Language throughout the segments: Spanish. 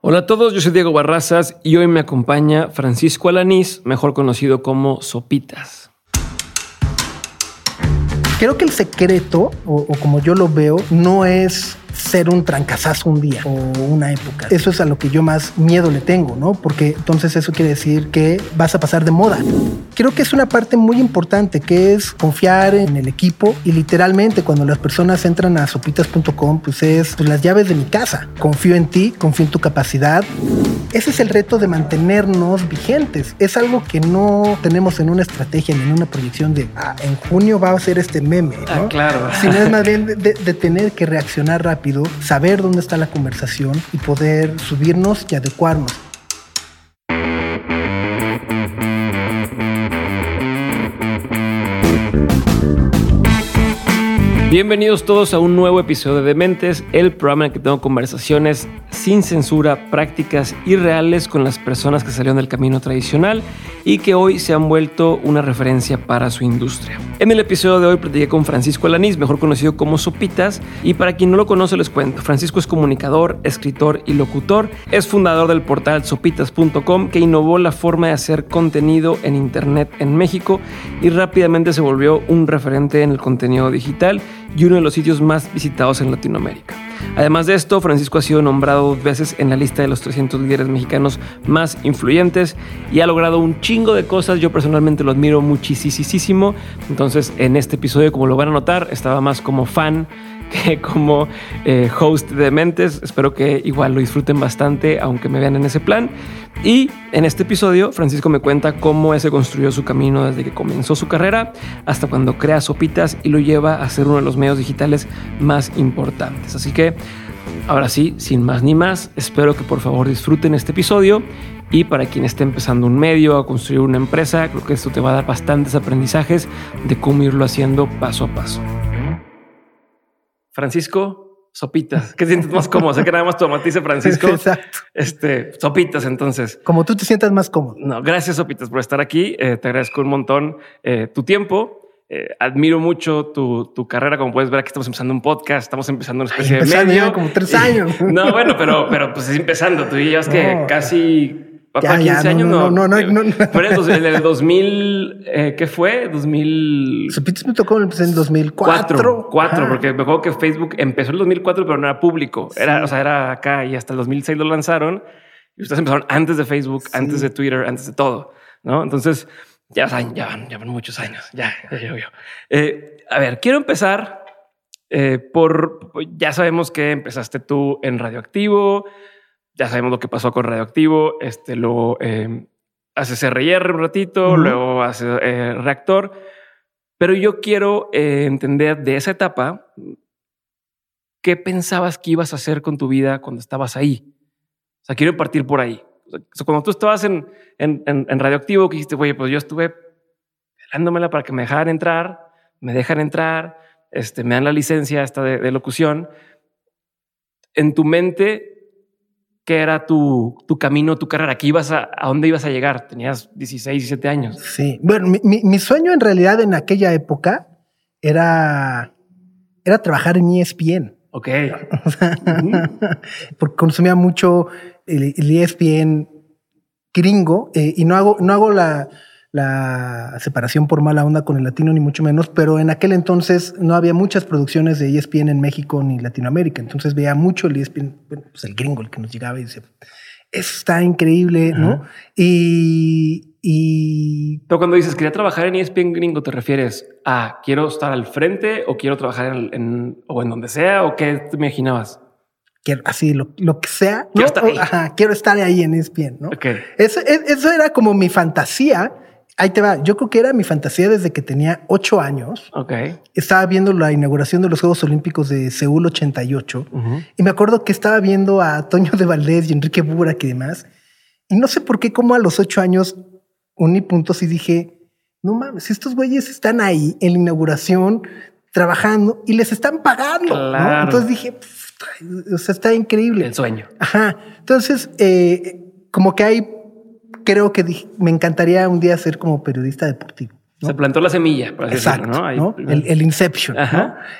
Hola a todos, yo soy Diego Barrazas y hoy me acompaña Francisco Alanís, mejor conocido como Sopitas. Creo que el secreto, o, o como yo lo veo, no es ser un trancazazo un día o una época. Eso es a lo que yo más miedo le tengo, ¿no? Porque entonces eso quiere decir que vas a pasar de moda. Creo que es una parte muy importante que es confiar en el equipo y literalmente cuando las personas entran a sopitas.com, pues es pues, las llaves de mi casa. Confío en ti, confío en tu capacidad. Ese es el reto de mantenernos vigentes. Es algo que no tenemos en una estrategia ni en una proyección de ah, en junio va a ser este meme, ¿no? Ah, claro. Sino es más bien de, de, de tener que reaccionar rápido, saber dónde está la conversación y poder subirnos y adecuarnos. Bienvenidos todos a un nuevo episodio de Dementes, el programa en el que tengo conversaciones sin censura, prácticas y reales con las personas que salieron del camino tradicional y que hoy se han vuelto una referencia para su industria. En el episodio de hoy platiqué con Francisco Alanís, mejor conocido como Sopitas, y para quien no lo conoce les cuento, Francisco es comunicador, escritor y locutor, es fundador del portal sopitas.com que innovó la forma de hacer contenido en Internet en México y rápidamente se volvió un referente en el contenido digital y uno de los sitios más visitados en Latinoamérica. Además de esto, Francisco ha sido nombrado dos veces en la lista de los 300 líderes mexicanos más influyentes y ha logrado un chingo de cosas. Yo personalmente lo admiro muchísimo. Entonces, en este episodio, como lo van a notar, estaba más como fan que como eh, host de Mentes. Espero que igual lo disfruten bastante, aunque me vean en ese plan. Y en este episodio, Francisco me cuenta cómo se construyó su camino desde que comenzó su carrera hasta cuando crea Sopitas y lo lleva a ser uno de los medios digitales más importantes. Así que, ahora sí, sin más ni más, espero que por favor disfruten este episodio. Y para quien esté empezando un medio a construir una empresa, creo que esto te va a dar bastantes aprendizajes de cómo irlo haciendo paso a paso. Francisco, sopitas. ¿Qué sientes más cómodo? Sé que nada más dice Francisco. Exacto. Este, sopitas, entonces. Como tú te sientas más cómodo. No, gracias, sopitas, por estar aquí. Eh, te agradezco un montón eh, tu tiempo. Eh, admiro mucho tu, tu, carrera. Como puedes ver, aquí estamos empezando un podcast, estamos empezando una especie Ay, de medio. como tres años. no, bueno, pero, pero pues es empezando. Tú llevas no. que casi Papá, ya, 15 ya, años, no. No, no, no. no, Pero en el 2000, eh, ¿qué fue? 2000. Sopitas me tocó en el 2004. 4, 4 porque me acuerdo que Facebook empezó en el 2004, pero no era público. Sí. Era, o sea, era acá y hasta el 2006 lo lanzaron. Y ustedes empezaron antes de Facebook, sí. antes de Twitter, antes de todo, ¿no? Entonces, ya, saben, ya, van, ya van muchos años. Ya, ya, ya, ya. Eh, a ver, quiero empezar eh, por. Ya sabemos que empezaste tú en Radioactivo ya sabemos lo que pasó con Radioactivo, este, luego eh, hace RR un ratito, uh -huh. luego hace eh, Reactor, pero yo quiero eh, entender de esa etapa qué pensabas que ibas a hacer con tu vida cuando estabas ahí. O sea, quiero partir por ahí. O sea, cuando tú estabas en, en, en, en Radioactivo, que dijiste, oye, pues yo estuve pelándomela para que me dejaran entrar, me dejan entrar, este, me dan la licencia esta de, de locución. En tu mente, qué era tu, tu camino, tu carrera, ¿Qué ibas a, a dónde ibas a llegar. Tenías 16, 17 años. Sí, bueno, mi, mi, mi sueño en realidad en aquella época era, era trabajar en ESPN. Ok. O sea, uh -huh. Porque consumía mucho el, el ESPN gringo eh, y no hago, no hago la, la separación por mala onda con el latino, ni mucho menos, pero en aquel entonces no había muchas producciones de ESPN en México ni Latinoamérica. Entonces veía mucho el ESPN, bueno, pues el gringo, el que nos llegaba y decía, está increíble, uh -huh. ¿no? Y, y. Pero cuando dices quería trabajar en ESPN gringo, ¿te refieres a quiero estar al frente o quiero trabajar en, en o en donde sea o qué te imaginabas? Quiero, así, lo, lo que sea. Quiero ¿no? estar ahí. Ajá, quiero estar ahí en ESPN, ¿no? Okay. Eso, eso era como mi fantasía Ahí te va. Yo creo que era mi fantasía desde que tenía ocho años. Ok. Estaba viendo la inauguración de los Juegos Olímpicos de Seúl 88 uh -huh. y me acuerdo que estaba viendo a Toño de Valdés y Enrique Burak y demás. Y no sé por qué, como a los ocho años uní puntos y dije, no mames, estos güeyes están ahí en la inauguración trabajando y les están pagando. Claro. ¿no? Entonces dije, o sea, está increíble. El sueño. Ajá. Entonces, eh, como que hay creo que dije, me encantaría un día ser como periodista deportivo. Se plantó la semilla, por Exacto, decirlo, ¿no? Ahí- ¿no? El, el Inception.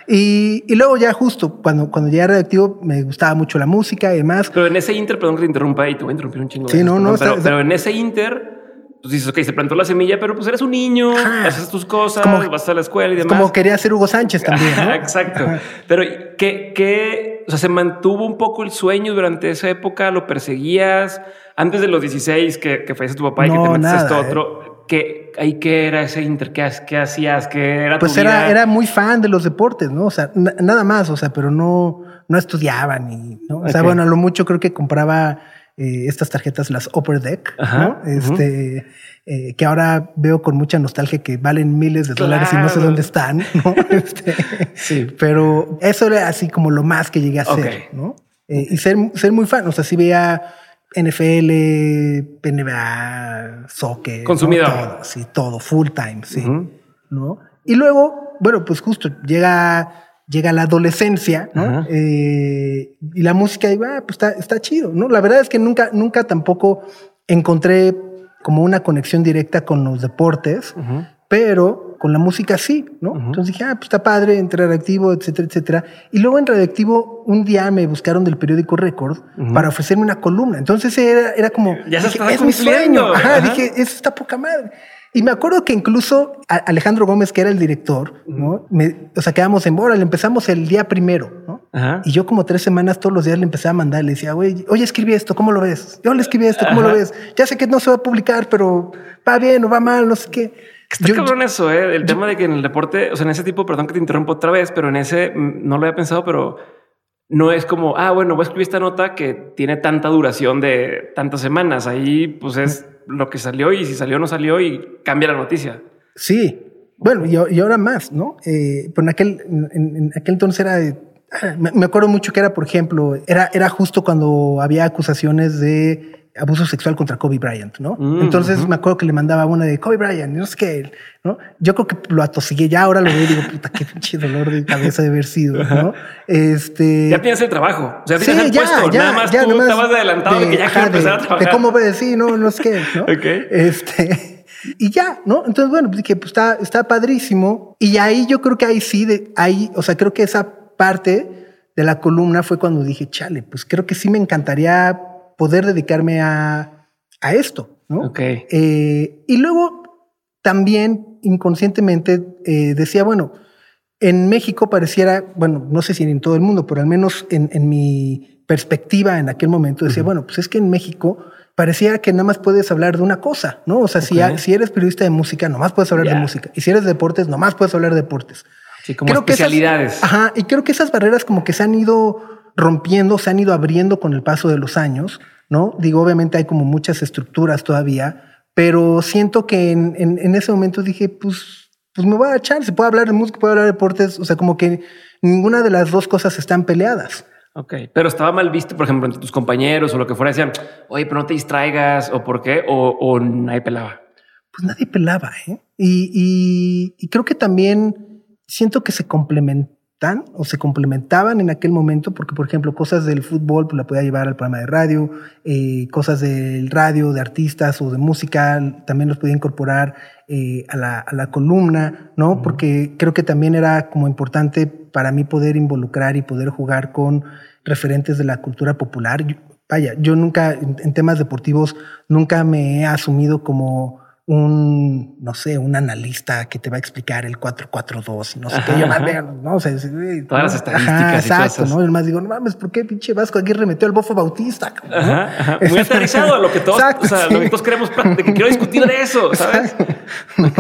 Y, y luego ya justo cuando, cuando llegué a Radioactivo me gustaba mucho la música y demás. Pero en ese inter, perdón que te interrumpa y te voy a interrumpir un chingo. Sí, no, no, pero, está- pero en ese inter, pues dices, ok, se plantó la semilla, pero pues eres un niño, haces tus cosas, como- vas a la escuela y demás. como quería ser Hugo Sánchez también, ¿no? Exacto. Pero ¿qué, qué, o sea, se mantuvo un poco el sueño durante esa época? ¿Lo perseguías? Antes de los 16 que, que fallece tu papá y que te nada, esto ¿eh? otro, ¿qué, ahí qué era ese inter? ¿Qué, qué hacías? ¿Qué era Pues tu era, vida? era muy fan de los deportes, ¿no? O sea, na- nada más, o sea, pero no, no estudiaba ni, ¿no? O sea, bueno, a lo mucho creo que compraba eh, estas tarjetas, las Upper Deck, Ajá, ¿no? Este, eh, que ahora veo con mucha nostalgia que valen miles de dólares y no sé dónde están, ¿no? Este, Sí. Pero eso era así como lo más que llegué a hacer. ¿no? Eh, y ser, ser muy fan, o sea, sí veía NFL, NBA, soccer. ¿no? Consumidor. Todo, sí, todo, full time, sí. ¿no? Y luego, bueno, pues justo llega, llega la adolescencia, ¿no? Eh, y la música, y va, pues está, está chido, ¿no? La verdad es que nunca, nunca tampoco encontré como una conexión directa con los deportes, pero con la música sí, ¿no? Entonces dije, ah, pues está padre, entre radioactivo, etcétera, etcétera. Y luego en radioactivo, un día me buscaron del periódico Record para ofrecerme una columna. Entonces era, era como, Ya dije, es mi sueño. Ajá. dije, eso está poca madre. Y me acuerdo que incluso Alejandro Gómez, que era el director, ¿no? Me- o sea, quedamos en Bora, le empezamos el día primero, ¿no? Ajá. Y yo como tres semanas todos los días le empecé a mandar, le decía, güey, oye, escribí esto, ¿cómo lo ves? Yo le escribí esto, ¿cómo lo ves? Ya sé que no se va a publicar, pero va bien o va mal, no sé qué. Está Yo- cabrón eso, ¿eh? El tema de que en el deporte, o sea, en ese tipo, perdón que te interrumpo otra vez, pero en ese mm, no lo había pensado, pero no es como, ah, bueno, voy a escribir esta nota que tiene tanta duración de tantas semanas. Ahí, pues es lo que salió y si salió no salió y cambia la noticia. Sí, bueno, y, y ahora más, ¿no? Eh, en aquel, en, aquel entonces era ah, me, me acuerdo mucho que era, por ejemplo, era, era justo cuando había acusaciones de abuso sexual contra Kobe Bryant, ¿no? Mm, entonces ujú. me acuerdo que le mandaba una de Kobe Bryant, no sé qué, ¿no? Yo creo que lo atosigué, ya ahora lo veo y digo, puta, qué pinche dolor de cabeza de haber sido, ¿no? Este... Ya tienes el trabajo, o sea, Sí, tienes el ya, puesto, ya, nada más ya, tú nomás estabas adelantado de, que ya ajá, quiero empezar de- a trabajar. De cómo sí, no, no sé qué, ¿no? Ok. Este, y ya, ¿no? Entonces, bueno, pues dije, pues está, está padrísimo. Y ahí yo creo que ahí sí, de, ahí, o sea, creo que esa parte de la columna fue cuando dije, chale, pues creo que sí me encantaría poder dedicarme a, a esto, ¿no? Ok. Eh, y luego también inconscientemente eh, decía, bueno, en México pareciera, bueno, no sé si en todo el mundo, pero al menos en, en mi perspectiva en aquel momento decía, bueno, pues es que en México parecía que nada más puedes hablar de una cosa, ¿no? O sea, si, a- si eres periodista de música, nomás puedes hablar de música. Y si eres de deportes, nomás puedes hablar de deportes. Sí, como Creo que esas- especialidades. ajá, y creo que esas barreras como que se han ido rompiendo, se han ido abriendo con el paso de los años, ¿no? Digo, obviamente hay como muchas estructuras todavía, pero siento que en, en- en ese momento dije, pues, pues me voy a echar, se puede hablar de música, puede hablar de deportes, o sea, como que ninguna de las dos cosas están peleadas. Ok, pero estaba mal visto, por ejemplo, entre tus compañeros o lo que fuera, decían, oye, pero no te distraigas o por qué, o, o nadie pelaba. pues nadie pelaba, ¿eh? Y, y- y creo que también siento que se o se complementaban en aquel momento, porque, por ejemplo, cosas del fútbol pues, la podía llevar al programa de radio, eh, cosas del radio, de artistas o de música, también los podía incorporar eh, a, la, a la columna, ¿no? Porque creo que también era como importante para mí poder involucrar y poder jugar con referentes de la cultura popular. Yo- vaya, yo nunca, en, en temas deportivos, nunca me he asumido como un, no sé, un analista que te va a explicar el 4-4-2 y no sé Ajá, qué. Yo más veo, ¿no? O sea, Todas las ¿no? estadísticas Ajá, y exacto, cosas. ¿no? Y más digo, no mames, ¿por qué pinche Vasco Aguirre metió al bofo Bautista? Ajá, ajá. Muy aterrizado a lo que todos, Exacto, o sea, sí. lo que todos queremos, de que quiero discutir de eso, ¿sabes? Ok.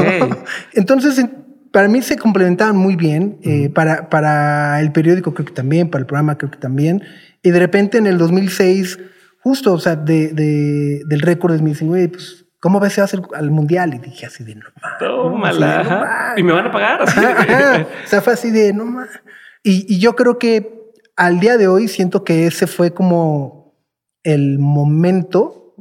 Entonces, en- para mí se complementaban muy bien. eh, para, para el periódico creo que también, para el programa creo que también. Y de repente en el 2006, justo, o sea, de, de- del récord, dicen, güey, pues, ¿cómo ves si vas al, al mundial? Y dije así de, no de, Tómala. "No ajá. mames". Y me van a pagar. O sea, fue así de, no más. Y, y yo creo que al día de hoy siento que ese fue como el momento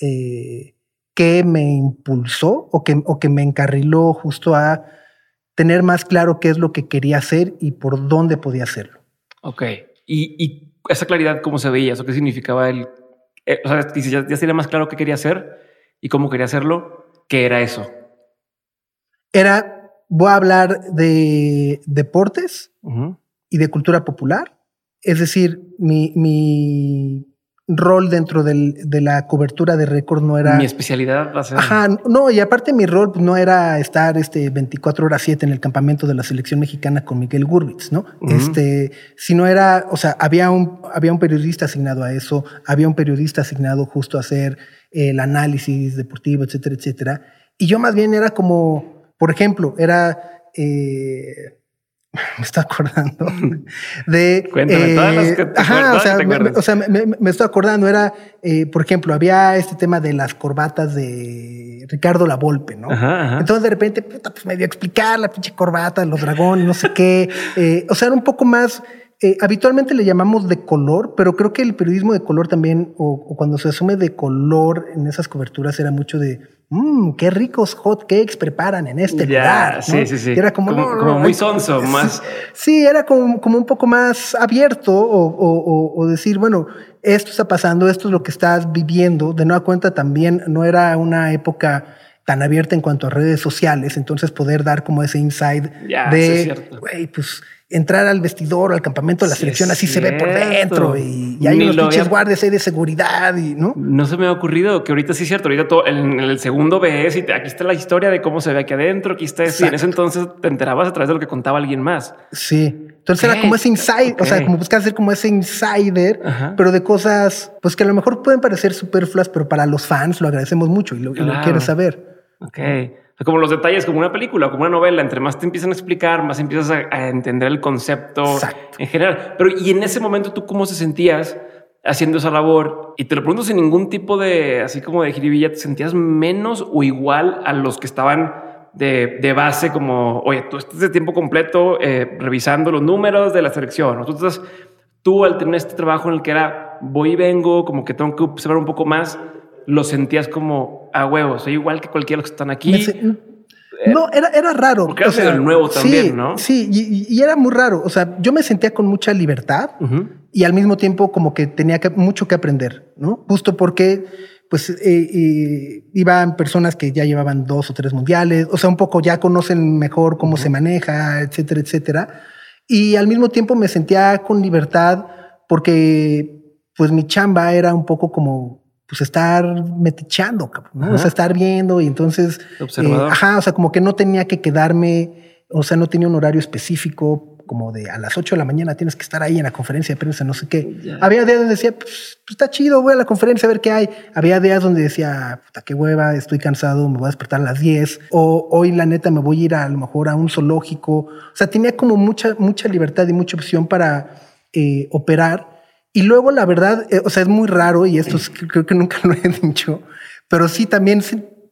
eh, que me impulsó o que, o que me encarriló justo a tener más claro qué es lo que quería hacer y por dónde podía hacerlo. Ok. Y, y esa claridad, ¿cómo se veía? ¿Eso qué significaba el... eh, o sea, ya, ya tenía más claro qué quería hacer y cómo quería hacerlo, ¿qué era eso? era, voy a hablar de deportes Ujú. y de cultura popular. Es decir, mi, mi rol dentro del- de la cobertura de récord no era... Mi especialidad va a ser. Ajá, no, y aparte mi rol pues, no era estar este 24 horas 7 en el campamento de la selección mexicana con Miguel Gurbitz, ¿no? Ujú. Este, sino era, o sea, había un, había un periodista asignado a eso, había un periodista asignado justo a hacer el análisis deportivo, etcétera, etcétera. Y yo más bien era como, por ejemplo, era, eh, me estoy acordando de... Cuéntame todas las que te ajá, o sea, te me- acuerdes. o sea, me, me- me estoy acordando, era, eh, por ejemplo, había este tema de las corbatas de Ricardo Lavolpe, ¿no? Ajá, ajá. Entonces de repente, puta, pues me dio a explicar la pinche corbata, los dragones, no sé qué. Eh, o sea, era un poco más, eh, habitualmente le llamamos de color, pero creo que el periodismo de color también, o, o cuando se asume de color en esas coberturas, era mucho de, mmm, qué ricos hot cakes preparan en este lugar. ¿no? sí, sí, sí. Era como, Como- no, como no, muy sonso, sí, más- Sí, era como, como un poco más abierto o, o- o- o decir, bueno, esto está pasando, esto es lo que estás viviendo. De nueva cuenta también no era una época tan abierta en cuanto a redes sociales, entonces poder dar como ese insight es de, güey, pues entrar al vestidor, al campamento de la Sí selección, así se ve por dentro y, y hay Ni unos pinches había- guardias ahí de seguridad y, ¿no? No se me ha ocurrido que ahorita sí es cierto. Ahorita todo, en, el segundo ves y te- aquí está la historia de cómo se ve aquí adentro. Aquí está. Y en ese entonces te enterabas a través de lo que contaba alguien más. Sí. Entonces era como ese insider, o sea, como buscar ser como ese insider, Ajá. pero de cosas, pues que a lo mejor pueden parecer superfluas, pero para los fans lo agradecemos mucho y lo, y lo Claro. quieres saber. Ok. O sea, como los detalles, como una película, como una novela. Entre más te empiezan a explicar, más empiezas a, a entender el concepto Exacto. en general. Pero y en ese momento tú cómo se sentías haciendo esa labor y te lo pregunto sin ningún tipo de así como de jiribilla, ¿te sentías menos o igual a los que estaban de, de base como, oye, tú estás de tiempo completo eh, revisando los números de la selección, estás, tú al tener este trabajo en el que era voy y vengo, como que tengo que observar un poco más, lo sentías como a huevo, soy igual que cualquiera de los que están aquí. Se- no, era, era raro. porque era medio nuevo también, sí, ¿no? Sí, y, y era muy raro. O sea, yo me sentía con mucha libertad y al mismo tiempo como que tenía que, mucho que aprender, ¿no? Justo porque pues eh, eh, iban personas que ya llevaban dos o tres mundiales, o sea, un poco ya conocen mejor cómo se maneja, etcétera, etcétera. Y al mismo tiempo me sentía con libertad porque pues mi chamba era un poco como pues estar metichando, cabrón, ¿no? O sea, estar viendo y entonces, Observador. eh, ajá, o sea, como que no tenía que quedarme, o sea, no tenía un horario específico como de a las 8 de la mañana tienes que estar ahí en la conferencia de prensa, no sé qué. Había días donde decía, pues, pues, está chido, voy a la conferencia a ver qué hay. Había días donde decía, puta, qué hueva, estoy cansado, me voy a despertar a las 10. O hoy, la neta, me voy a ir a, a lo mejor a un zoológico. O sea, tenía como mucha, mucha libertad y mucha opción para eh, operar. Y luego, la verdad, eh, o sea, es muy raro y esto es- creo que nunca lo he dicho, pero sí también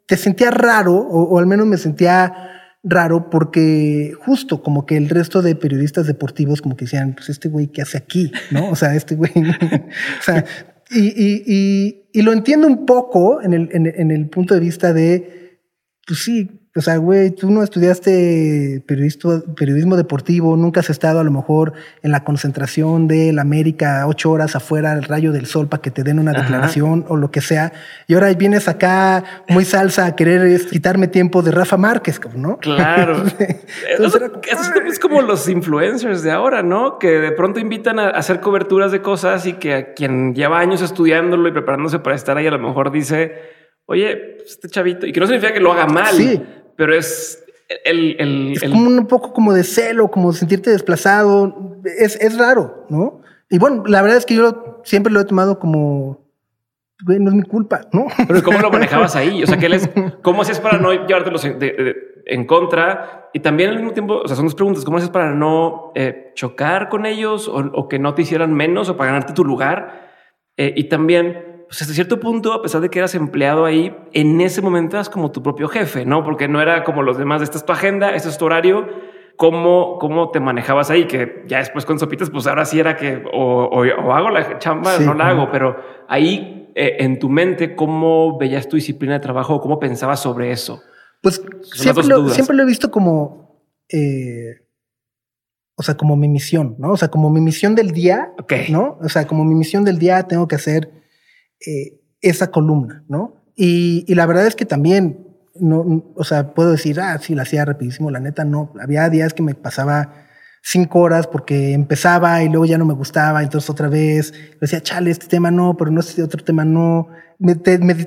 te sentía raro, o, al menos me sentía raro porque justo como que el resto de periodistas deportivos como que decían, pues este güey, ¿qué hace aquí? ¿No? O sea, este güey, o sea, y, y, y, y lo entiendo un poco en el, en el punto de vista de, pues sí, o sea, güey, tú no estudiaste periodismo, periodismo deportivo, nunca has estado a lo mejor en la concentración del América ocho horas afuera al rayo del sol para que te den una Ajá. declaración o lo que sea. Y ahora vienes acá muy salsa a querer quitarme tiempo de Rafa Márquez, ¿no? Claro. Entonces Eso- era como, eso es como los influencers de ahora, ¿no? Que de pronto invitan a hacer coberturas de cosas y que a quien lleva años estudiándolo y preparándose para estar ahí a lo mejor dice, oye, pues, este chavito, y que no significa que lo haga mal, Sí. Pero es el... el- Es el- como un poco como de celo, como sentirte desplazado. Es, es raro, ¿no? Y bueno, la verdad es que yo siempre lo he tomado como, güey, no es mi culpa, ¿no? Pero ¿cómo lo manejabas ahí? O sea, ¿qué les, ¿cómo hacías para no llevártelos en, de- de- en contra? Y también al mismo tiempo, o sea, son dos preguntas. ¿Cómo haces para no eh, chocar con ellos o, o que no te hicieran menos o para ganarte tu lugar? Eh, y también, pues hasta cierto punto, a pesar de que eras empleado ahí, en ese momento eras como tu propio jefe, ¿no? Porque no era como los demás, esta es tu agenda, este es tu horario. ¿Cómo, ¿Cómo te manejabas ahí? Que ya después con Sopitas, pues ahora sí era que o, o- o hago la chamba, Sí, no la hago, pero ahí eh, en tu mente, ¿cómo veías tu disciplina de trabajo o cómo pensabas sobre eso? Pues siempre lo, siempre lo he visto como, eh, o sea, como mi misión, ¿no? O sea, como mi misión del día. ¿no? O sea, como mi misión del día tengo que hacer eh, esa columna, ¿no? Y, la verdad es que también no, o sea, puedo decir, ah, sí, la hacía rapidísimo, la neta no. Había días que me pasaba cinco horas porque empezaba y luego ya no me gustaba, entonces otra vez decía, chale, este tema no, pero no este otro tema no. Me,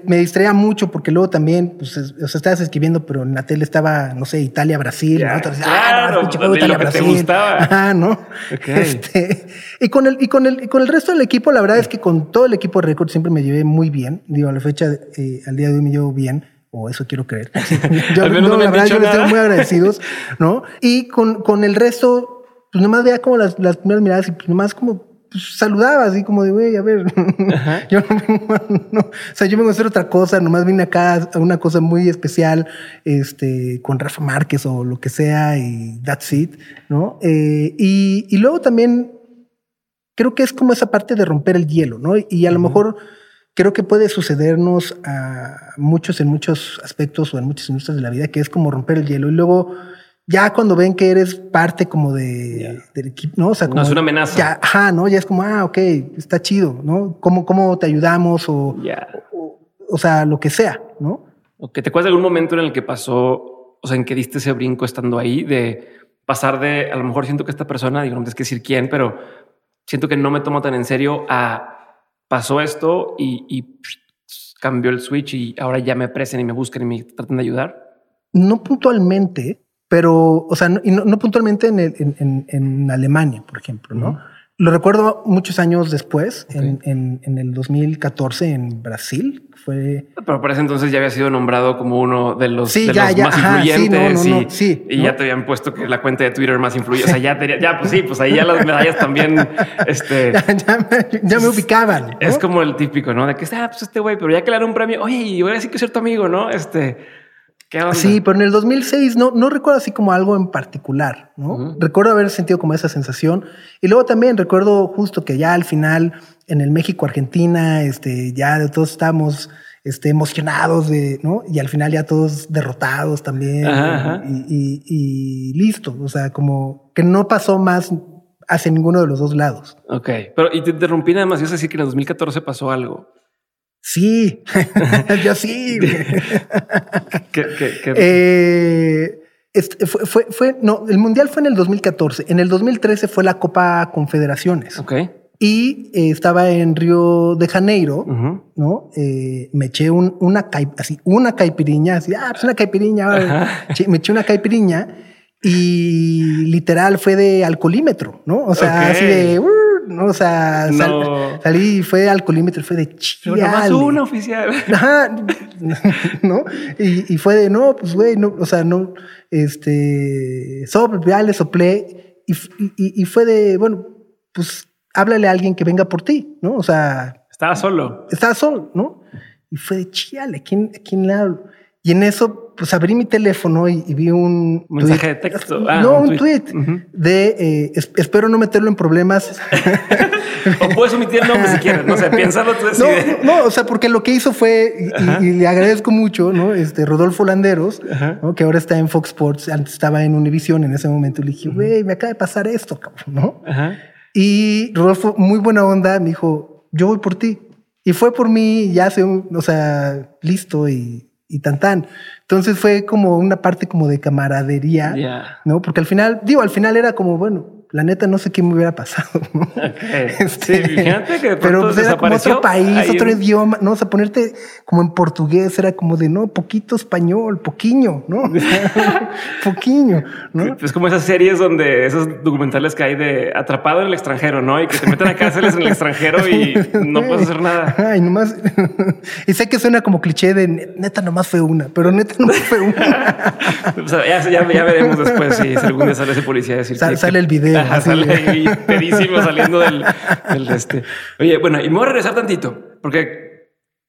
me, distraía mucho porque luego también, pues, o sea, estabas escribiendo, pero en la tele estaba, no sé, Italia, Brasil, ¿no? Entonces, ah, no, pinche Italia, Brasil. Te gustaba. Ajá, ¿no? Este, y con el, y con el, y con el resto del equipo, la verdad es que con todo el equipo de Record siempre me llevé muy bien. Digo, a la fecha, eh, al día de hoy me llevo bien o eso quiero creer. yo, no, la verdad, yo les estoy muy agradecidos, ¿no? Y con, con el resto, pues nomás veía como las, las primeras miradas y pues nomás como pues, saludaba así como de, güey, a ver, yo no, o sea, yo vengo a hacer otra cosa, nomás vine acá a una cosa muy especial, este, con Rafa Márquez o lo que sea y that's it, ¿no? Eh, y, y, luego también creo que es como esa parte de romper el hielo, ¿no? Y a lo mejor creo que puede sucedernos a muchos en muchos aspectos o en muchas industrias de la vida, que es como romper el hielo y luego ya cuando ven que eres parte como de, del equipo, ¿no? O sea, como, no es una amenaza. Ya, ajá, ¿no? Ya es como, ah, ok, está chido, ¿no? ¿Cómo, cómo te ayudamos o, o, sea, lo que sea, ¿no? O que te acuerdas de algún momento en el que pasó, o sea, en que diste ese brinco estando ahí de pasar de, a lo mejor siento que esta persona, digo, no tienes que decir quién, pero siento que no me tomo tan en serio a pasó esto y, y cambió el switch y ahora ya me aprecian y me buscan y me tratan de ayudar. No puntualmente, pero, o sea, no, y no, puntualmente en, en, en, Alemania, por ejemplo, ¿no? Lo recuerdo muchos años después, en, en, el 2014 en Brasil. Fue... Pero por ese entonces ya había sido nombrado como uno de los, de los más influyentes sí, y, sí, y ya te habían puesto que la cuenta de Twitter más influyente. O sea, ya, ya, pues sí, pues ahí ya las medallas también. Este, ya, me, ubicaban. Es como el típico, ¿no? De que, ah, pues este güey, pero ya que le dan un premio, oye, voy a decir que es cierto amigo, ¿no? Este, Sí, pero en el 2006 no, no recuerdo así como algo en particular, ¿no? Recuerdo haber sentido como esa sensación. Y luego también recuerdo justo que ya al final en el México-Argentina, este, ya todos estamos este, emocionados de, ¿no? Y al final ya todos derrotados también. Y, y, listo. O sea, como que no pasó más hacia ninguno de los dos lados. Ok, pero y te interrumpí nada más. Yo sé decir que en el 2014 pasó algo. Sí, yo sí. ¿Qué, eh, este, fue, fue, no, el mundial fue en el 2014. En el 2013 fue la Copa Confederaciones. Ok. Y eh, estaba en Río de Janeiro, ¿no? Eh, me eché un, una, así, una caipiriña, así, ah, pues una caipiriña. me eché una caipiriña y literal fue de alcoholímetro, ¿no? O sea, así de... ¿no? O sea, salí y fue alcoholímetro, fue de chile. una oficial. ¿no? Y, y, fue de, no, pues, güey, no, o sea, no, este, sople, ya le soplé. Y, y, y, fue de, bueno, pues, háblale a alguien que venga por ti, ¿no? O sea. Estaba solo. Estaba solo, ¿no? Y fue de chale, ¿a quién, a quién le hablo? Y en eso, pues abrí mi teléfono y, vi un, mensaje de texto. Ah, no, un, tweet, de eh, espero no meterlo en problemas. o puedes omitir el nombre si quieres. No sé, piénsalo tú. No, no, o sea, porque lo que hizo fue, y, le agradezco mucho, ¿no? Este Rodolfo Landeros, que ahora está en Fox Sports, antes estaba en Univision en ese momento. Le dije, güey, me acaba de pasar esto, cabrón, ¿no? Y Rodolfo, muy buena onda, me dijo, yo voy por ti. Y fue por mí, ya se, o sea, listo y y tan tan. Entonces fue como una parte como de camaradería, ¿no? Porque al final, digo, al final era como, bueno, la neta no sé qué me hubiera pasado. Este, sí, fíjate que pero pues, era como otro país, otro idioma, no, o sea, ponerte como en portugués era como de no, poquito español, poquiño, ¿no? poquiño, ¿no? Es como esas series donde esos documentales que hay de atrapado en el extranjero, ¿no? Y que te meten a cárceles en el extranjero y no puedes hacer nada. Ay, nomás. y sé que suena como cliché de neta nomás fue una, pero neta no fue una. o sea, ya, ya, veremos después si, algún día sale ese policía a decir. sale el video sale ahí pedísimo saliendo del, este. Oye, bueno, y me voy a regresar tantito porque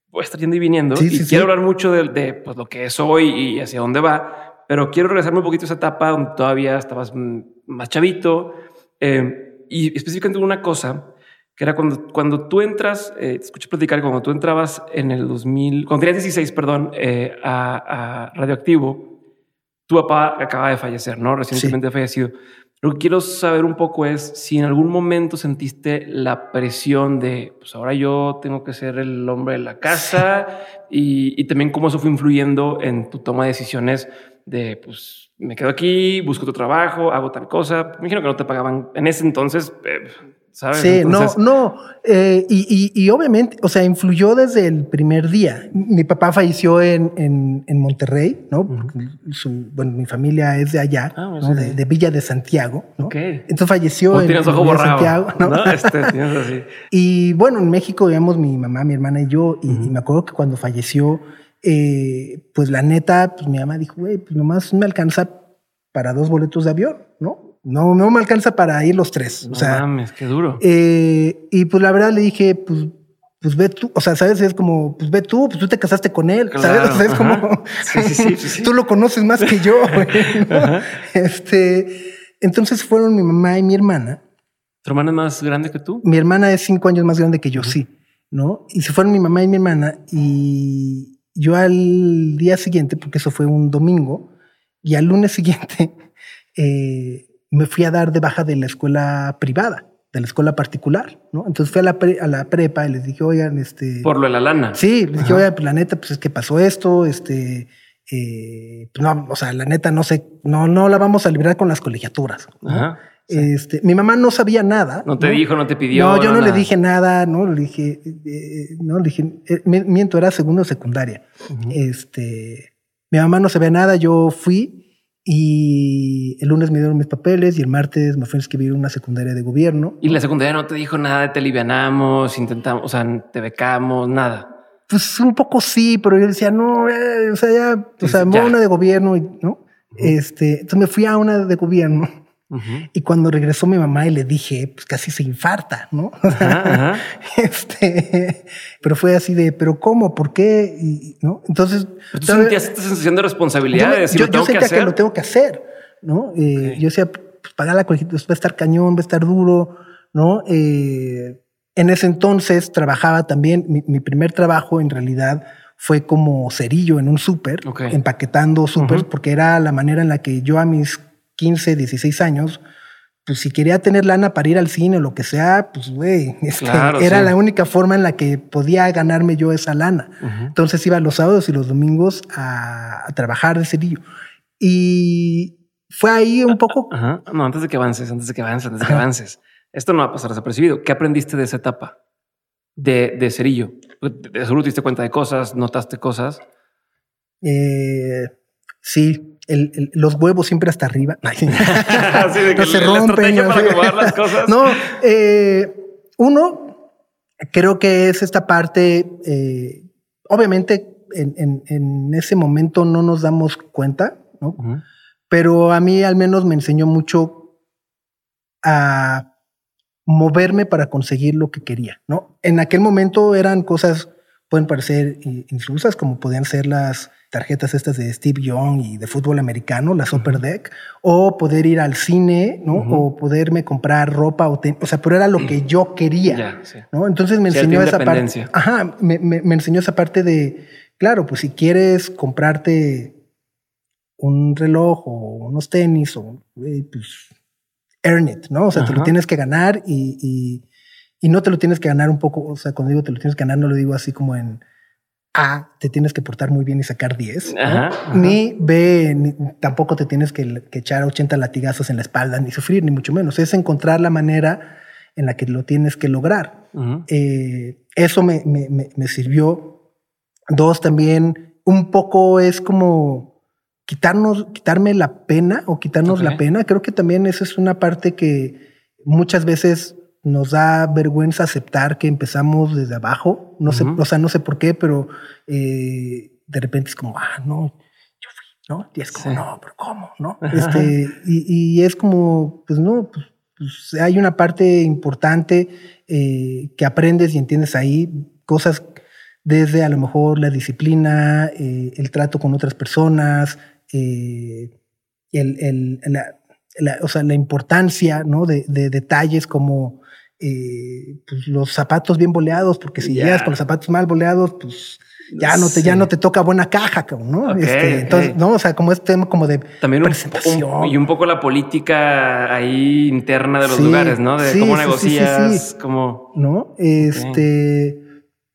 voy a estar yendo y viniendo y quiero hablar mucho de, pues, lo que es hoy y hacia dónde va, pero quiero regresarme un poquito a esa etapa donde todavía estabas más chavito eh, y específicamente una cosa que era cuando, cuando tú entras, eh, te escuché platicar, cuando tú entrabas en el 2000, cuando tenías 16, perdón, eh, a, Radioactivo, tu papá acaba de fallecer, ¿no? Recientemente ha fallecido. Lo que quiero saber un poco es si en algún momento sentiste la presión de, pues ahora yo tengo que ser el hombre de la casa y, y también cómo eso fue influyendo en tu toma de decisiones de, pues me quedo aquí, busco otro trabajo, hago tal cosa. Me imagino que no te pagaban en ese entonces. Eh, ¿sabes? Sí, Entonces, no, no. eh, y, y- y obviamente, o sea, influyó desde el primer día. Mi papá falleció en, en, en Monterrey, ¿no? Su- bueno, mi familia es de allá, Ah, ¿no? sí. de, de Villa de Santiago, ¿no? Ok. Entonces falleció O en, tienes en ojo Villa de. Santiago, ¿no? ¿no? Este, así. Y bueno, en México vivíamos mi mamá, mi hermana y yo, y, y me acuerdo que cuando falleció, eh, pues la neta, pues mi mamá dijo, güey, pues nomás me alcanza para dos boletos de avión, ¿no? No, no me alcanza para ir los tres. No o sea, mames, qué duro. eh, y pues la verdad le dije, pues, pues ve tú, o sea, sabes, es como, pues ve tú, pues tú te casaste con él, ¿sabes? O sea, es como, Sí, sí, sí, tú lo conoces más que yo, güey, ¿no? Este, entonces fueron mi mamá y mi hermana. ¿Tu hermana es más grande que tú? Mi hermana es cinco años más grande que yo, sí, ¿no? Y se fueron mi mamá y mi hermana y yo al día siguiente, porque eso fue un domingo, y al lunes siguiente eh, me fui a dar de baja de la escuela privada, de la escuela particular, ¿no? Entonces fui a la, pre- a la prepa y les dije, oigan, este... Por lo de la lana. Sí, les dije, oigan, pues la neta, pues es que pasó esto, este... eh, pues, no, o sea, la neta, no sé, no, no la vamos a librar con las colegiaturas. ¿no? Ajá. Este, mi mamá no sabía nada. No te dijo, no te pidió. No, yo no, le nada. dije nada, no le dije, eh, no le dije, eh, mi- miento, era segundo o secundaria. Este, mi mamá no sabía nada, yo fui y el lunes me dieron mis papeles y el martes me fui a inscribir una secundaria de gobierno. Y la secundaria no te dijo nada, te alivianamos, intentamos, o sea, te becamos, nada. Pues un poco sí, pero yo decía, no, eh, o sea, ya, o sea, ya. una de gobierno, y, ¿no? Este, entonces me fui a una de gobierno Y cuando regresó mi mamá y le dije, pues casi se infarta, ¿no? Ajá, ajá. Este, pero fue así de, pero ¿cómo? ¿Por qué? Y, ¿no? Entonces, Pero tú sentías esta sensación de yo, responsabilidad de decir, yo- lo yo tengo que sentía hacer. que lo tengo que hacer, ¿no? Eh. Yo decía, pues pagar la colegiatura va a estar cañón, va a estar duro, ¿no? Eh, en ese entonces trabajaba también, mi, mi primer trabajo en realidad fue como cerillo en un súper, empaquetando súper, porque era la manera en la que yo a mis 15, 16 años, pues si quería tener lana para ir al cine o lo que sea, pues güey, este, Claro, era sí. la única forma en la que podía ganarme yo esa lana. Entonces iba los sábados y los domingos a, a trabajar de cerillo. Y fue ahí un poco, Ajá. No, antes de que avances, antes de que avances, antes de que avances. Esto no va a pasar desapercibido. ¿Qué aprendiste de esa etapa de, de cerillo? De, de seguro te diste cuenta de cosas, notaste cosas. eh, sí, el- el- los huevos siempre hasta arriba. Así de que no se rompen. para acomodar las cosas. No, eh, uno, creo que es esta parte, eh, obviamente en, en- en ese momento no nos damos cuenta, ¿no? Pero a mí al menos me enseñó mucho a moverme para conseguir lo que quería, ¿no? En aquel momento eran cosas, pueden parecer i- insulsas, como podían ser las tarjetas estas de Steve Young y de fútbol americano, la Super Deck, o poder ir al cine, ¿no? O poderme comprar ropa, o, o sea, pero era lo que yo quería. Sí. ¿no? Entonces me enseñó esa parte. Ajá, me, me- me enseñó esa parte de, claro, pues si quieres comprarte un reloj o unos tenis o güey, pues earn it, ¿no? O sea, te lo tienes que ganar y, y, y no te lo tienes que ganar un poco, o sea, cuando digo te lo tienes que ganar, no lo digo así como en A, te tienes que portar muy bien y sacar 10, ¿no? Ajá, ajá. ni B, ni- tampoco te tienes que, que echar 80 latigazos en la espalda, ni sufrir, ni mucho menos. Es encontrar la manera en la que lo tienes que lograr. Eh, eso me, me- me- me sirvió. Dos, también un poco es como quitarnos, quitarme la pena o quitarnos la pena. Creo que también esa es una parte que muchas veces nos da vergüenza aceptar que empezamos desde abajo. No sé, o sea, no sé por qué, pero eh, de repente es como, ah, no, yo fui, ¿no? Y es como, Sí. no, pero ¿cómo? ¿No? Este, y, y es como, pues no, pues, pues, hay una parte importante eh, que aprendes y entiendes ahí, cosas desde a lo mejor la disciplina, eh, el trato con otras personas, el, el- la, la- o sea, la importancia ¿no? de, de detalles como eh, pues, los zapatos bien boleados, porque si llegas con los zapatos mal boleados, pues ya no te, ya no te toca buena caja, ¿no? Este, entonces, no, o sea, como este tema como de También presentación. y un poco la política ahí interna de los lugares, ¿no? De cómo negocias, cómo... ¿No? Este...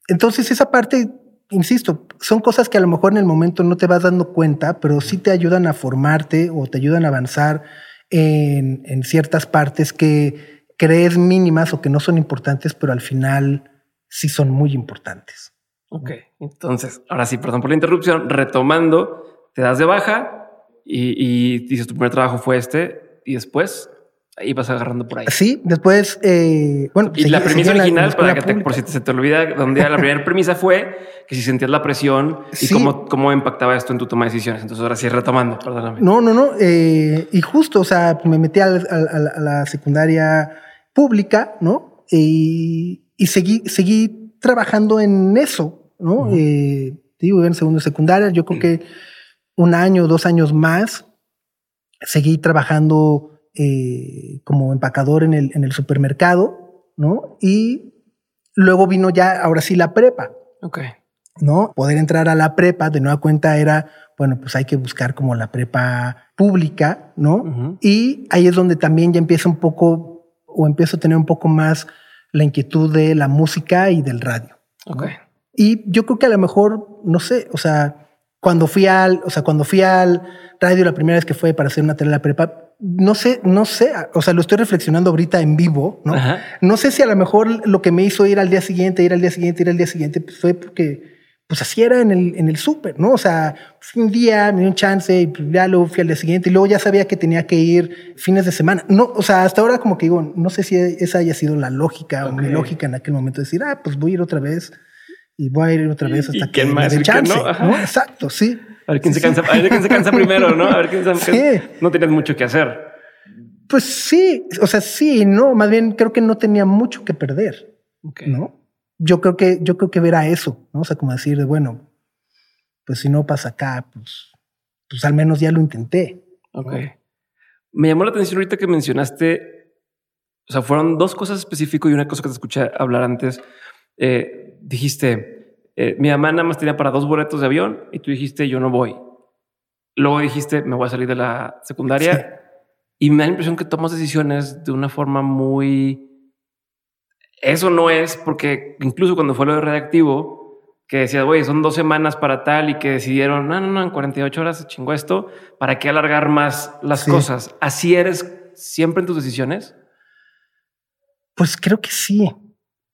Entonces esa parte, insisto, son cosas que a lo mejor en el momento no te vas dando cuenta, pero sí te ayudan a formarte o te ayudan a avanzar en, en ciertas partes que crees mínimas o que no son importantes, pero al final sí son muy importantes. Ok, entonces, ahora sí, perdón por la interrupción, retomando, te das de baja y, dices tu primer trabajo fue este y después vas agarrando por ahí. Sí, después, eh, bueno. Y la premisa original, para que te, por si se te olvida, donde la primera premisa fue que si sentías la presión y cómo, cómo impactaba esto en tu toma de decisiones. Entonces ahora sí, retomando, perdóname. No, no, no. Eh, y justo, o sea, me metí a, la secundaria pública, ¿no? Y, y seguí, seguí trabajando en eso, ¿no? Eh, digo, en segundo secundaria, yo creo que un año, dos años más, seguí trabajando eh, como empacador en el, en el supermercado, ¿no? Y luego vino ya, ahora sí, la prepa. Ok. ¿No? Poder entrar a la prepa, de nueva cuenta, era, bueno, pues hay que buscar como la prepa pública, ¿no? Y ahí es donde también ya empieza un poco, o empiezo a tener un poco más la inquietud de la música y del radio. Ok. Y yo creo que a lo mejor, no sé, o sea, cuando fui al, o sea, cuando fui al radio la primera vez que fue para hacer una tele la prepa, no sé, no sé, o sea, lo estoy reflexionando ahorita en vivo, ¿no? No sé si a lo mejor lo que me hizo ir al día siguiente, ir al día siguiente, ir al día siguiente, pues fue porque pues así era en el, en el súper, ¿no? O sea, un día me dio un chance y pues, ya luego fui al día siguiente y luego ya sabía que tenía que ir fines de semana. No, o sea, hasta ahora como que digo, no sé si esa haya sido la lógica o mi lógica en aquel momento, decir, ah, pues voy a ir otra vez y voy a ir otra vez hasta que me dé chance. No? Exacto, sí. A ver quién se cansa, a ver quién se cansa primero, ¿no? A ver quién se cansa. No tienes mucho que hacer. Pues sí, o sea, sí, no, más bien creo que no tenía mucho que perder, ¿no? yo creo que, yo creo que verá eso, ¿no? O sea, como decir, bueno, pues si no pasa acá, pues, pues al menos ya lo intenté. Ok. Me llamó la atención ahorita que mencionaste, o sea, fueron dos cosas específicas y una cosa que te escuché hablar antes. Eh, dijiste, eh, mi mamá nada más tenía para dos boletos de avión y tú dijiste, yo no voy. Luego dijiste, me voy a salir de la secundaria. Y me da la impresión que tomas decisiones de una forma muy eso no es porque incluso cuando fue lo de redactivo, que decías, güey, son dos semanas para tal y que decidieron, no, no, no, en 48 horas se chingó esto, ¿para qué alargar más las cosas? ¿Así eres siempre en tus decisiones? Pues creo que sí.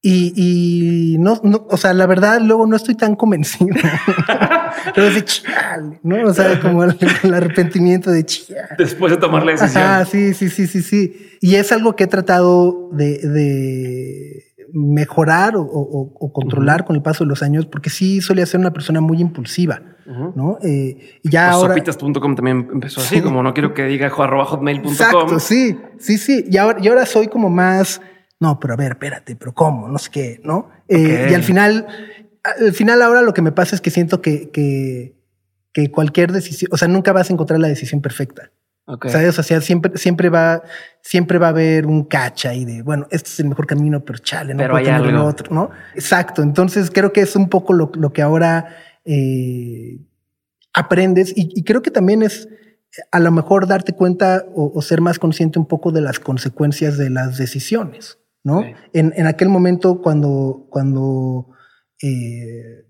Y, y no, no, o sea, la verdad, luego no estoy tan convencido. Pero de chale, ¿no? O sea, como el, arrepentimiento de chale. Después de tomar la decisión. Ah, sí, sí, sí, sí, sí. Y es algo que he tratado de, de mejorar o, o, controlar con el paso de los años, porque sí solía ser una persona muy impulsiva, ¿no? Eh, y ya pues ahora... Sopitas.com también empezó así, como no quiero que diga arroba hotmail.com. Exacto, sí, sí, sí. Y ahora, y ahora soy como más no, pero a ver, espérate, pero ¿cómo? No sé qué, ¿no? Eh, y al final, al final ahora lo que me pasa es que siento que, que, que cualquier decisión, o sea, nunca vas a encontrar la decisión perfecta. Okay. ¿Sabes? O sea, siempre, siempre va, siempre va a haber un cacha y de, bueno, este es el mejor camino, pero chale, no pero puedo tener otro, ¿no? Exacto. Entonces creo que es un poco lo, lo que ahora eh, aprendes y, y, creo que también es a lo mejor darte cuenta o, o, ser más consciente un poco de las consecuencias de las decisiones. ¿No? En, en, aquel momento cuando, cuando eh,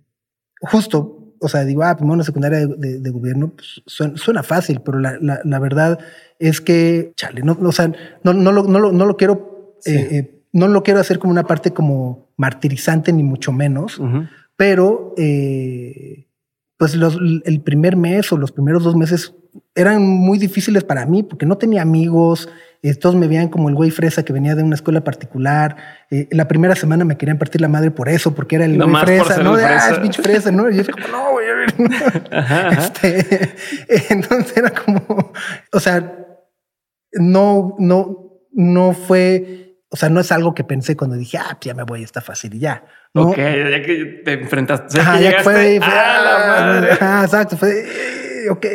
justo, o sea, digo, ah, primero una secundaria de, de, gobierno, pues, suena, fácil, pero la, la, la, verdad es que, chale, no, o sea, no, no, lo, no, lo, no lo quiero, eh, eh, no lo quiero hacer como una parte como martirizante, ni mucho menos, pero eh, pues los, el primer mes o los primeros dos meses eran muy difíciles para mí porque no tenía amigos, eh, todos me veían como el güey fresa que venía de una escuela particular. Eh, la primera semana me querían partir la madre por eso, porque era el güey fresa, ¿no? De, ah, es bicho fresa, ¿no? Y yo como, no, güey, a ver. Este, entonces era como, o sea, no, no, no fue, o sea, no es algo que pensé cuando dije, ah, pues ya me voy, está fácil y ya. ¿no? Ok, ya que te enfrentaste. Ajá, ya fue, fue, ah, la madre. Ajá, exacto, fue, ok.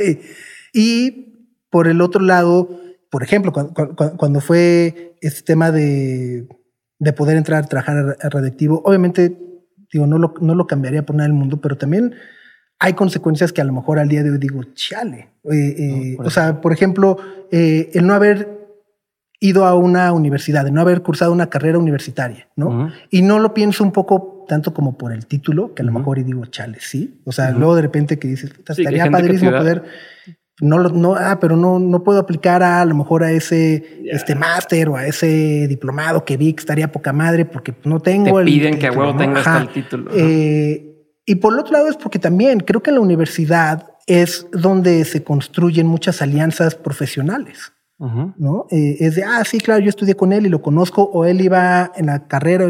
Y por el otro lado, por ejemplo, cuando, fue este tema de, poder entrar a trabajar a Radioactivo, obviamente Digo, no lo, no lo cambiaría por nada del mundo, pero también hay consecuencias que a lo mejor al día de hoy digo, chale. Eh, eh, o sea, por ejemplo, eh, el no haber ido a una universidad, de no haber cursado una carrera universitaria, ¿no? Y no lo pienso un poco tanto como por el título, que a lo mejor y digo, chale, sí. O sea, luego de repente que dices, estaría padrísimo poder no, no, ah, pero no, no puedo aplicar a, a lo mejor a ese este máster o a ese diplomado que vi que estaría poca madre porque no tengo Te piden que a huevo tengas el título. Eh, y por el otro lado es porque también creo que en la universidad es donde se construyen muchas alianzas profesionales. ¿No? Eh, es de, ah, sí, claro, yo estudié con él y lo conozco, o él iba en la carrera,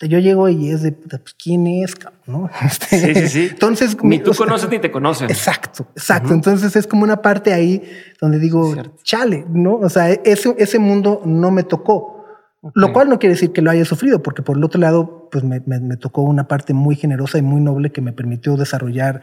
yo llego y es de, pues, ¿quién es? ¿no? Este, sí, sí, sí. Entonces, ni tú conoces ni te conocen. Exacto, exacto. Entonces es como una parte ahí donde digo, chale, ¿no? O sea, ese, ese mundo no me tocó. Lo cual no quiere decir que lo haya sufrido, porque por el otro lado, pues me, me, tocó una parte muy generosa y muy noble que me permitió desarrollar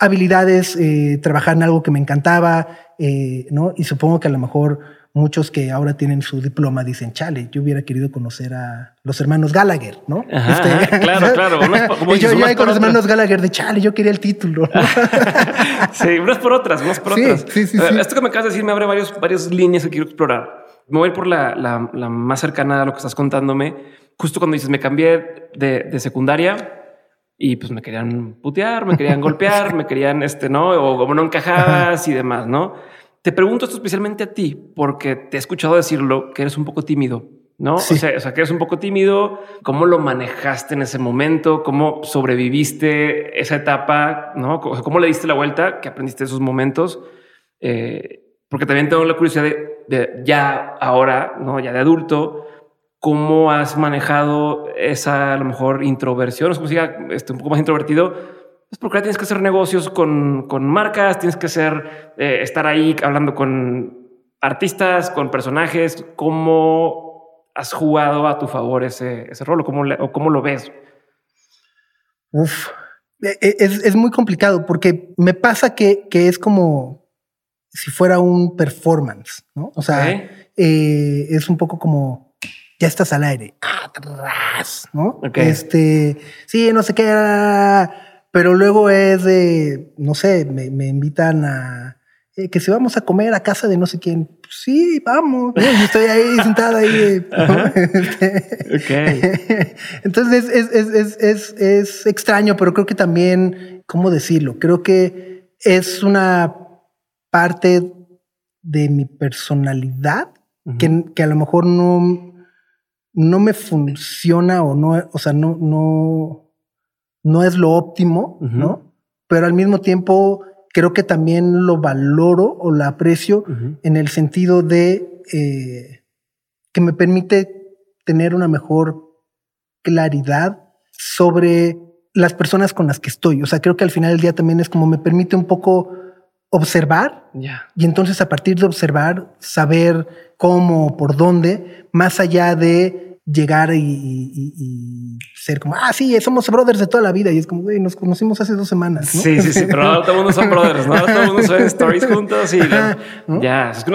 habilidades, eh, trabajar en algo que me encantaba, eh, ¿no? Y supongo que a lo mejor muchos que ahora tienen su diploma dicen, chale, yo hubiera querido conocer a los hermanos Gallagher, ¿no? este, claro, claro. como yo ya con los hermanos Gallagher de chale, yo quería el título. sí, unas por otras, unas por otras. Sí, sí, sí, Esto que me acabas de decir me abre varios, varias líneas que quiero explorar me voy por la, la, más cercana a lo que estás contándome. Justo cuando dices, me cambié de, de secundaria y pues me querían putear, me querían golpear, me querían, este, ¿no? O como no encajabas y demás, ¿no? Te pregunto esto especialmente a ti, porque te he escuchado decirlo, que eres un poco tímido, ¿no? O, sea, o sea, que eres un poco tímido. ¿Cómo lo manejaste en ese momento? ¿Cómo sobreviviste esa etapa? ¿No? ¿Cómo le diste la vuelta? ¿Qué aprendiste de esos momentos? Eh, porque también tengo la curiosidad de, ya ahora, ¿no? ya de adulto, cómo has manejado esa a lo mejor introversión, o como si diga, este, un poco más introvertido, es porque tienes que hacer negocios con, con marcas, tienes que ser, eh, estar ahí hablando con artistas, con personajes, cómo has jugado a tu favor ese, ese rol o cómo, o cómo lo ves. Uf, e, e, es, es, muy complicado porque me pasa que, que es como, si fuera un performance, ¿no? O sea, eh, es un poco como ya estás al aire, atrás, ¿no? Este, sí, no sé qué, pero luego es de, no sé, me, me invitan a eh, que si vamos a comer a casa de no sé quién, pues sí, vamos. Yo estoy ahí sentada ahí. Este, entonces es, es, es, es, es extraño, pero creo que también, ¿cómo decirlo? Creo que es una parte de mi personalidad que, que, a lo mejor no, no me funciona o no, o sea, no, no, no es lo óptimo, ¿no? Pero al mismo tiempo creo que también lo valoro o lo aprecio en el sentido de eh, que me permite tener una mejor claridad sobre las personas con las que estoy. O sea, creo que al final del día también es como me permite un poco observar y entonces a partir de observar saber cómo, por dónde, más allá de llegar y, ser como, ah, sí, somos brothers de toda la vida. Y es como, güey, nos conocimos hace dos semanas. Sí, sí, sí, pero ahora todo el mundo son brothers, ¿no? todo el mundo son stories juntos y ya. Es que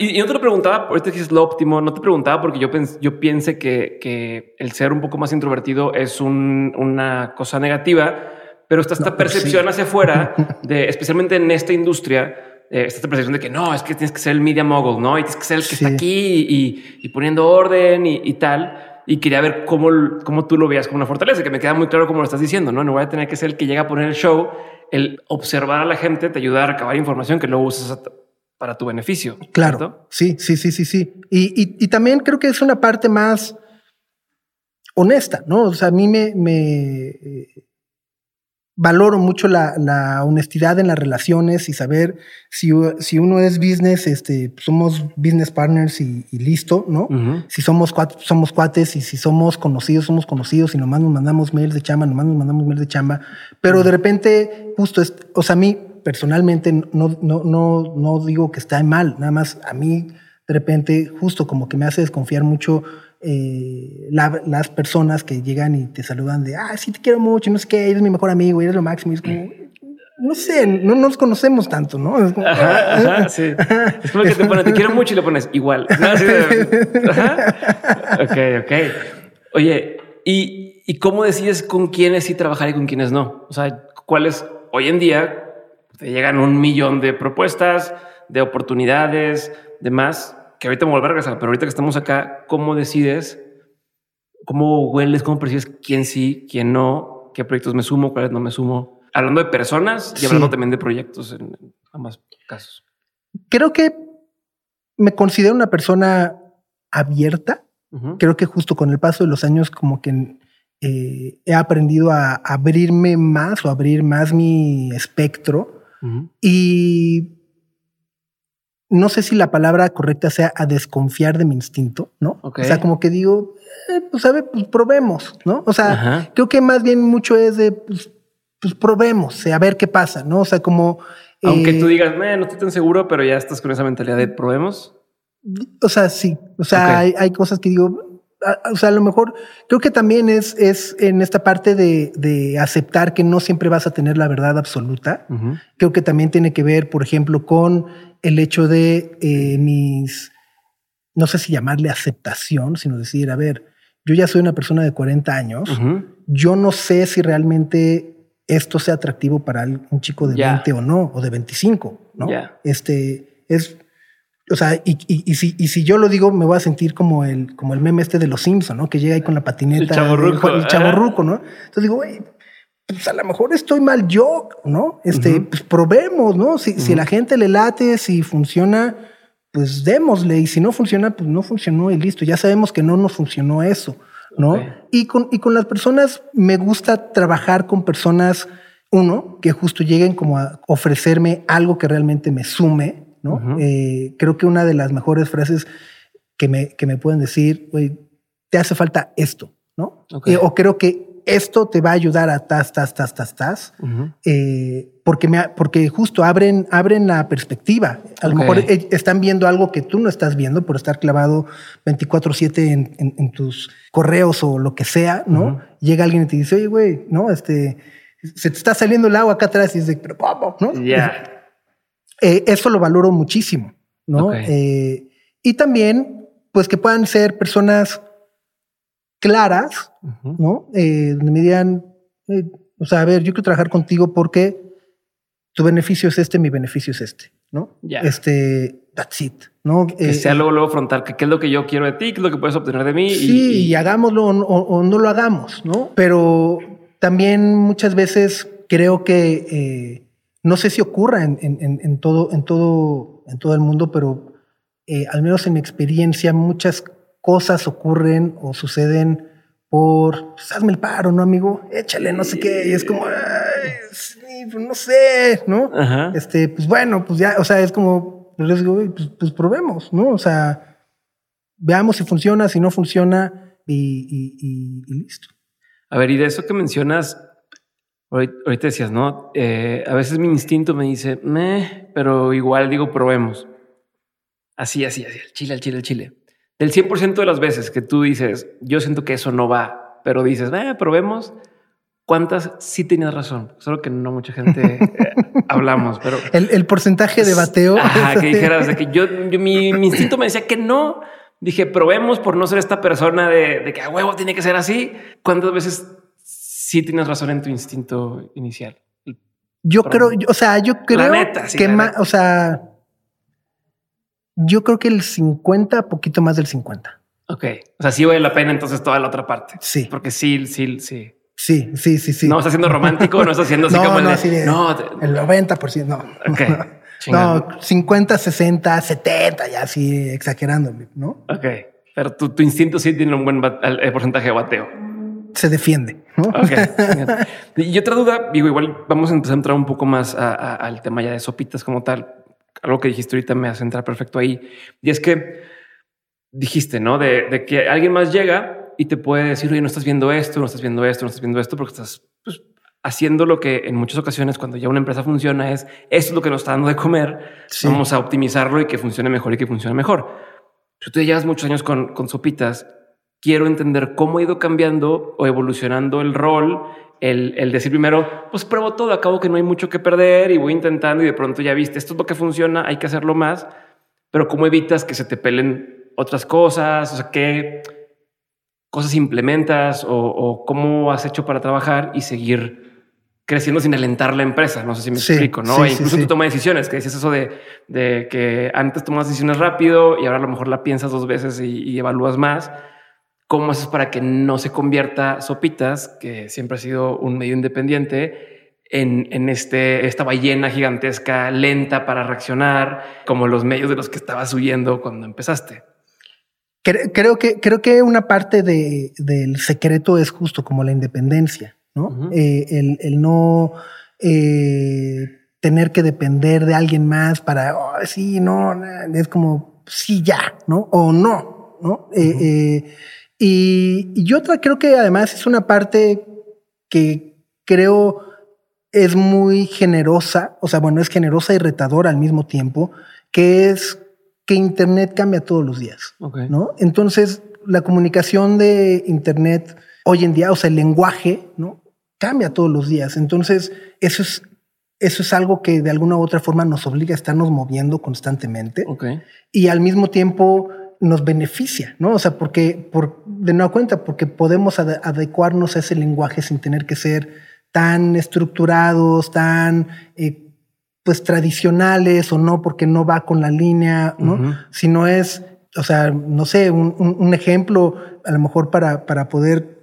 y, no te lo preguntaba, ahorita dices lo óptimo, no te preguntaba porque yo, yo piense que, que el ser un poco más introvertido es un, una cosa negativa pero está esta percepción hacia afuera de, especialmente en esta industria, eh, esta percepción de que no, es que tienes que ser el media mogul, no? Y tienes que ser el que está aquí y, y poniendo orden y, y, tal. Y quería ver cómo, cómo tú lo veías como una fortaleza, que me queda muy claro cómo lo estás diciendo, no? No voy a tener que ser el que llega a poner el show, el observar a la gente te ayuda a recabar información que luego usas para tu beneficio. Claro. Sí, sí, sí, sí, sí. Y, y, y, también creo que es una parte más honesta, ¿no? O sea, a mí me, me eh, valoro mucho la, honestidad en las relaciones y saber si, si uno es business, este, somos business partners y, listo, ¿no? Si somos cuates, somos cuates y si somos conocidos, somos conocidos y nomás nos mandamos mails de chamba, nomás nos mandamos mails de chamba. Pero de repente, justo, es, o sea, a mí personalmente no, no, no, no digo que está mal, nada más a mí de repente justo como que me hace desconfiar mucho eh, las personas que llegan y te saludan de, ah, sí, te quiero mucho, no sé qué, eres mi mejor amigo, eres lo máximo. es como, no sé, no nos conocemos tanto, ¿no? Es como, ajá, sí. Es como que te pones, te quiero mucho y le pones igual. Ok, ok. Oye, ¿Y, ¿Y cómo decides con quiénes sí trabajar y con quiénes no? O sea, ¿cuáles hoy en día te llegan un millón de propuestas, de oportunidades, de más, que ahorita me vuelvo a regresar, pero ahorita que estamos acá, ¿cómo decides? ¿Cómo hueles? ¿Cómo percibes quién sí, quién no? ¿Qué proyectos me sumo? ¿Cuáles no me sumo? Hablando de personas y hablando también de proyectos en ambos casos. Creo que me considero una persona abierta. Creo que justo con el paso de los años como que eh, he aprendido a abrirme más o abrir más mi espectro y no sé si la palabra correcta sea a desconfiar de mi instinto, ¿no? O sea, como que digo, eh, pues a ver, pues probemos, ¿no? O sea, creo que más bien mucho es de, pues, pues probemos, a ver qué pasa, ¿no? O sea, como... Aunque tú eh, digas, no estoy tan seguro, pero ya estás con esa mentalidad de probemos. O sea, sí. O sea, hay, hay, cosas que digo, o sea, a lo mejor creo que también es, es en esta parte de, de aceptar que no siempre vas a tener la verdad absoluta. Creo que también tiene que ver, por ejemplo, con el hecho de eh, mis, no sé si llamarle aceptación, sino decir, a ver, yo ya soy una persona de 40 años, yo no sé si realmente esto sea atractivo para un chico de 20 o no, o de 25, ¿no? Este es o sea, y, y, si, y si yo lo digo, me voy a sentir como el, como el meme este de los Simpson, ¿no? Que llega ahí con la patineta. El chaborruco. El, chaborruco, ¿no? Entonces digo, güey, pues a lo mejor estoy mal yo, ¿no? Este, pues probemos, ¿no? Si, si a la gente le late, si funciona, pues démosle. Y si no funciona, pues no funcionó y listo. Ya sabemos que no nos funcionó eso, ¿no? Y, con, y con las personas me gusta trabajar con personas, uno, que justo lleguen como a ofrecerme algo que realmente me sume, eh, creo que una de las mejores frases que me, que me pueden decir, güey, te hace falta esto, ¿no? Eh, o creo que esto te va a ayudar a tas, tas, tas, tas, tas, eh, porque, me, porque justo abren, abren la perspectiva. A lo mejor están viendo algo que tú no estás viendo por estar clavado 24/7 en, en, tus correos o lo que sea, ¿no? Llega alguien y te dice, oye, güey, ¿no? Este, se te está saliendo el agua acá atrás y dice, pero ¿cómo? ¿no? Ya. Eh, eso lo valoro muchísimo, ¿no? Eh, y también, pues que puedan ser personas claras, ¿no? Eh, donde me digan, o sea, a ver, yo quiero trabajar contigo porque tu beneficio es este, mi beneficio es este, ¿no? Ya. Este, that's it, ¿no? Que sea luego, luego frontal, que qué es lo que yo quiero de ti, qué es lo que puedes obtener de mí. Sí, y, hagámoslo o, no lo hagamos, ¿no? Pero también muchas veces creo que no sé si ocurra en, todo, en, todo, en todo el mundo, pero eh, al menos en mi experiencia muchas cosas ocurren o suceden por, pues hazme el paro, ¿no, amigo? Échale, no sé qué. Y es como, pues, no sé, ¿no? Este, pues bueno, pues ya, o sea, es como, pues, pues, pues, probemos, ¿no? O sea, veamos si funciona, si no funciona y listo. A ver, y de eso que mencionas, Ahorita decías, ¿no? Eh, a veces mi instinto me dice, meh, pero igual digo, probemos. Así, así, así, el chile, el chile, el chile. Del 100% de las veces que tú dices, yo siento que eso no va, pero dices, eh, probemos, ¿cuántas sí tenías razón? Solo que no mucha gente eh, hablamos, pero... El, porcentaje de bateo. Ajá, que dijeras, de que yo, mi, instinto me decía que no. Dije, probemos por no ser esta persona de, de que a huevo tiene que ser así. ¿Cuántas veces sí tienes razón en tu instinto inicial. Yo creo, o sea, yo creo que más, o sea, yo creo que el 50, poquito más del 50. Ok. O sea, sí vale la pena entonces toda la otra parte. Sí. Porque sí, sí, sí. Sí, sí, sí, sí. No está siendo romántico, no está haciendo así como no, el, de, no, el 90%, no. Ok. no, 50, 60, 70, ya así exagerando, ¿no? Ok. Pero tu, tu instinto sí tiene un buen porcentaje de bateo se defiende. y otra duda, digo, igual vamos a empezar a entrar un poco más al tema ya de sopitas como tal. Algo que dijiste ahorita me hace entrar perfecto ahí. Y es que dijiste, ¿no? De, que alguien más llega y te puede decir, oye, no estás viendo esto, no estás viendo esto, no estás viendo esto, porque estás pues, haciendo lo que en muchas ocasiones cuando ya una empresa funciona es, esto es lo que nos está dando de comer, vamos a optimizarlo y que funcione mejor y que funcione mejor. Si tú llevas muchos años con, con sopitas quiero entender cómo ha ido cambiando o evolucionando el rol, el, decir primero, pues pruebo todo, acabo que no hay mucho que perder y voy intentando y de pronto ya viste, esto es lo que funciona, hay que hacerlo más, pero cómo evitas que se te pelen otras cosas, o sea, que cosas implementas o, cómo has hecho para trabajar y seguir creciendo sin alentar la empresa. No sé si me explico, ¿no? E incluso tú tomas decisiones, que decías eso de, que antes tomas decisiones rápido y ahora a lo mejor la piensas dos veces y, evalúas más. ¿Cómo haces para que no se convierta Sopitas, que siempre ha sido un medio independiente, en, en este, esta ballena gigantesca, lenta para reaccionar, como los medios de los que estabas huyendo cuando empezaste? Creo, que, creo que una parte del secreto es justo como la independencia. ¿no? Eh, el, no eh, tener que depender de alguien más para, oh, sí, no, es como, sí, ya, ¿no? O no, ¿no? Eh, y, y otra creo que además es una parte que creo es muy generosa, o sea, bueno, es generosa y retadora al mismo tiempo, que es que Internet cambia todos los días, ¿no? Entonces, la comunicación de Internet hoy en día, o sea, el lenguaje, ¿no? cambia todos los días. Entonces, eso es, eso es algo que de alguna u otra forma nos obliga a estarnos moviendo constantemente. Y al mismo tiempo nos beneficia, ¿no? O sea, porque, por, de nueva cuenta, porque podemos adecuarnos a ese lenguaje sin tener que ser tan estructurados, tan eh, pues tradicionales o no, porque no va con la línea, ¿no? Si no es, o sea, no sé, un, un ejemplo a lo mejor para, para poder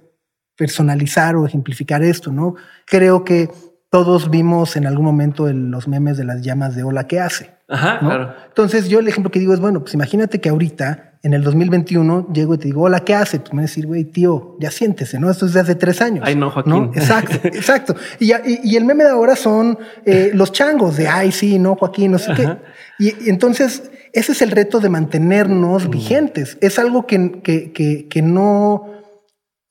personalizar o ejemplificar esto, ¿no? Creo que todos vimos en algún momento los memes de las llamas de hola, ¿qué hace? Ajá, claro. Entonces yo el ejemplo que digo es, bueno, pues imagínate que ahorita, en el 2021, llego y te digo, hola, ¿qué hace? Pues me vas a decir, güey, tío, ya siéntese, ¿no? Esto es de hace tres años. Ay, no, Joaquín. Exacto, exacto. Y, y, el meme de ahora son eh, los changos de, ay, sí, no, Joaquín, no sé qué. Y, entonces, ese es el reto de mantenernos mm. vigentes. Es algo que, que, que, que no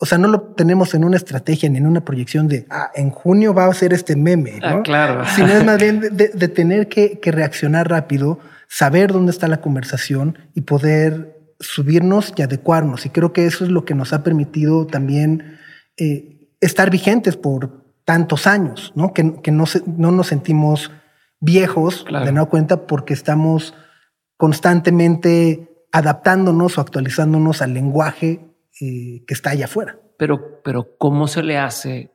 o sea, no lo tenemos en una estrategia ni en una proyección de, ah, en junio va a ser este meme, ah, ¿no? claro. Sino es más bien de, tener que, reaccionar rápido, saber dónde está la conversación y poder subirnos y adecuarnos. Y creo que eso es lo que nos ha permitido también eh, estar vigentes por tantos años, ¿no? Que, no, no nos sentimos viejos de no cuenta porque estamos constantemente adaptándonos o actualizándonos al lenguaje eh, que está allá afuera. Pero, pero ¿cómo se le hace?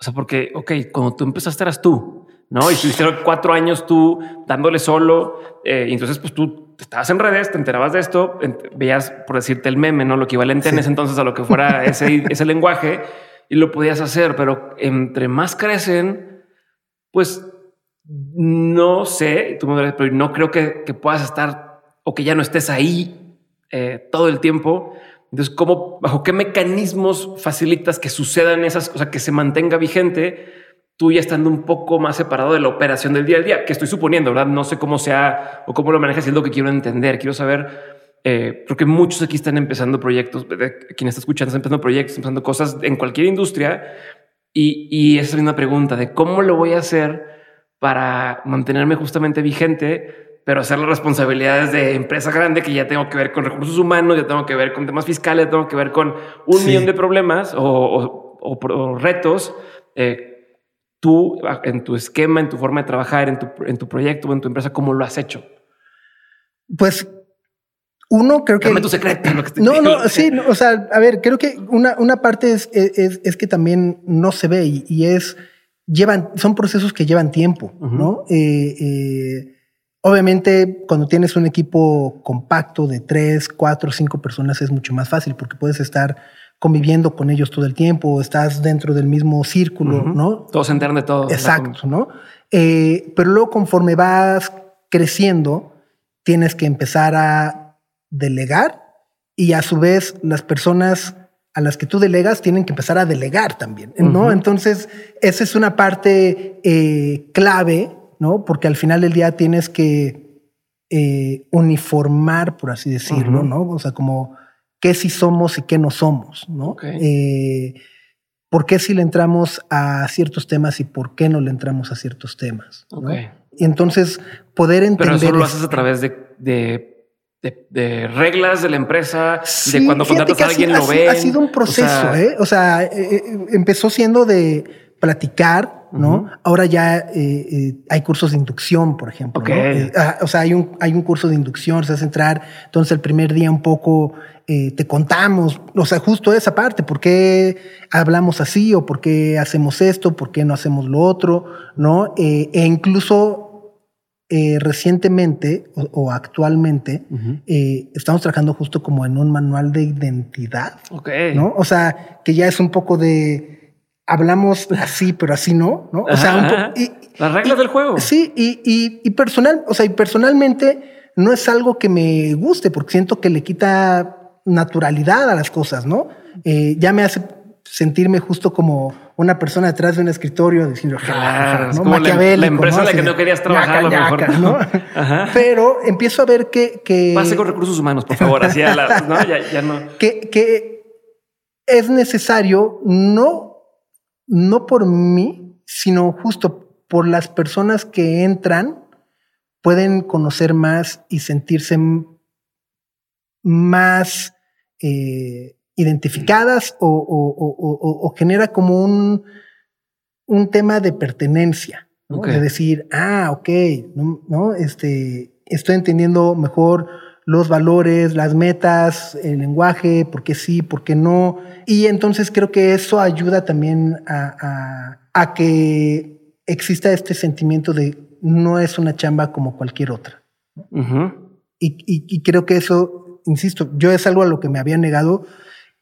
O sea, porque, ok, cuando tú empezaste eras tú, ¿no? Y estuviste cuatro años tú dándole solo, eh, y entonces pues tú estabas en redes, te enterabas de esto, veías, por decirte, el meme, ¿no? Lo equivalente en ese entonces a lo que fuera ese, ese lenguaje, y lo podías hacer, pero entre más crecen, pues no sé, tú me pero no creo que, que, puedas estar o que ya no estés ahí eh, todo el tiempo. Entonces, ¿cómo, bajo qué mecanismos facilitas que sucedan esas cosas, que se mantenga vigente, tú ya estando un poco más separado de la operación del día a día? Que estoy suponiendo, ¿verdad? No sé cómo sea o cómo lo manejas, es lo que quiero entender. Quiero saber, eh, porque muchos aquí están empezando proyectos, quien está escuchando, está empezando proyectos, empezando cosas en cualquier industria. Y, y esa es una pregunta de cómo lo voy a hacer para mantenerme justamente vigente pero hacer las responsabilidades de empresa grande que ya tengo que ver con recursos humanos, ya tengo que ver con temas fiscales, ya tengo que ver con un millón de problemas o, retos. Eh, tú, en tu esquema, en tu forma de trabajar, en tu, en tu proyecto o en tu empresa, ¿cómo lo has hecho? Pues uno creo que... Dame tu secreto. no, no, sí, o sea, a ver, creo que una, una parte es, es, que también no se ve y, es, llevan, son procesos que llevan tiempo, ¿no? eh, eh Obviamente, cuando tienes un equipo compacto de tres, cuatro, cinco personas es mucho más fácil porque puedes estar conviviendo con ellos todo el tiempo, estás dentro del mismo círculo, ¿no? Todos se enteran de todo. Exacto, ¿no? Eh, pero luego conforme vas creciendo, tienes que empezar a delegar y a su vez las personas a las que tú delegas tienen que empezar a delegar también, ¿no? Entonces, esa es una parte eh, clave ¿no? Porque al final del día tienes que eh, uniformar, por así decirlo, ¿no? O sea, como qué sí somos y qué no somos, ¿no? Eh, ¿Por qué si le entramos a ciertos temas y por qué no le entramos a ciertos temas? Y entonces poder entender. Pero eso lo haces a través de, de, reglas de la empresa, de cuando contratas a alguien lo ve. Ha sido un proceso, ¿eh? O sea, empezó siendo de platicar, ¿no? Ahora ya eh, eh, hay cursos de inducción, por ejemplo. Eh, ah, o sea, hay un, hay un curso de inducción, se hace entrar, entonces el primer día un poco te contamos, o sea, justo esa parte, por qué hablamos así o por qué hacemos esto, por qué no hacemos lo otro, ¿no? e incluso recientemente o, actualmente estamos trabajando justo como en un manual de identidad, ¿no? O sea, que ya es un poco de hablamos así, pero así no, ¿no? O sea, las reglas del juego. Sí, y, y, personal, o sea, y personalmente no es algo que me guste porque siento que le quita naturalidad a las cosas, ¿no? Eh, ya me hace sentirme justo como una persona detrás de un escritorio diciendo, claro, ¿no? la, empresa en la que no querías trabajar, lo mejor. ¿no? Pero empiezo a ver que, que... Pase con recursos humanos, por favor, así a la, ¿no? Ya, ya no. Que, que es necesario no no por mí, sino justo por las personas que entran, pueden conocer más y sentirse más eh, identificadas o, genera como un, un tema de pertenencia, de decir, ah, ok, no, este, estoy entendiendo mejor los valores, las metas, el lenguaje, por qué sí, por qué no. Y entonces creo que eso ayuda también a, que exista este sentimiento de no es una chamba como cualquier otra. y, creo que eso, insisto, yo es algo a lo que me había negado,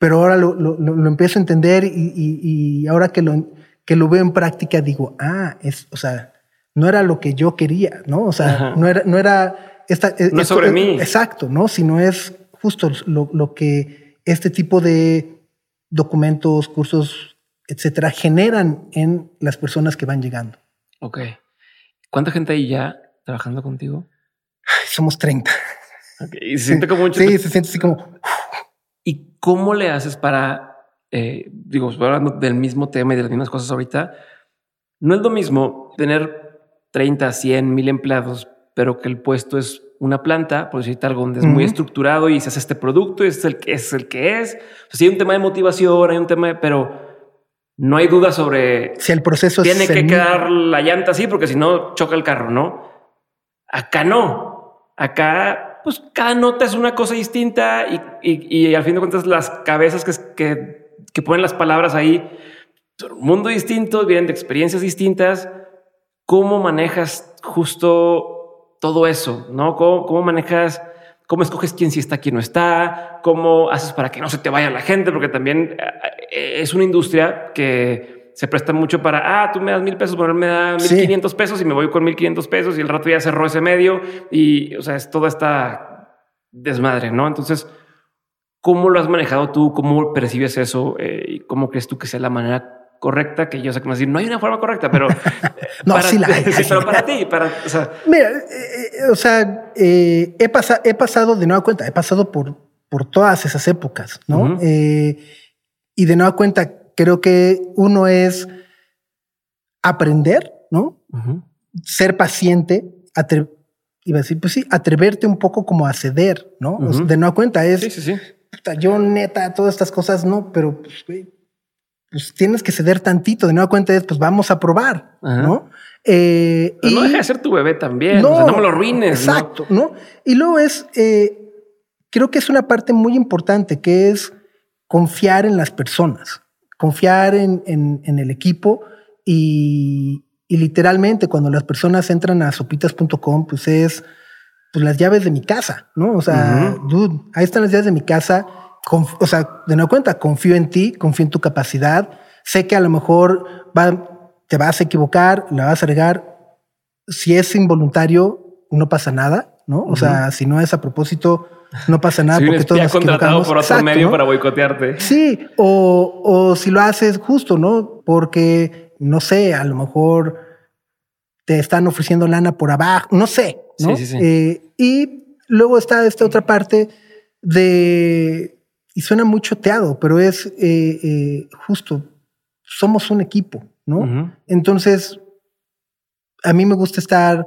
pero ahora lo, lo, empiezo a entender y, ahora que lo, que lo veo en práctica digo, ah, es, o sea, no era lo que yo quería, ¿no? O sea, no era, no era eh, no es sobre mí. Exacto, ¿no? Sino es justo lo, que este tipo de documentos, cursos, etcétera, generan en las personas que van llegando. Ok. ¿Cuánta gente hay ya trabajando contigo? somos 30. Y se siente como mucho. Sí, se siente así como. ¿Y cómo le haces para, eh, digo, hablando del mismo tema y de las mismas cosas ahorita? No es lo mismo tener 30, 100, mil empleados pero que el puesto es una planta, por decirte algo, donde es muy estructurado y se hace este producto y es el que es. El que es. O hay un tema de motivación, hay un tema, pero no hay duda sobre si el proceso tiene que quedar la llanta así, porque si no choca el carro, ¿no? Acá no. Acá, pues cada nota es una cosa distinta y, y, al fin de cuentas las cabezas que, que, que ponen las palabras ahí son un mundo distinto, vienen de experiencias distintas. ¿Cómo manejas justo todo eso, ¿no? ¿Cómo, manejas, cómo escoges quién sí está, quién no está, cómo haces para que no se te vaya la gente, porque también eh, es una industria que se presta mucho para, ah, tú me das mil pesos, pero él me da mil quinientos pesos y me voy con mil quinientos pesos y el rato ya cerró ese medio y, o sea, es toda esta desmadre, ¿no? Entonces, ¿cómo lo has manejado tú? ¿Cómo percibes eso? Eh, ¿Y cómo crees tú que sea la manera correcta que yo sé cómo decir, no hay una forma correcta, pero no, para, sí la hay, pero para ti, para, o sea, mira, eh, eh, o sea, eh, he, pasado, he pasado de nueva cuenta, he pasado por, por todas esas épocas, ¿no? y de nueva cuenta, creo que uno es aprender, ¿no? Ser paciente, iba a decir, pues sí, atreverte un poco como a ceder, ¿no? de nueva cuenta es, sí, sí, sí. yo neta, todas estas cosas, no, pero pues, pues tienes que ceder tantito. De nueva cuenta es, pues vamos a probar, ¿no? Eh, y no deja de ser tu bebé también. No, no me lo arruines. Exacto, ¿no? Y luego es, eh, creo que es una parte muy importante que es confiar en las personas, confiar en, en, el equipo y, y, literalmente cuando las personas entran a sopitas.com, pues es pues las llaves de mi casa, ¿no? O sea, dude, ahí están las llaves de mi casa o sea, de nueva cuenta, confío en ti, confío en tu capacidad. Sé que a lo mejor te vas a equivocar, la vas a regar. Si es involuntario, no pasa nada, ¿no? O sea, si no es a propósito, no pasa nada porque todos nos contratado por otro medio para boicotearte. Sí, o, o si lo haces justo, ¿no? Porque, no sé, a lo mejor te están ofreciendo lana por abajo, no sé, ¿no? Sí, sí, sí. Eh, y luego está esta otra parte de y suena muy choteado, pero es eh, eh, justo, somos un equipo, ¿no? Entonces, a mí me gusta estar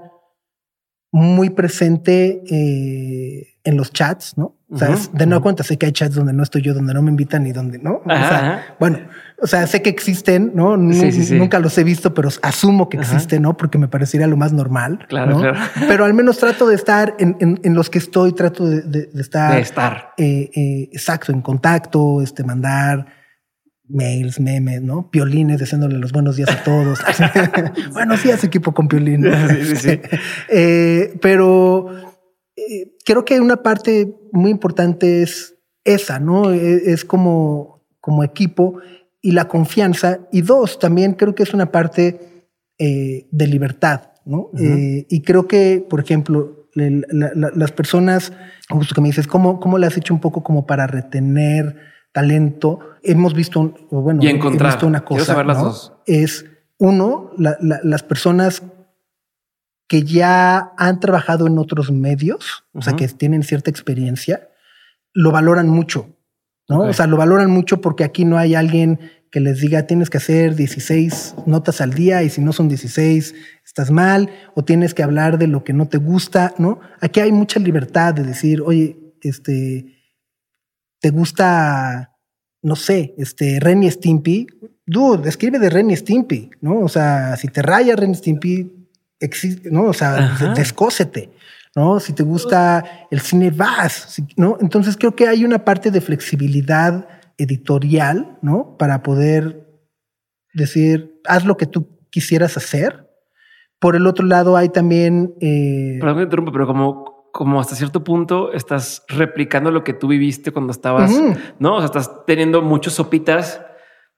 muy presente eh, en los chats, ¿no? O sea, de no cuenta, sé que hay chats donde no estoy yo, donde no me invitan y donde no. o sea, bueno, o sea, sé que existen, ¿no? Nunca los he visto, pero asumo que existen, ¿no? Porque me parecería lo más normal. Claro, claro. Pero al menos trato de estar en, los que estoy, trato de, estar. De estar. Eh, eh, exacto, en contacto, este, mandar mails, memes, ¿no? Piolines deseándole los buenos días a todos. buenos días, equipo con piolín. Sí, sí, eh, pero eh, creo que una parte muy importante es esa, ¿no? E, es, como, como equipo y la confianza. Y dos, también creo que es una parte eh, de libertad, ¿no? y creo que, por ejemplo, las personas, justo que me dices, ¿cómo, ¿cómo le has hecho un poco como para retener talento, hemos visto, bueno, y encontrar. visto una cosa, es uno, las personas que ya han trabajado en otros medios, o sea, que tienen cierta experiencia, lo valoran mucho, ¿no? O sea, lo valoran mucho porque aquí no hay alguien que les diga tienes que hacer 16 notas al día y si no son 16 estás mal o tienes que hablar de lo que no te gusta, ¿no? Aquí hay mucha libertad de decir, oye, este, te gusta, no sé, este, Ren y Stimpy, dude, escribe de Ren y Stimpy, ¿no? O sea, si te raya Ren y Stimpy, existe, ¿no? O sea, descósete, ¿no? Si te gusta el cine, vas, ¿no? Entonces creo que hay una parte de flexibilidad editorial, ¿no? Para poder decir, haz lo que tú quisieras hacer. Por el otro lado, hay también. Eh, Perdón me interrumpo, pero como como hasta cierto punto estás replicando lo que tú viviste cuando estabas, ¿no? O sea, estás teniendo muchos sopitas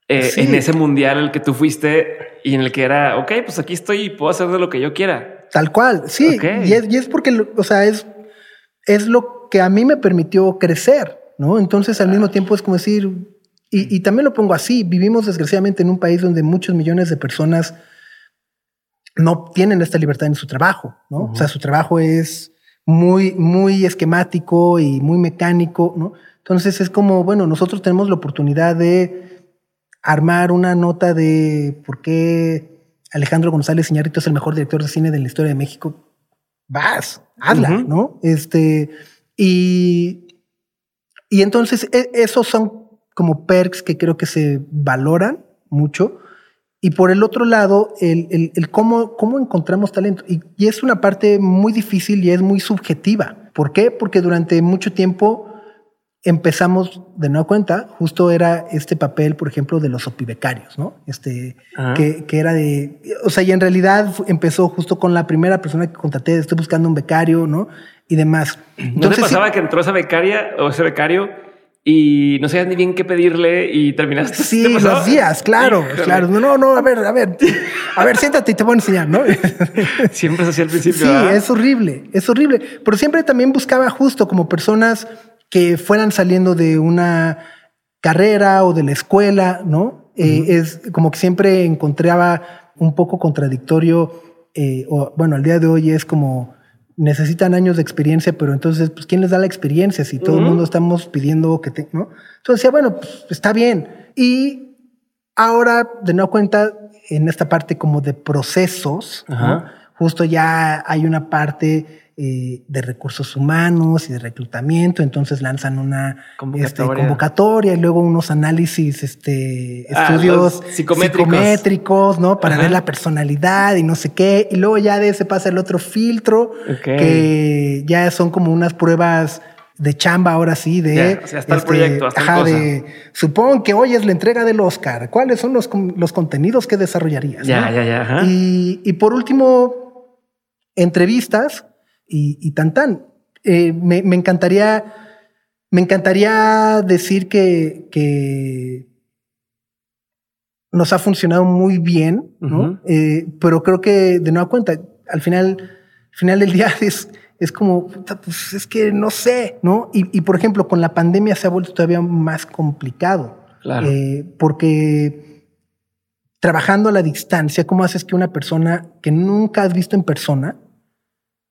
eh, en ese mundial que tú fuiste y en el que era, ok, pues aquí estoy y puedo hacer de lo que yo quiera. Tal cual, sí. Y, es, porque, o sea, es, es lo que a mí me permitió crecer, ¿no? Entonces al mismo tiempo es como decir, y, también lo pongo así, vivimos desgraciadamente en un país donde muchos millones de personas no tienen esta libertad en su trabajo, ¿no? O sea, su trabajo es muy, muy esquemático y muy mecánico, ¿no? Entonces es como, bueno, nosotros tenemos la oportunidad de armar una nota de por qué Alejandro González Iñárritu es el mejor director de cine de la historia de México. Vas, hazla, ¿no? Este, y, y entonces e, esos son como perks que creo que se valoran mucho y por el otro lado, el, el, cómo, cómo, encontramos talento. Y, es una parte muy difícil y es muy subjetiva. ¿Por qué? Porque durante mucho tiempo empezamos de nueva cuenta, justo era este papel, por ejemplo, de los opibecarios, ¿no? Este, que, que, era de, o sea, y en realidad empezó justo con la primera persona que contraté, estoy buscando un becario, ¿no? Y demás. ¿No te pasaba que entró esa becaria o ese becario y no sabías ni bien qué pedirle y terminaste. Sí, los días, claro, claro. No, no, a ver, a ver, a ver, siéntate y te voy a enseñar, ¿no? siempre es así al principio. Sí, es horrible, es horrible. Pero siempre también buscaba justo como personas que fueran saliendo de una carrera o de la escuela, ¿no? Eh, es como que siempre encontraba un poco contradictorio, eh, o bueno, al día de hoy es como necesitan años de experiencia, pero entonces, pues, ¿quién les da la experiencia? Si todo el mundo estamos pidiendo que te, ¿no? Entonces decía, bueno, pues está bien. Y ahora, de nuevo cuenta, en esta parte como de procesos, justo ya hay una parte eh, de recursos humanos y de reclutamiento, entonces lanzan una este, convocatoria, y luego unos análisis, este, ah, estudios psicométricos. ¿no? Para ver la personalidad y no sé qué, y luego ya de ese pasa el otro filtro, que ya son como unas pruebas de chamba ahora sí, de... hasta el este, proyecto, hasta de, que hoy es la entrega del Oscar. ¿Cuáles son los, los contenidos que desarrollarías? Ya, ya, ya. Y, y por último, entrevistas y, tan tan. Eh, me, encantaría, me encantaría decir que, que nos ha funcionado muy bien, ¿no? Eh, pero creo que de nueva cuenta, al final, al final del día es, es como, pues es que no sé, ¿no? Y, por ejemplo, con la pandemia se ha vuelto todavía más complicado. Claro. Eh, porque trabajando a la distancia, ¿cómo haces que una persona que nunca has visto en persona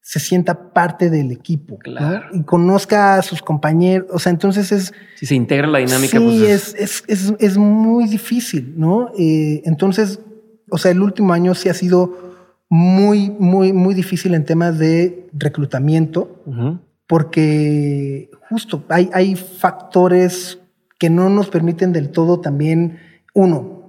se sienta parte del equipo y conozca a sus compañeros. O sea, entonces es. Si se integra la dinámica, sí, pues es... Es, es, muy difícil, ¿no? Eh, entonces, o sea, el último año sí ha sido muy, muy, muy difícil en temas de reclutamiento, porque justo hay, hay factores que no nos permiten del todo también, uno,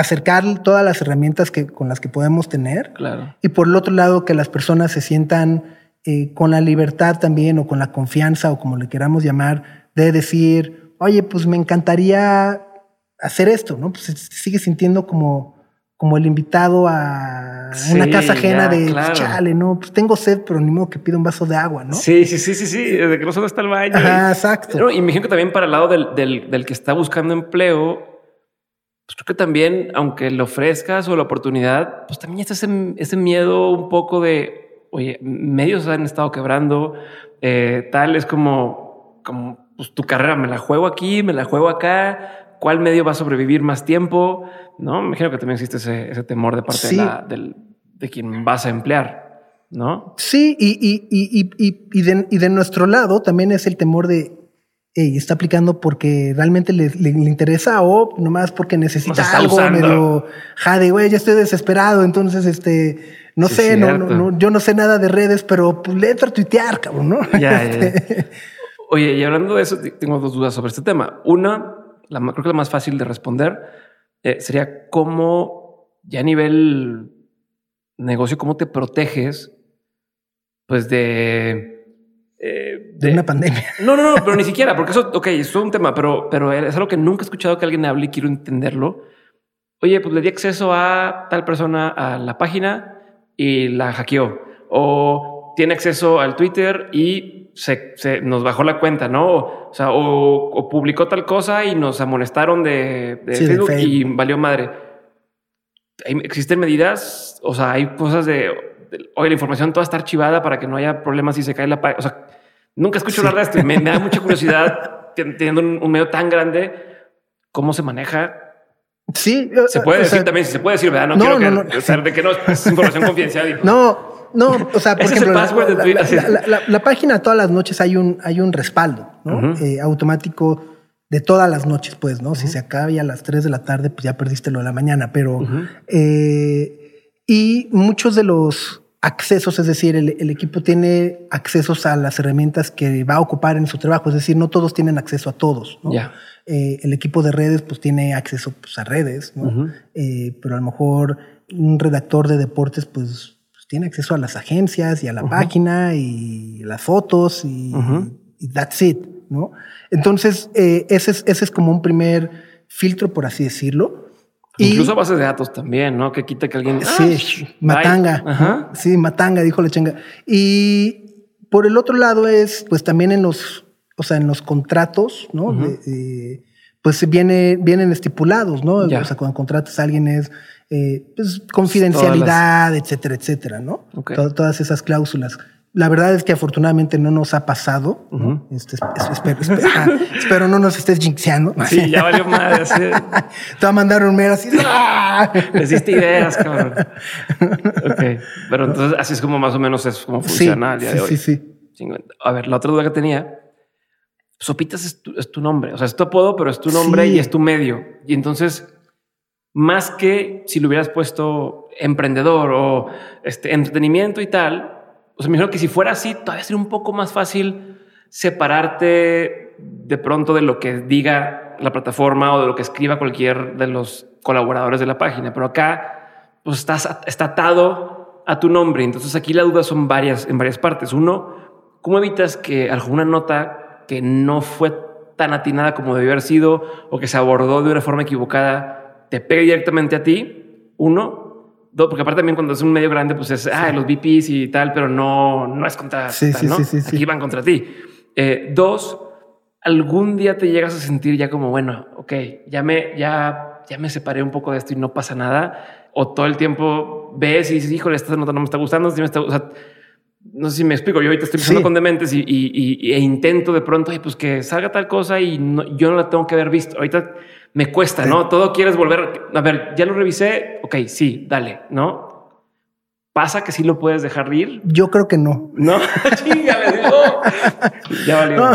acercar todas las herramientas que, con las que podemos tener. Claro. Y por el otro lado, que las personas se sientan eh, con la libertad también o con la confianza o como le queramos llamar, de decir, oye, pues me encantaría hacer esto, ¿no? Pues se sigue sintiendo como, como el invitado a una Sí, casa ajena ya, de, claro. chale, ¿no? Pues tengo sed, pero ni modo que pida un vaso de agua, ¿no? Sí, sí, sí, sí, sí, de que no solo está el baño. Ajá, exacto. No, y me imagino que también para el lado del, del, del que está buscando empleo, pues creo que también, aunque le ofrezcas o la oportunidad, pues también está ese, ese miedo un poco de, oye, medios han estado quebrando, eh, tal, es como, como pues, tu carrera, me la juego aquí, me la juego acá, ¿cuál medio va a sobrevivir más tiempo? No, me imagino que también existe ese, ese temor de parte Sí. de, la, del, de quien vas a emplear, ¿no? Sí, y, y, y, y, y- y de, y de nuestro lado también es el temor de, "Ey, está aplicando porque realmente le, le- le interesa o nomás porque necesita algo usando. medio jade, güey, ya estoy desesperado, entonces este, no Sí, sé, no, no- no- yo no sé nada de redes, pero pues le entro a tuitear, cabrón, ¿no? Ya, ya, ya. Oye, y hablando de eso, tengo dos dudas sobre este tema. Una, la, creo que la más fácil de responder eh, sería cómo, ya a nivel negocio, cómo te proteges, pues de... eh, de una pandemia. no, no, no, pero ni siquiera, porque eso, ok, es todo un tema, pero, pero es algo que nunca he escuchado que alguien hable y quiero entenderlo. Oye, pues le di acceso a tal persona a la página y la hackeó. O tiene acceso al Twitter y se, se nos bajó la cuenta, ¿no? O, o sea, o, o publicó tal cosa y nos amonestaron de, de Sí, de Facebook, y valió madre. ¿Existen medidas? O sea, hay cosas de, de, oye, la información toda está archivada para que no haya problemas si se cae la página. O sea, nunca escucho Sí. hablar de esto me, me da mucha curiosidad ten- teniendo un, un medio tan grande, cómo se maneja. Sí, Se puede o decir sea, también, si se puede decir, ¿verdad? No, no, quiero que, no, no. o sea, de que no es información confidencial. y- No, no, o sea, por ejemplo, la- password de la, Twitter. la- la- página todas las noches hay un, hay un respaldo, ¿no? Ujú. Eh, automático de todas las noches, pues, ¿no? Si se acaba ya a las 3 de la tarde, pues ya perdiste lo de la mañana, pero... Ujú. eh, y muchos de los accesos, es decir, el, el equipo tiene accesos a las herramientas que va a ocupar en su trabajo, es decir, no todos tienen acceso a todos, ¿no? Eh, el equipo de redes pues tiene acceso pues, a redes, ¿no? Eh, pero a lo mejor un redactor de deportes pues, pues, tiene acceso a las agencias y a la página y las fotos y, that's it, ¿no? Entonces, eh, ese, es, ese es como un primer filtro, por así decirlo. Y- Incluso a base de datos también, ¿no? Que quita que alguien... Sí, Ah, matanga. Ajá. Sí, matanga, dijo la changa. Y por el otro lado es, pues también en los, o sea, en los contratos, ¿no? De- eh, pues viene, vienen estipulados, ¿no? Ya. O sea, cuando contratas a alguien es, eh, pues, confidencialidad, etcétera, etcétera, ¿no? Ok. To- todas esas cláusulas. La verdad es que afortunadamente no nos ha pasado. ¿no? Ujú. Este, es- es- espero, espero, ajá, espero no nos estés jinxeando. Sí, ya valió madre. sí. Te va a mandar un mail así. ¡ah! Les diste ideas, cabrón. Ok. Pero entonces así es como más o menos es como funciona al día sí, de hoy. sí, sí. A ver, la otra duda que tenía. Sopitas es tu, es tu nombre. O sea, es tu apodo, pero es tu nombre Sí. y es tu medio. Y entonces, más que si le hubieras puesto emprendedor o este entretenimiento y tal, o sea, me imagino que si fuera así, todavía sería un poco más fácil separarte de pronto de lo que diga la plataforma o de lo que escriba cualquier de los colaboradores de la página. Pero acá, pues estás está atado a tu nombre. Entonces aquí la duda son varias en varias partes. Uno, ¿cómo evitas que alguna nota que no fue tan atinada como debió haber sido o que se abordó de una forma equivocada te pegue directamente a ti? Uno. Porque aparte también cuando es un medio grande, pues es ah, los VPs y tal, pero no, no es contra Sí, tal, sí, ¿no? sí, sí. Aquí van contra ti. Eh, dos, algún día te llegas a sentir ya como, bueno, ok, ya me, ya, ya me separé un poco de esto y no pasa nada. O todo el tiempo ves y dices, híjole, esta nota no me está gustando, sí me está, o sea, no sé si me explico. Yo ahorita estoy Sí. con dementes y, y- y- e intento de pronto, "Ay, pues que salga tal cosa y no- yo no la tengo que haber visto. Ahorita me cuesta, ¿no? Todo quieres volver. A ver, ya lo revisé. Ok, sí, dale, ¿no? Pasa que sí lo puedes dejar ir. Yo creo que no. No, chinga, le digo. Ya valió.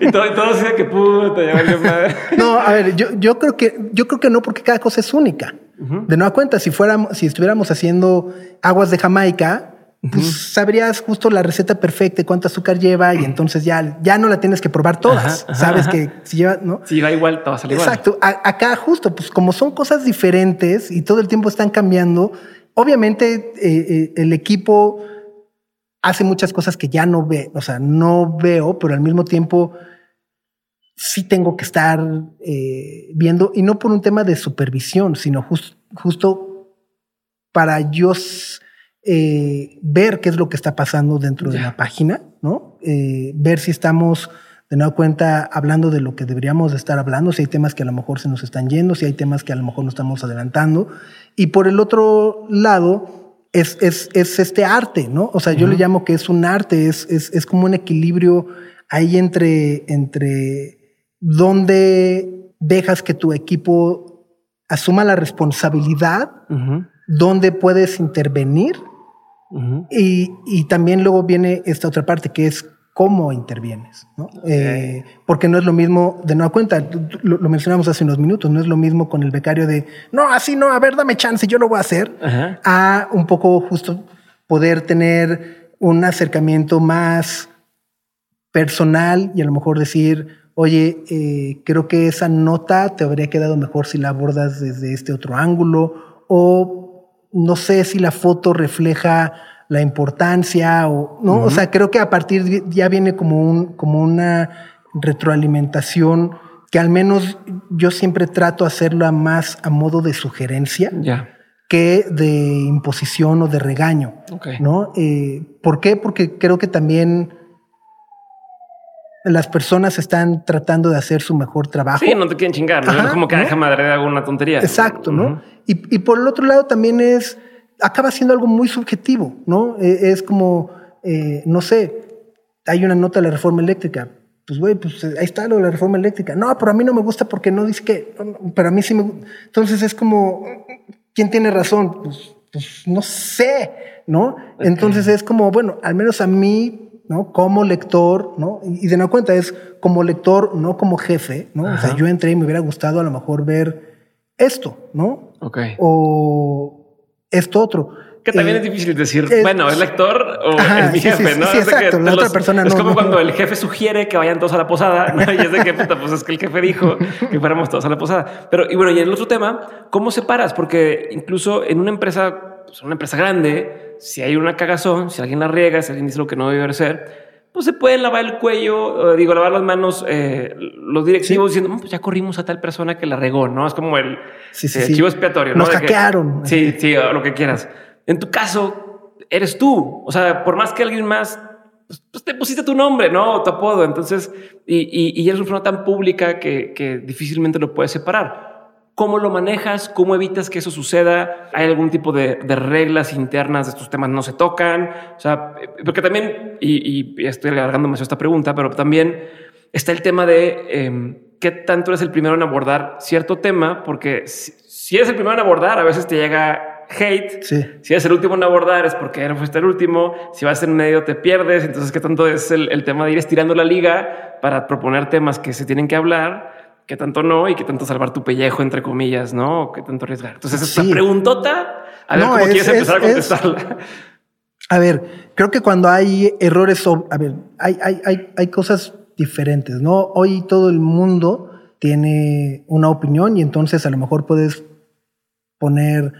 y todo, y todo así de que puta, ya valió madre. No, a ver, yo, yo creo que yo creo que no, porque cada cosa es única. De nueva cuenta, si fuéramos, si estuviéramos haciendo aguas de Jamaica, pues sabrías justo la receta perfecta, y cuánto azúcar lleva y entonces ya, ya no la tienes que probar todas. Sabes que si lleva, ¿no? Si va igual, te va a salir Exacto. acá justo, pues como son cosas diferentes y todo el tiempo están cambiando, obviamente eh, eh, el equipo hace muchas cosas que ya no ve, o sea, no veo, pero al mismo tiempo sí tengo que estar eh, viendo, y no por un tema de supervisión, sino justo para yo eh, ver qué es lo que está pasando dentro de la página, ¿no? Eh, ver si estamos de nueva cuenta hablando de lo que deberíamos estar hablando, si hay temas que a lo mejor se nos están yendo, si hay temas que a lo mejor no estamos adelantando. Y por el otro lado, es, es, es este arte, ¿no? O sea, yo le llamo que es un arte, es, es, es como un equilibrio ahí entre, entre dónde dejas que tu equipo asuma la responsabilidad, dónde puedes intervenir y, también luego viene esta otra parte que es cómo intervienes, ¿no? Eh, porque no es lo mismo, de nueva cuenta, lo, mencionamos hace unos minutos, no es lo mismo con el becario de, no, así no, a ver, dame chance, yo lo voy a hacer, a un poco justo poder tener un acercamiento más personal y a lo mejor decir, oye, eh, creo que esa nota te habría quedado mejor si la abordas desde este otro ángulo o no sé si la foto refleja la importancia o no, o sea, creo que a partir de, ya viene como un como una retroalimentación que al menos yo siempre trato de hacerlo más a modo de sugerencia que de imposición o de regaño, ¿no? Eh, ¿Por qué? Porque creo que también las personas están tratando de hacer su mejor trabajo. Sí, no te quieren chingar, ¿no? es como que deja madre de alguna tontería. Exacto, ¿no? y, por el otro lado también es, acaba siendo algo muy subjetivo, ¿no? E, es como, eh, no sé, hay una nota de la reforma eléctrica. Pues, güey, pues ahí está lo de la reforma eléctrica. No, pero a mí no me gusta porque no dice que, pero a mí sí me gusta. Entonces es como, ¿quién tiene razón? Pues, pues no sé, ¿no? Entonces es como, bueno, al menos a mí ¿no? Como lector, ¿no? Y de no cuenta es como lector, no como jefe, ¿no? O sea, yo entré y me hubiera gustado a lo mejor ver esto, ¿no? Ok. O esto otro. Que también eh, es difícil decir, bueno, ¿es lector o es mi jefe? ¿no? Sí, exacto. la otra persona es como cuando el jefe sugiere que vayan todos a la posada, ¿no? Y es de que, puta, pues es que el jefe dijo que fuéramos todos a la posada. Pero, y bueno, y en el otro tema, ¿cómo separas? Porque incluso en una empresa, pues una empresa grande, si hay una cagazón, si alguien la riega, si alguien dice lo que no debe ser, pues se pueden lavar el cuello, digo, lavar las manos eh, los directivos diciendo, pues ya corrimos a tal persona que la regó, ¿no? Es como el sí, eh, chivo expiatorio. Nos hackearon. sí, sí, lo que quieras. En tu caso, eres tú. O sea, por más que alguien más pues, pues te pusiste tu nombre, ¿no? Tu apodo. Entonces, y, y, y eres una persona tan pública que, que, difícilmente lo puedes separar. ¿Cómo lo manejas? ¿Cómo evitas que eso suceda? ¿Hay algún tipo de, reglas internas de estos temas no se tocan? O sea, porque también, y, y estoy alargándome esta pregunta, pero también está el tema de em, qué tanto eres el primero en abordar cierto tema, porque si, eres el primero en abordar, a veces te llega hate. Sí. Si eres el último en abordar es porque no fuiste el último. Si vas en medio te pierdes. Entonces, ¿qué tanto es el, el tema de ir estirando la liga para proponer temas que se tienen que hablar? Qué tanto no y qué tanto salvar tu pellejo, entre comillas, ¿no? ¿Qué tanto arriesgar? Entonces, esta preguntota, a ver cómo quieres empezar a contestarla. a ver, creo que cuando hay errores, a ver, hay, hay, hay, hay cosas diferentes, ¿no? Hoy todo el mundo tiene una opinión y entonces a lo mejor puedes poner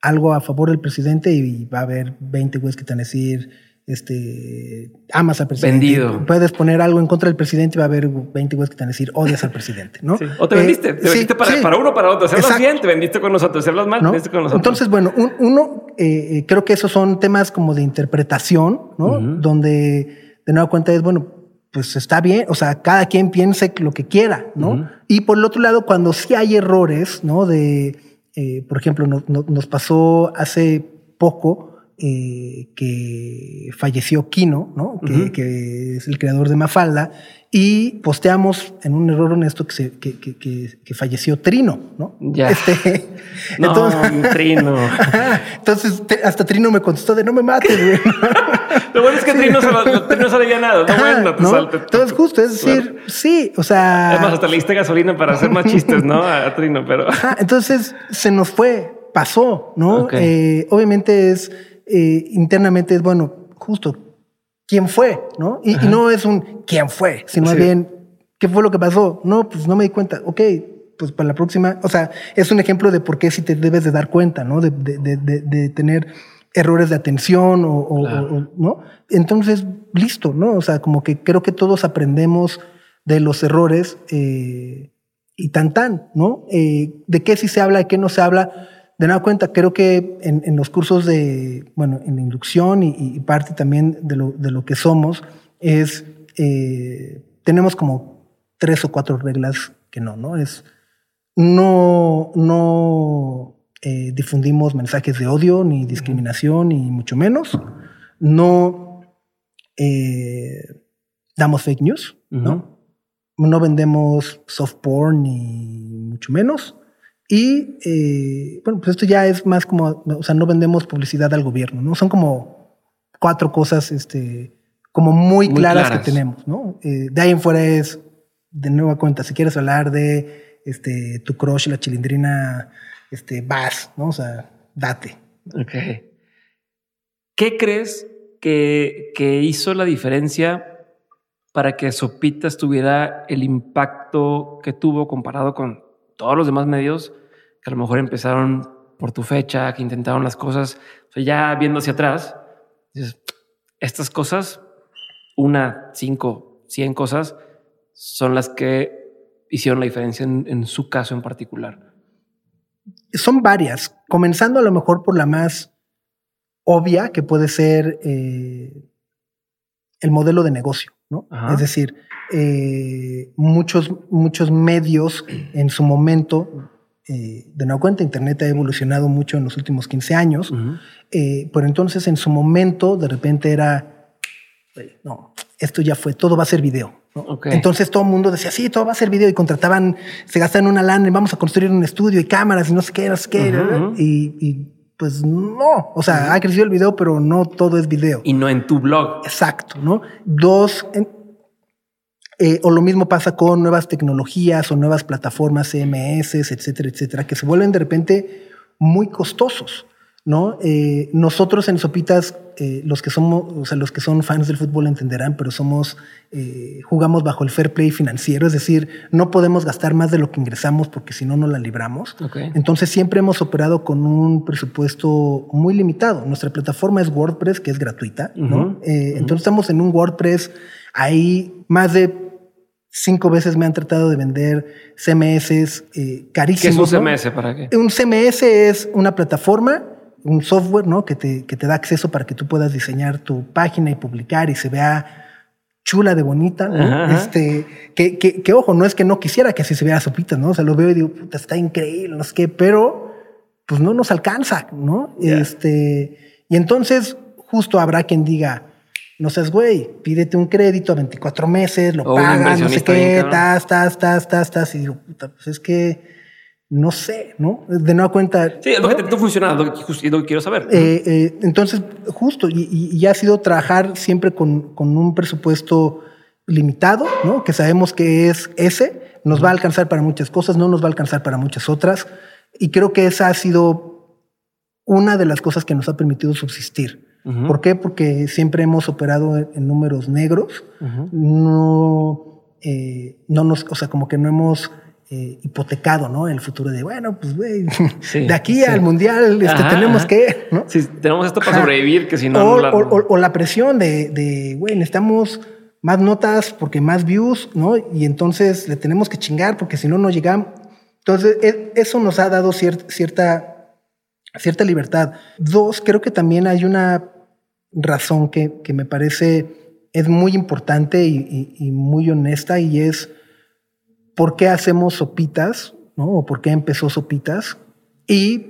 algo a favor del presidente y va a haber 20 güeyes que te van a decir este, amas al presidente. Vendido. Puedes poner algo en contra del presidente y va a haber 20 güeyes que te van a decir odias al presidente, ¿no? O te vendiste, te vendiste para, uno para otro. Hablas bien, te vendiste con nosotros. Hablas mal, te vendiste con nosotros. Entonces, bueno, uno, eh, eh, creo que esos son temas como de interpretación, ¿no? Donde de nueva cuenta es, bueno, pues está bien, o sea, cada quien piense lo que quiera, ¿no? Y por el otro lado, cuando sí hay errores, ¿no? De, eh, por ejemplo, nos pasó hace poco, eh, que falleció Kino, ¿no? que, es el creador de Mafalda, y posteamos en un error honesto que, se, que, que, falleció Trino, ¿no? Ya. Este, no, entonces, Trino. entonces, hasta Trino me contestó de no me mates, güey. Lo bueno es que Trino, se, lo, Trino se nada. No, bueno, te ¿no? Entonces, justo, es decir, sí, o sea. Además, hasta le diste gasolina para hacer más chistes, ¿no? A Trino, pero. entonces se nos fue, pasó, ¿no? Eh, obviamente es eh, internamente es, bueno, justo, ¿quién fue? ¿No? Y, y no es un ¿quién fue? Sino más Sí. bien, ¿qué fue lo que pasó? No, pues no me di cuenta. Ok, pues para la próxima, o sea, es un ejemplo de por qué sí te debes de dar cuenta, ¿no? De, de- de- de- de tener errores de atención o, o- Claro. o- ¿no? Entonces, listo, ¿no? O sea, como que creo que todos aprendemos de los errores eh, y tan tan, ¿no? Eh, de qué sí se habla, de qué no se habla. De nada cuenta, creo que en, en los cursos de, bueno, en la inducción y, y parte también de lo, de lo que somos, es, eh, tenemos como tres o cuatro reglas que no, ¿no? Es, no, no eh, difundimos mensajes de odio, ni discriminación, ni mucho menos. No eh, damos fake news, ¿no? No vendemos soft porn, ni mucho menos. Y eh, bueno, pues esto ya es más como, o sea, no vendemos publicidad al gobierno, ¿no? Son como cuatro cosas, este, como muy, Muy claras, claras. que tenemos, ¿no? Eh, de ahí en fuera es, de nueva cuenta, si quieres hablar de este, tu crush, la chilindrina, este, vas, ¿no? O sea, date. Ok. ¿Qué crees que, que hizo la diferencia para que Sopitas tuviera el impacto que tuvo comparado con todos los demás medios que a lo mejor empezaron por tu fecha, que intentaron las cosas? O sea, ya viendo hacia atrás, dices, estas cosas, una, cinco, cien cosas, son las que hicieron la diferencia en, en su caso en particular. son varias, comenzando a lo mejor por la más obvia, que puede ser eh, el modelo de negocio, ¿no? Ajá. Es decir, eh, muchos, muchos medios en su momento, eh, de nueva cuenta, Internet ha evolucionado mucho en los últimos 15 años, eh, pero entonces en su momento de repente era, "Güey, no, esto ya fue, todo va a ser video. Entonces todo el mundo decía, sí, todo va a ser video y contrataban, se gastaban una lana y vamos a construir un estudio y cámaras y no sé qué, no sé qué. Y, y, pues no, o sea, ha crecido el video, pero no todo es video. Y no en tu blog. Exacto, ¿no? Dos, en- eh, o lo mismo pasa con nuevas tecnologías o nuevas plataformas CMS, etcétera, etcétera, que se vuelven de repente muy costosos, ¿no? Eh, nosotros en Sopitas, eh, los que somos, o sea, los que son fans del fútbol entenderán, pero somos, eh, jugamos bajo el fair play financiero, es decir, no podemos gastar más de lo que ingresamos porque si no, no la libramos. Entonces siempre hemos operado con un presupuesto muy limitado. Nuestra plataforma es WordPress, que es gratuita, ¿no? Entonces estamos en un WordPress, ahí más de cinco veces me han tratado de vender CMS eh, ¿Qué es un carísimos. ¿no? CMS para qué? Un CMS es una plataforma, un software, ¿no? Que te, que te da acceso para que tú puedas diseñar tu página y publicar y se vea chula de bonita, ¿no? Ajá. Este, que, que, que, ojo, no es que no quisiera que así se viera sopitas, ¿no? O sea, lo veo y digo, puta, está increíble, no sé qué, pero pues no nos alcanza, ¿no? Este, y entonces justo habrá quien diga, no seas güey, pídete un crédito a 24 meses, lo pagas, no sé qué, tas, tas, tas, tas, tas, y digo, puta, pues es que no sé, ¿no? De nueva cuenta. Sí, es lo ¿no? que te funciona, lo que, lo que quiero saber. Eh, eh, entonces, justo, y, y- y ha sido trabajar siempre con, con un presupuesto limitado, ¿no? Que sabemos que es ese, nos va a alcanzar para muchas cosas, no nos va a alcanzar para muchas otras. Y creo que esa ha sido una de las cosas que nos ha permitido subsistir. Ujú. ¿Por qué? Porque siempre hemos operado en, números negros, Ujú. no, eh, no nos, o sea, como que no hemos eh, hipotecado, ¿no? El futuro de, bueno, pues, güey, Sí, de aquí sí. al mundial este, Ajá, tenemos ajá. que, ¿no? Sí, tenemos esto para Ajá. sobrevivir, que si no, o, no la- o- o- la presión de, de, güey, necesitamos más notas porque más views, ¿no? Y entonces le tenemos que chingar porque si no, no llegamos. Entonces, e- eso nos ha dado cier- cierta, cierta libertad. Dos, creo que también hay una razón que, que me parece es muy importante y, y- y muy honesta y es por qué hacemos sopitas, ¿no? O por qué empezó sopitas y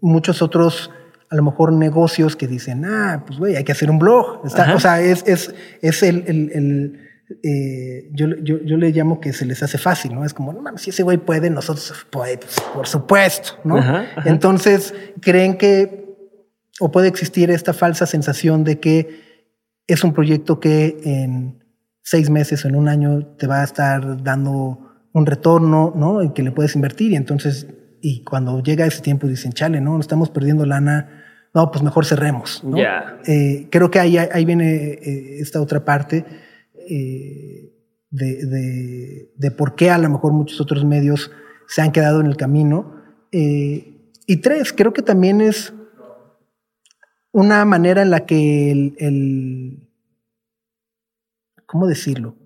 muchos otros, a lo mejor negocios que dicen, ah, pues güey, hay que hacer un blog. Está- o sea, es, es, es el, el- el, eh, yo, yo, yo le llamo que se les hace fácil, ¿no? Es como, no mames, si ese güey puede, nosotros, pues, por supuesto, ¿no? Ajá, ajá. Entonces, creen que, o puede existir esta falsa sensación de que es un proyecto que en seis meses o en un año te va a estar dando un retorno, ¿no? En que le puedes invertir y entonces, y cuando llega ese tiempo dicen, chale, ¿no? Estamos perdiendo lana no, pues mejor cerremos. ¿no? Eh, creo que ahí, ahí viene eh, esta otra parte eh, de, de, por qué a lo mejor muchos otros medios se han quedado en el camino. y tres, creo que también es una manera en la que el, el ¿cómo decirlo?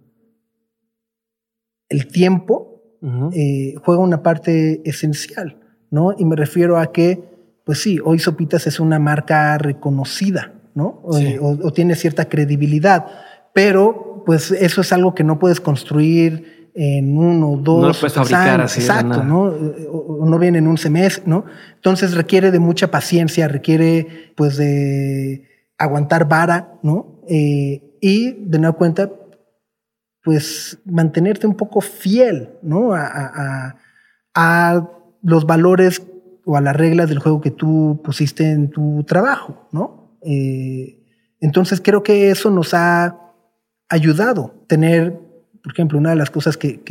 El tiempo juega una parte esencial, ¿no? Y me refiero a que pues sí, hoy Sopitas es una marca reconocida, ¿no? O, tiene cierta credibilidad, pero pues eso es algo que no puedes construir en uno, dos, no lo puedes fabricar así exacto, ¿no? O, no viene en un semestre, ¿no? Entonces requiere de mucha paciencia, requiere pues de aguantar vara, ¿no? Eh, y de nueva cuenta, pues mantenerte un poco fiel, ¿no? A, a, a los valores o a las reglas del juego que tú pusiste en tu trabajo, ¿no? Eh, entonces creo que eso nos ha ayudado tener, por ejemplo, una de las cosas que,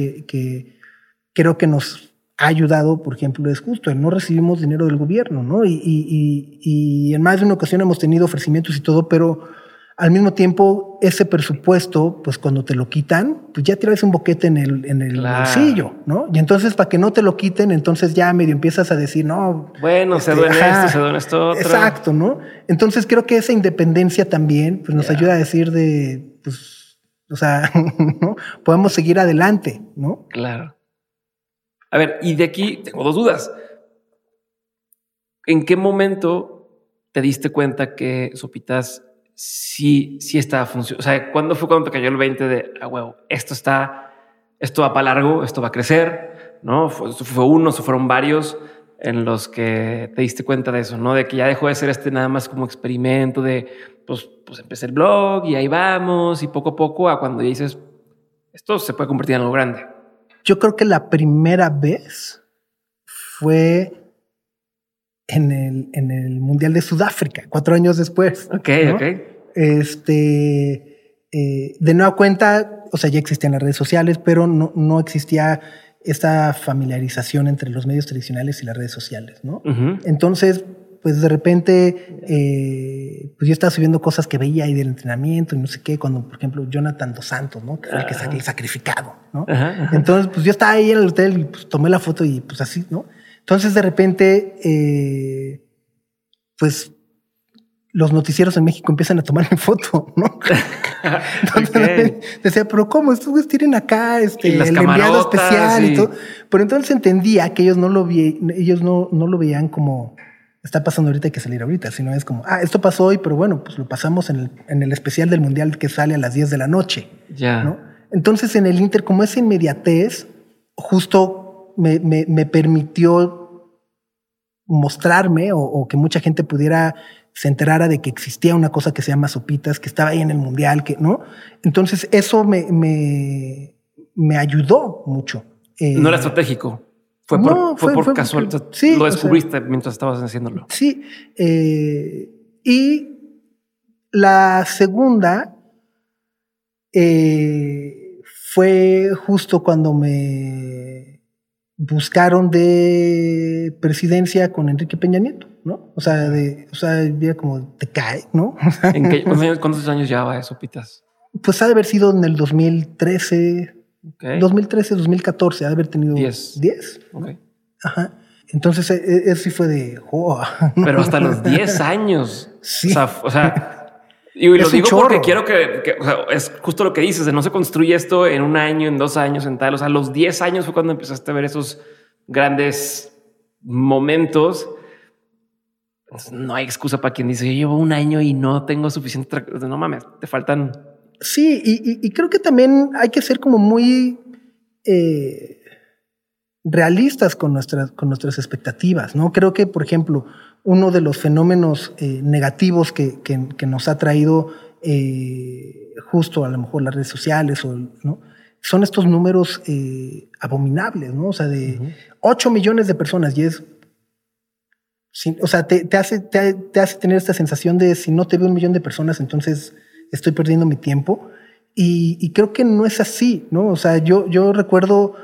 creo que nos ha ayudado, por ejemplo, es justo el no recibimos dinero del gobierno, ¿no? Y, y en más de una ocasión hemos tenido ofrecimientos y todo, pero al mismo tiempo, ese presupuesto, pues cuando te lo quitan, pues ya tienes un boquete en el, en el bolsillo, ¿no? Y entonces, para que no te lo quiten, entonces ya medio empiezas a decir, no. Bueno, se duele este, esto, se duele esto otro. Exacto, ¿no? Entonces creo que esa independencia también pues, nos ayuda a decir de, pues, o sea, ¿no? podemos seguir adelante, ¿no? Claro. A ver, y de aquí tengo dos dudas. ¿En qué momento te diste cuenta que Sopitas sí, sí estaba funcionando. O sea, ¿cuándo fue cuando te cayó el 20 de, ah, huevo, esto está, esto va para largo, esto va a crecer, ¿no? Fue, fue uno, fueron varios en los que te diste cuenta de eso, ¿no? De que ya dejó de ser este nada más como experimento de, pues, pues empecé el blog y ahí vamos y poco a poco a cuando dices, esto se puede convertir en algo grande. Yo creo que la primera vez fue en el, en el Mundial de Sudáfrica, cuatro años después. Ok, ok. Este, eh, de nueva cuenta, o sea, ya existían las redes sociales, pero no, no existía esta familiarización entre los medios tradicionales y las redes sociales, ¿no? Entonces, pues de repente, eh, pues yo estaba subiendo cosas que veía ahí del entrenamiento y no sé qué, cuando, por ejemplo, Jonathan Dos Santos, ¿no? Que fue el que salió sacrificado, ¿no? Entonces, pues yo estaba ahí en el hotel y pues tomé la foto y pues así, ¿no? Entonces, de repente, eh, pues los noticieros en México empiezan a tomar mi foto, ¿no? Entonces decía, pero ¿cómo? Estos tienen acá este, el enviado especial y... todo. Pero entonces entendía que ellos no lo vi, ellos no, no lo veían como está pasando ahorita hay que salir ahorita, sino es como, ah, esto pasó hoy, pero bueno, pues lo pasamos en el, en el especial del mundial que sale a las 10 de la noche. Ya. ¿no? Entonces en el Inter, como esa inmediatez, justo me, me, permitió mostrarme o, que mucha gente pudiera se enterara de que existía una cosa que se llama Sopitas, que estaba ahí en el mundial, que no. Entonces eso me, me, me ayudó mucho. no era estratégico. Fue por, fue, por casual. sí, lo descubriste mientras estabas haciéndolo. Sí. Eh, y la segunda eh, fue justo cuando me buscaron de presidencia con Enrique Peña Nieto, ¿no? O sea, de, o sea, como te cae, ¿no? ¿En qué, ¿Cuántos años llevaba eso, Pitas? Pues ha de haber sido en el 2013, 2013, 2014, ha de haber tenido 10. 10. Ajá. Entonces, e, e, eso sí fue de... Pero hasta los 10 años. Sí. O sea, y lo digo porque quiero que, o sea, es justo lo que dices, de no se construye esto en un año, en dos años, en tal. O sea, los 10 años fue cuando empezaste a ver esos grandes momentos. no hay excusa para quien dice, yo llevo un año y no tengo suficiente... No mames, te faltan... Sí, y, creo que también hay que ser como muy... Eh, realistas con nuestras, con nuestras expectativas, ¿no? Creo que, por ejemplo, uno de los fenómenos eh, negativos que, que, nos ha traído eh, justo a lo mejor las redes sociales o, ¿no? son estos números eh, abominables, ¿no? O sea, de 8 millones de personas y es... o sea, te, hace, te, hace tener esta sensación de si no te veo un millón de personas, entonces estoy perdiendo mi tiempo. Y, y creo que no es así, ¿no? O sea, yo, yo recuerdo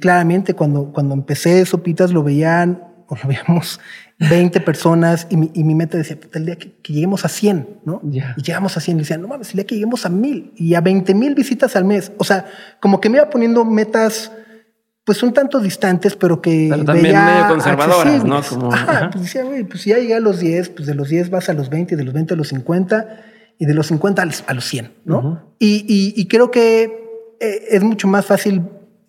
claramente cuando, cuando empecé Sopitas lo veían o lo veíamos 20 personas y mi, y mi meta decía, el día que, que, lleguemos a 100, ¿no? Yeah. Y llegamos a 100 y decía, no mames, el día que lleguemos a 1000 y a 20 mil visitas al mes. O sea, como que me iba poniendo metas pues un tanto distantes, pero que pero también veía medio conservadoras, ¿no? Como, ajá, ajá. pues decía, güey, pues ya llegué a los 10, pues de los 10 vas a los 20, de los 20 a los 50 y de los 50 a los 100, ¿no? Uh -huh. y, y, y, creo que eh, es mucho más fácil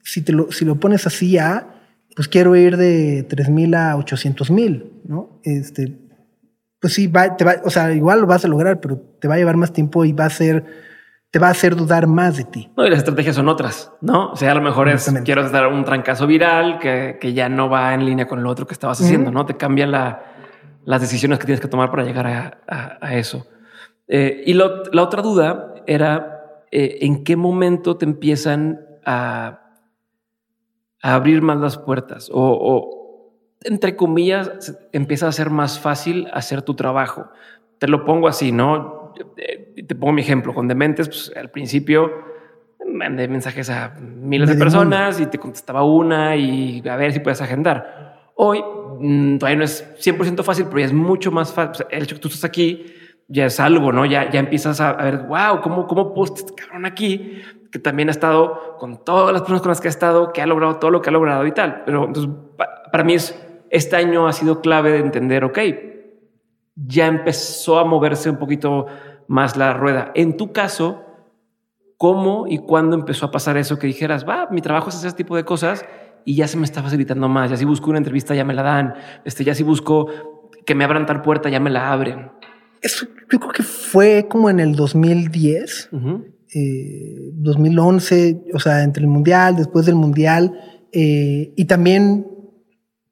si, te lo, si lo pones así a, pues quiero ir de 3 mil a 800 mil, ¿no? Este, pues sí, va, te va, o sea, igual lo vas a lograr, pero te va a llevar más tiempo y va a ser te va a hacer dudar más de ti. No, y las estrategias son otras, ¿no? O sea, a lo mejor es quiero dar un trancazo viral que, que, ya no va en línea con lo otro que estabas haciendo, uh -huh. ¿no? Te cambian la, las decisiones que tienes que tomar para llegar a, a, a eso. Eh, y lo, la otra duda era eh, en qué momento te empiezan a, a abrir más las puertas o, o, entre comillas, empieza a ser más fácil hacer tu trabajo. Te lo pongo así, ¿no? Te pongo mi ejemplo. Con Dementes, pues al principio mandé mensajes a miles de personas y te contestaba una y a ver si puedes agendar. Hoy mmm, todavía no es 100% fácil, pero ya es mucho más fácil. El hecho que tú estás aquí ya es algo, ¿no? Ya, ya empiezas a, a ver, wow, ¿cómo, cómo puedo este cabrón aquí? Que también ha estado con todas las personas con las que ha estado, que ha logrado todo lo que ha logrado y tal. Pero entonces, para mí es, este año ha sido clave de entender, ok, ya empezó a moverse un poquito más la rueda. En tu caso, ¿cómo y cuándo empezó a pasar eso que dijeras, va, mi trabajo es hacer este tipo de cosas y ya se me está facilitando más? Ya si busco una entrevista, ya me la dan. Este, ya si busco que me abran tal puerta, ya me la abren. Eso yo creo que fue como en el 2010, uh -huh. Eh, 2011, o sea, entre el mundial, después del mundial, eh, y también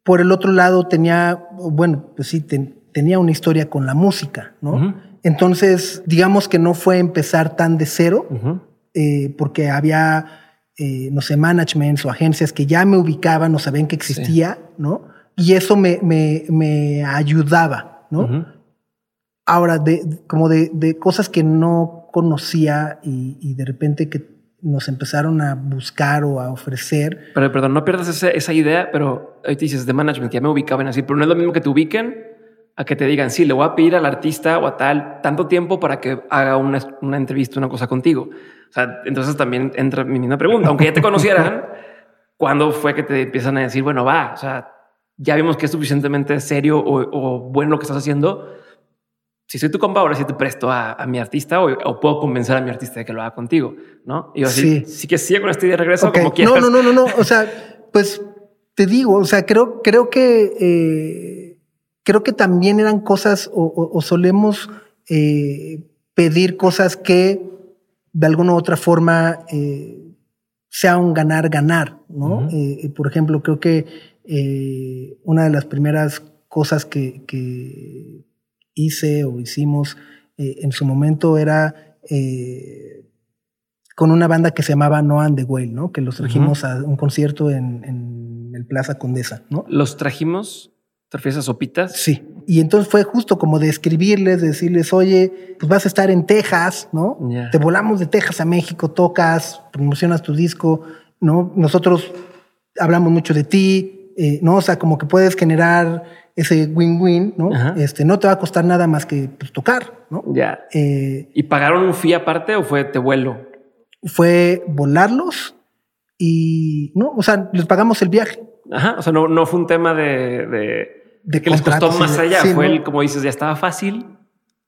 por el otro lado tenía, bueno, pues sí, ten, tenía una historia con la música, ¿no? Uh -huh. Entonces, digamos que no fue empezar tan de cero, uh -huh. eh, porque había, eh, no sé, managements o agencias que ya me ubicaban o sabían que existía, sí. ¿no? Y eso me, me, me ayudaba, ¿no? Uh -huh. Ahora, de, como de, de, cosas que no conocía y, y, de repente que nos empezaron a buscar o a ofrecer. Pero, perdón, no pierdas esa, esa idea, pero ahí te dices de management, ya me ubicaban así, pero no es lo mismo que te ubiquen a que te digan, sí, le voy a pedir al artista o a tal tanto tiempo para que haga una, una entrevista, una cosa contigo. O sea, entonces también entra mi misma pregunta. Aunque ya te conocieran, ¿cuándo fue que te empiezan a decir, bueno, va, o sea, ya vimos que es suficientemente serio o, o bueno lo que estás haciendo? Si soy tu compa, ahora sí te presto a, a mi artista o, o, puedo convencer a mi artista de que lo haga contigo, ¿no? Y yo así, sí, sí que sigue con este de regreso okay. como quieras. No, no, no, no, no. O sea, pues te digo, o sea, creo, creo que... Eh creo que también eran cosas o, o, o solemos eh, pedir cosas que de alguna u otra forma eh, sea un ganar-ganar, ¿no? Uh -huh. eh, por ejemplo, creo que una de las primeras cosas que, que hice o hicimos eh, en su momento era eh, con una banda que se llamaba No and the Whale, ¿no? Que los trajimos uh -huh. a un concierto en, en el Plaza Condesa, ¿no? ¿Los trajimos? ¿Te refieres a sopitas? Sí. Y entonces fue justo como de escribirles, de decirles, oye, pues vas a estar en Texas, ¿no? Yeah. Te volamos de Texas a México, tocas, promocionas tu disco, ¿no? Nosotros hablamos mucho de ti, eh, ¿no? O sea, como que puedes generar ese win-win, ¿no? Ajá. Este, no te va a costar nada más que pues, tocar, ¿no? Ya. Eh, ¿Y pagaron un fee aparte o fue te vuelo? Fue volarlos y, ¿no? O sea, les pagamos el viaje. Ajá. O sea, no, no fue un tema de, de de que les costó más allá. Sí, Fue ¿no? el, como dices, ya estaba fácil,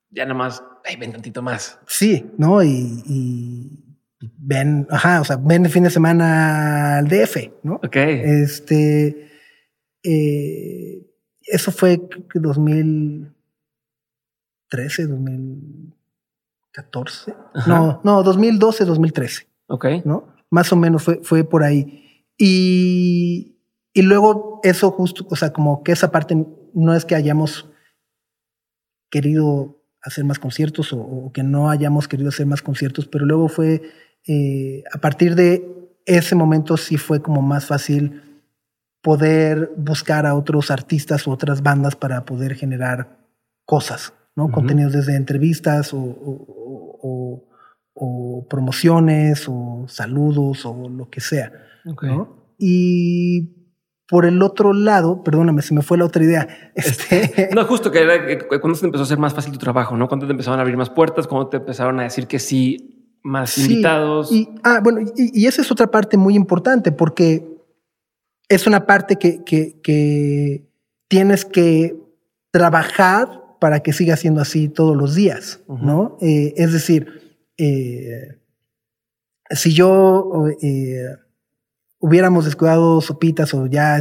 ya nada más, hey, ven tantito más. Sí, ¿no? Y, y, ven, ajá, o sea, ven el fin de semana al DF, ¿no? Ok. Este, eh, eso fue 2013, 2014. Ajá. No, no, 2012, 2013. Ok. ¿No? Más o menos fue, fue por ahí. Y, y luego eso justo, o sea, como que esa parte no es que hayamos querido hacer más conciertos o, o que no hayamos querido hacer más conciertos, pero luego fue, eh, a partir de ese momento sí fue como más fácil poder buscar a otros artistas o otras bandas para poder generar cosas, ¿no? Uh -huh. Contenidos desde entrevistas o, o, o, promociones o saludos o lo que sea. Okay. ¿no? Y por el otro lado, perdóname, se me fue la otra idea. Este... no, justo que era cuando te empezó a ser más fácil tu trabajo, ¿no? Cuando te empezaron a abrir más puertas, cuando te empezaron a decir que sí, más invitados. Y, ah, bueno, y, esa es otra parte muy importante porque es una parte que, que, tienes que trabajar para que siga siendo así todos los días, ¿no? Eh, es decir, eh, si yo eh, hubiéramos descuidado sopitas o ya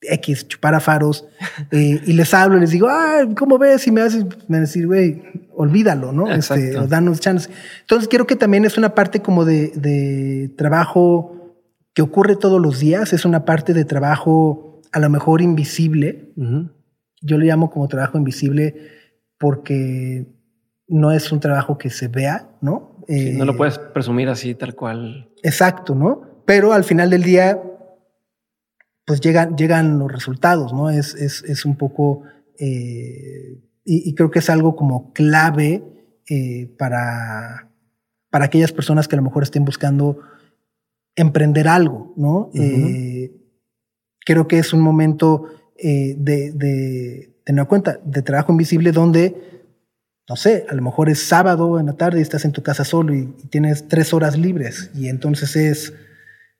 X, chupar a faros, y les hablo, les digo, ah, ¿cómo ves? Y me haces, me decir, güey, olvídalo, ¿no? Este, danos chance. Entonces, creo que también es una parte como de, trabajo que ocurre todos los días, es una parte de trabajo a lo mejor invisible. Yo le llamo como trabajo invisible porque no es un trabajo que se vea, ¿no? no lo eh, puedes presumir así, tal cual. Exacto, ¿no? Pero al final del día, pues llegan, llegan los resultados, ¿no? Es, es, es un poco, eh, y, creo que es algo como clave eh, para, para aquellas personas que a lo mejor estén buscando emprender algo, ¿no? creo que es un momento de, de, tener cuenta, de trabajo invisible donde no sé, a lo mejor es sábado en la tarde y estás en tu casa solo y, tienes tres horas libres y entonces es,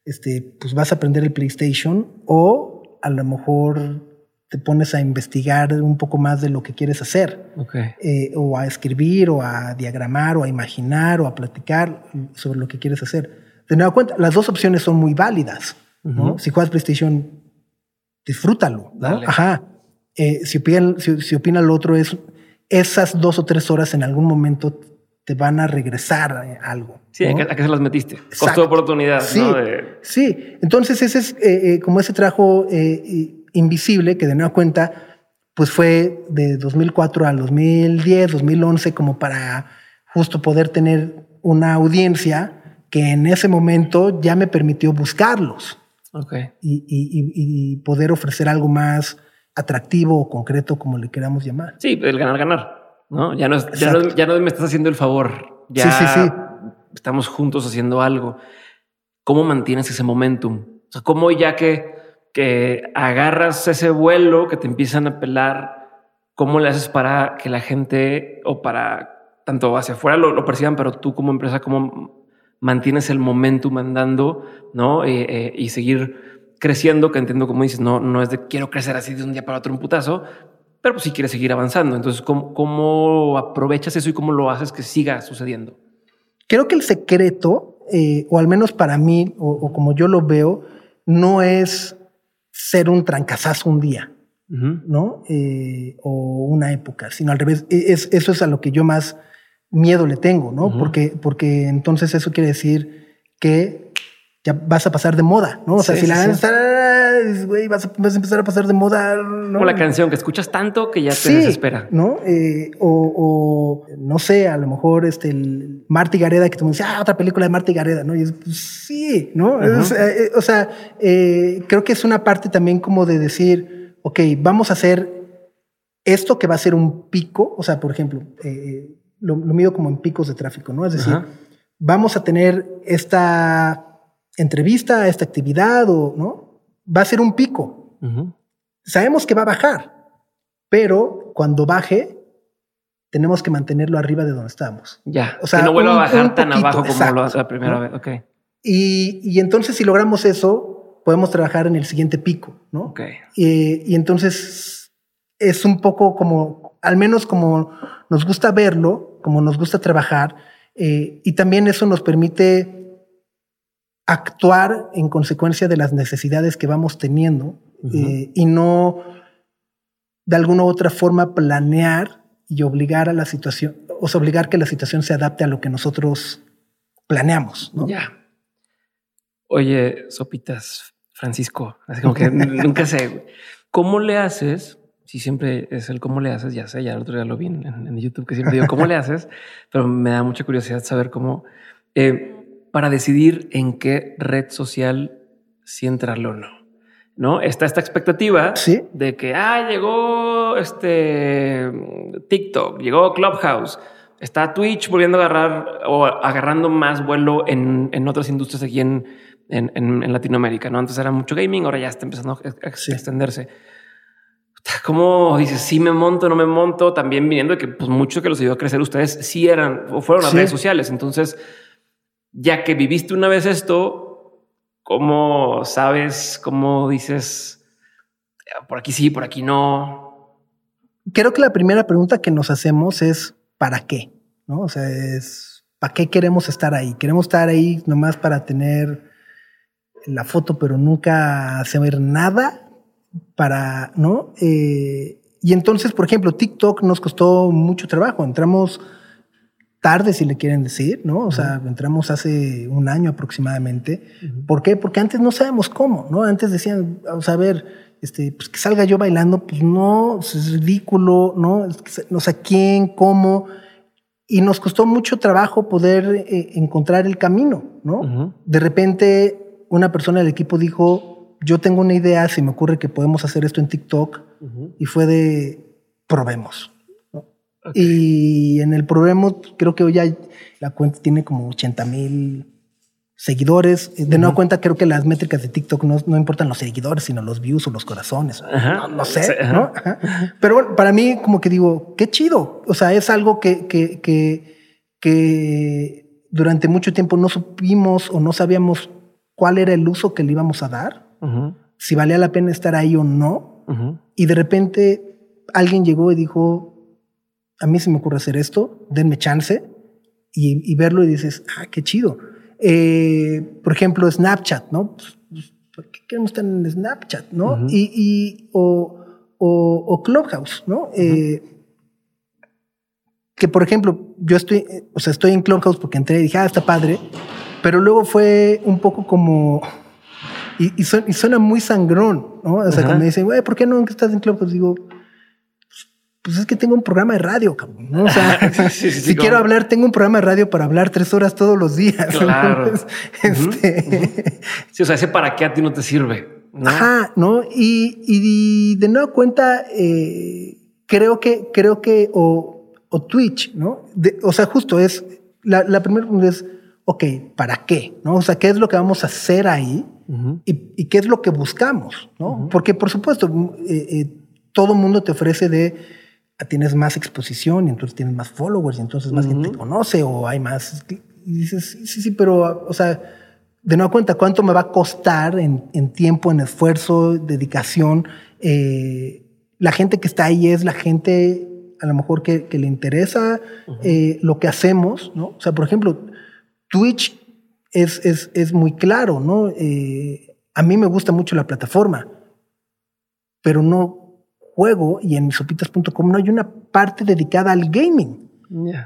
este, pues vas a aprender el PlayStation o a lo mejor te pones a investigar un poco más de lo que quieres hacer, eh, o a escribir, o a diagramar, o a imaginar, o a platicar sobre lo que quieres hacer. De nueva cuenta, las dos opciones son muy válidas. Si juegas PlayStation, disfrútalo. Ajá. Eh, si, opina, si, si opina el otro, es esas dos o tres horas en algún momento te van a regresar algo. Sí, ¿a, qué, se las metiste? Costó oportunidad. Sí, ¿no? sí. Entonces ese es eh, eh, como ese trabajo eh, invisible que de nueva cuenta pues fue de 2004 al 2010, 2011 como para justo poder tener una audiencia que en ese momento ya me permitió buscarlos. Okay. y poder ofrecer algo más atractivo o concreto, como le queramos llamar. Sí, el ganar-ganar, ¿no? Ya no, ya no, ya no me estás haciendo el favor. Ya sí, sí, sí. estamos juntos haciendo algo. ¿Cómo mantienes ese momentum? O sea, ¿cómo ya que, que agarras ese vuelo que te empiezan a pelar, cómo le haces para que la gente o para tanto hacia afuera lo, perciban, pero tú como empresa, cómo mantienes el momentum andando, ¿no? Eh, eh, y seguir creciendo, que entiendo como dices, no, no es de quiero crecer así de un día para otro un putazo, pero pues sí quieres seguir avanzando. Entonces, ¿cómo, cómo aprovechas eso y cómo lo haces que siga sucediendo? Creo que el secreto, eh, o al menos para mí, o, como yo lo veo, no es ser un trancazazo un día, ¿no? O una época, sino al revés. E, es, eso es a lo que yo más miedo le tengo, ¿no? porque, porque entonces eso quiere decir que ya vas a pasar de moda, ¿no? O sea, si la estar, güey, vas, a empezar a pasar de moda, ¿no? O la canción que escuchas tanto que ya te desespera. ¿no? Eh, o, no sé, a lo mejor este, el Marty Gareda que tú me dices, ah, otra película de Marty Gareda, ¿no? Y es, pues, sí, ¿no? Eh, o sea, eh, creo que es una parte también como de decir, ok, vamos a hacer esto que va a ser un pico, o sea, por ejemplo, lo, mido como en picos de tráfico, ¿no? Es decir, vamos a tener esta entrevista, esta actividad o no, va a ser un pico. Sabemos que va a bajar, pero cuando baje, tenemos que mantenerlo arriba de donde estamos. Ya. O sea, que no vuelva a bajar tan abajo como lo hace la primera vez. Ok. Y, entonces, si logramos eso, podemos trabajar en el siguiente pico, ¿no? Ok. Y, entonces es un poco como, al menos como nos gusta verlo, como nos gusta trabajar, eh, y también eso nos permite actuar en consecuencia de las necesidades que vamos teniendo eh, y no de alguna u otra forma planear y obligar a la situación, o sea, obligar que la situación se adapte a lo que nosotros planeamos. ¿no? Ya. Oye, Sopitas, Francisco, así como que nunca sé, ¿cómo le haces? Si siempre es el cómo le haces, ya sé, ya el otro día lo vi en, YouTube que siempre digo cómo le haces, pero me da mucha curiosidad saber cómo. Eh, para decidir en qué red social si entrarlo o no. ¿No? Está esta expectativa de que, ah, llegó este TikTok, llegó Clubhouse, está Twitch volviendo a agarrar o agarrando más vuelo en, otras industrias aquí en en, en, Latinoamérica, ¿no? Antes era mucho gaming, ahora ya está empezando a, extenderse. ¿Cómo dices, sí me monto, no me monto? También viniendo de que pues, mucho que los ayudó a crecer ustedes sí eran o fueron las redes sociales. Entonces, ya que viviste una vez esto, ¿cómo sabes, cómo dices, por aquí sí, por aquí no? Creo que la primera pregunta que nos hacemos es, ¿para qué? ¿No? O sea, es, ¿para qué queremos estar ahí? Queremos estar ahí nomás para tener la foto, pero nunca saber nada para, ¿no? Eh, y entonces, por ejemplo, TikTok nos costó mucho trabajo. Entramos tarde, si le quieren decir, ¿no? O sea, entramos hace un año aproximadamente. ¿Por qué? Porque antes no sabemos cómo, ¿no? Antes decían, vamos a ver, este, pues que salga yo bailando, pues no, es ridículo, ¿no? No sé quién, cómo. Y nos costó mucho trabajo poder eh, encontrar el camino, ¿no? De repente, una persona del equipo dijo, yo tengo una idea, se me ocurre que podemos hacer esto en TikTok, y fue de probemos. Y en el probemos, creo que hoy ya la cuenta tiene como 80 mil seguidores. De nueva cuenta, creo que las métricas de TikTok no, importan los seguidores, sino los views o los corazones. No, sé, ¿no? Pero bueno, para mí, como que digo, qué chido. O sea, es algo que, que, que, que durante mucho tiempo no supimos o no sabíamos cuál era el uso que le íbamos a dar si valía la pena estar ahí o no. Y de repente alguien llegó y dijo, a mí se me ocurre hacer esto, denme chance y, verlo y dices, ah, qué chido. Eh, por ejemplo, Snapchat, ¿no? Pues, pues, ¿Por qué queremos estar en Snapchat, no? y, o, o, Clubhouse, ¿no? Eh, que por ejemplo, yo estoy, o sea, estoy en Clubhouse porque entré y dije, ah, está padre, pero luego fue un poco como y, suena, muy sangrón, ¿no? O sea, cuando me dicen, güey, ¿por qué no estás en club? Pues digo, pues es que tengo un programa de radio, cabrón. ¿no? O sea, si quiero hablar, tengo un programa de radio para hablar tres horas todos los días. Claro. este... Sí, o sea, ese para qué a ti no te sirve. ¿no? Ajá, ¿no? Y, de nueva cuenta, eh, creo que, creo que, o, o Twitch, ¿no? o sea, justo es, la, la primera pregunta es, ok, ¿para qué? ¿No? O sea, ¿qué es lo que vamos a hacer ahí? Y, qué es lo que buscamos, ¿no? Porque, por supuesto, eh, eh, todo mundo te ofrece de ah, tienes más exposición y entonces tienes más followers y entonces más gente te conoce o hay más. Y dices, sí, sí, pero, o sea, de nueva cuenta, ¿cuánto me va a costar en, tiempo, en esfuerzo, dedicación? Eh, la gente que está ahí es la gente a lo mejor que, le interesa lo que hacemos, ¿no? O sea, por ejemplo, Twitch es, es, es muy claro, ¿no? Eh, a mí me gusta mucho la plataforma, pero no juego y en sopitas.com no hay una parte dedicada al gaming.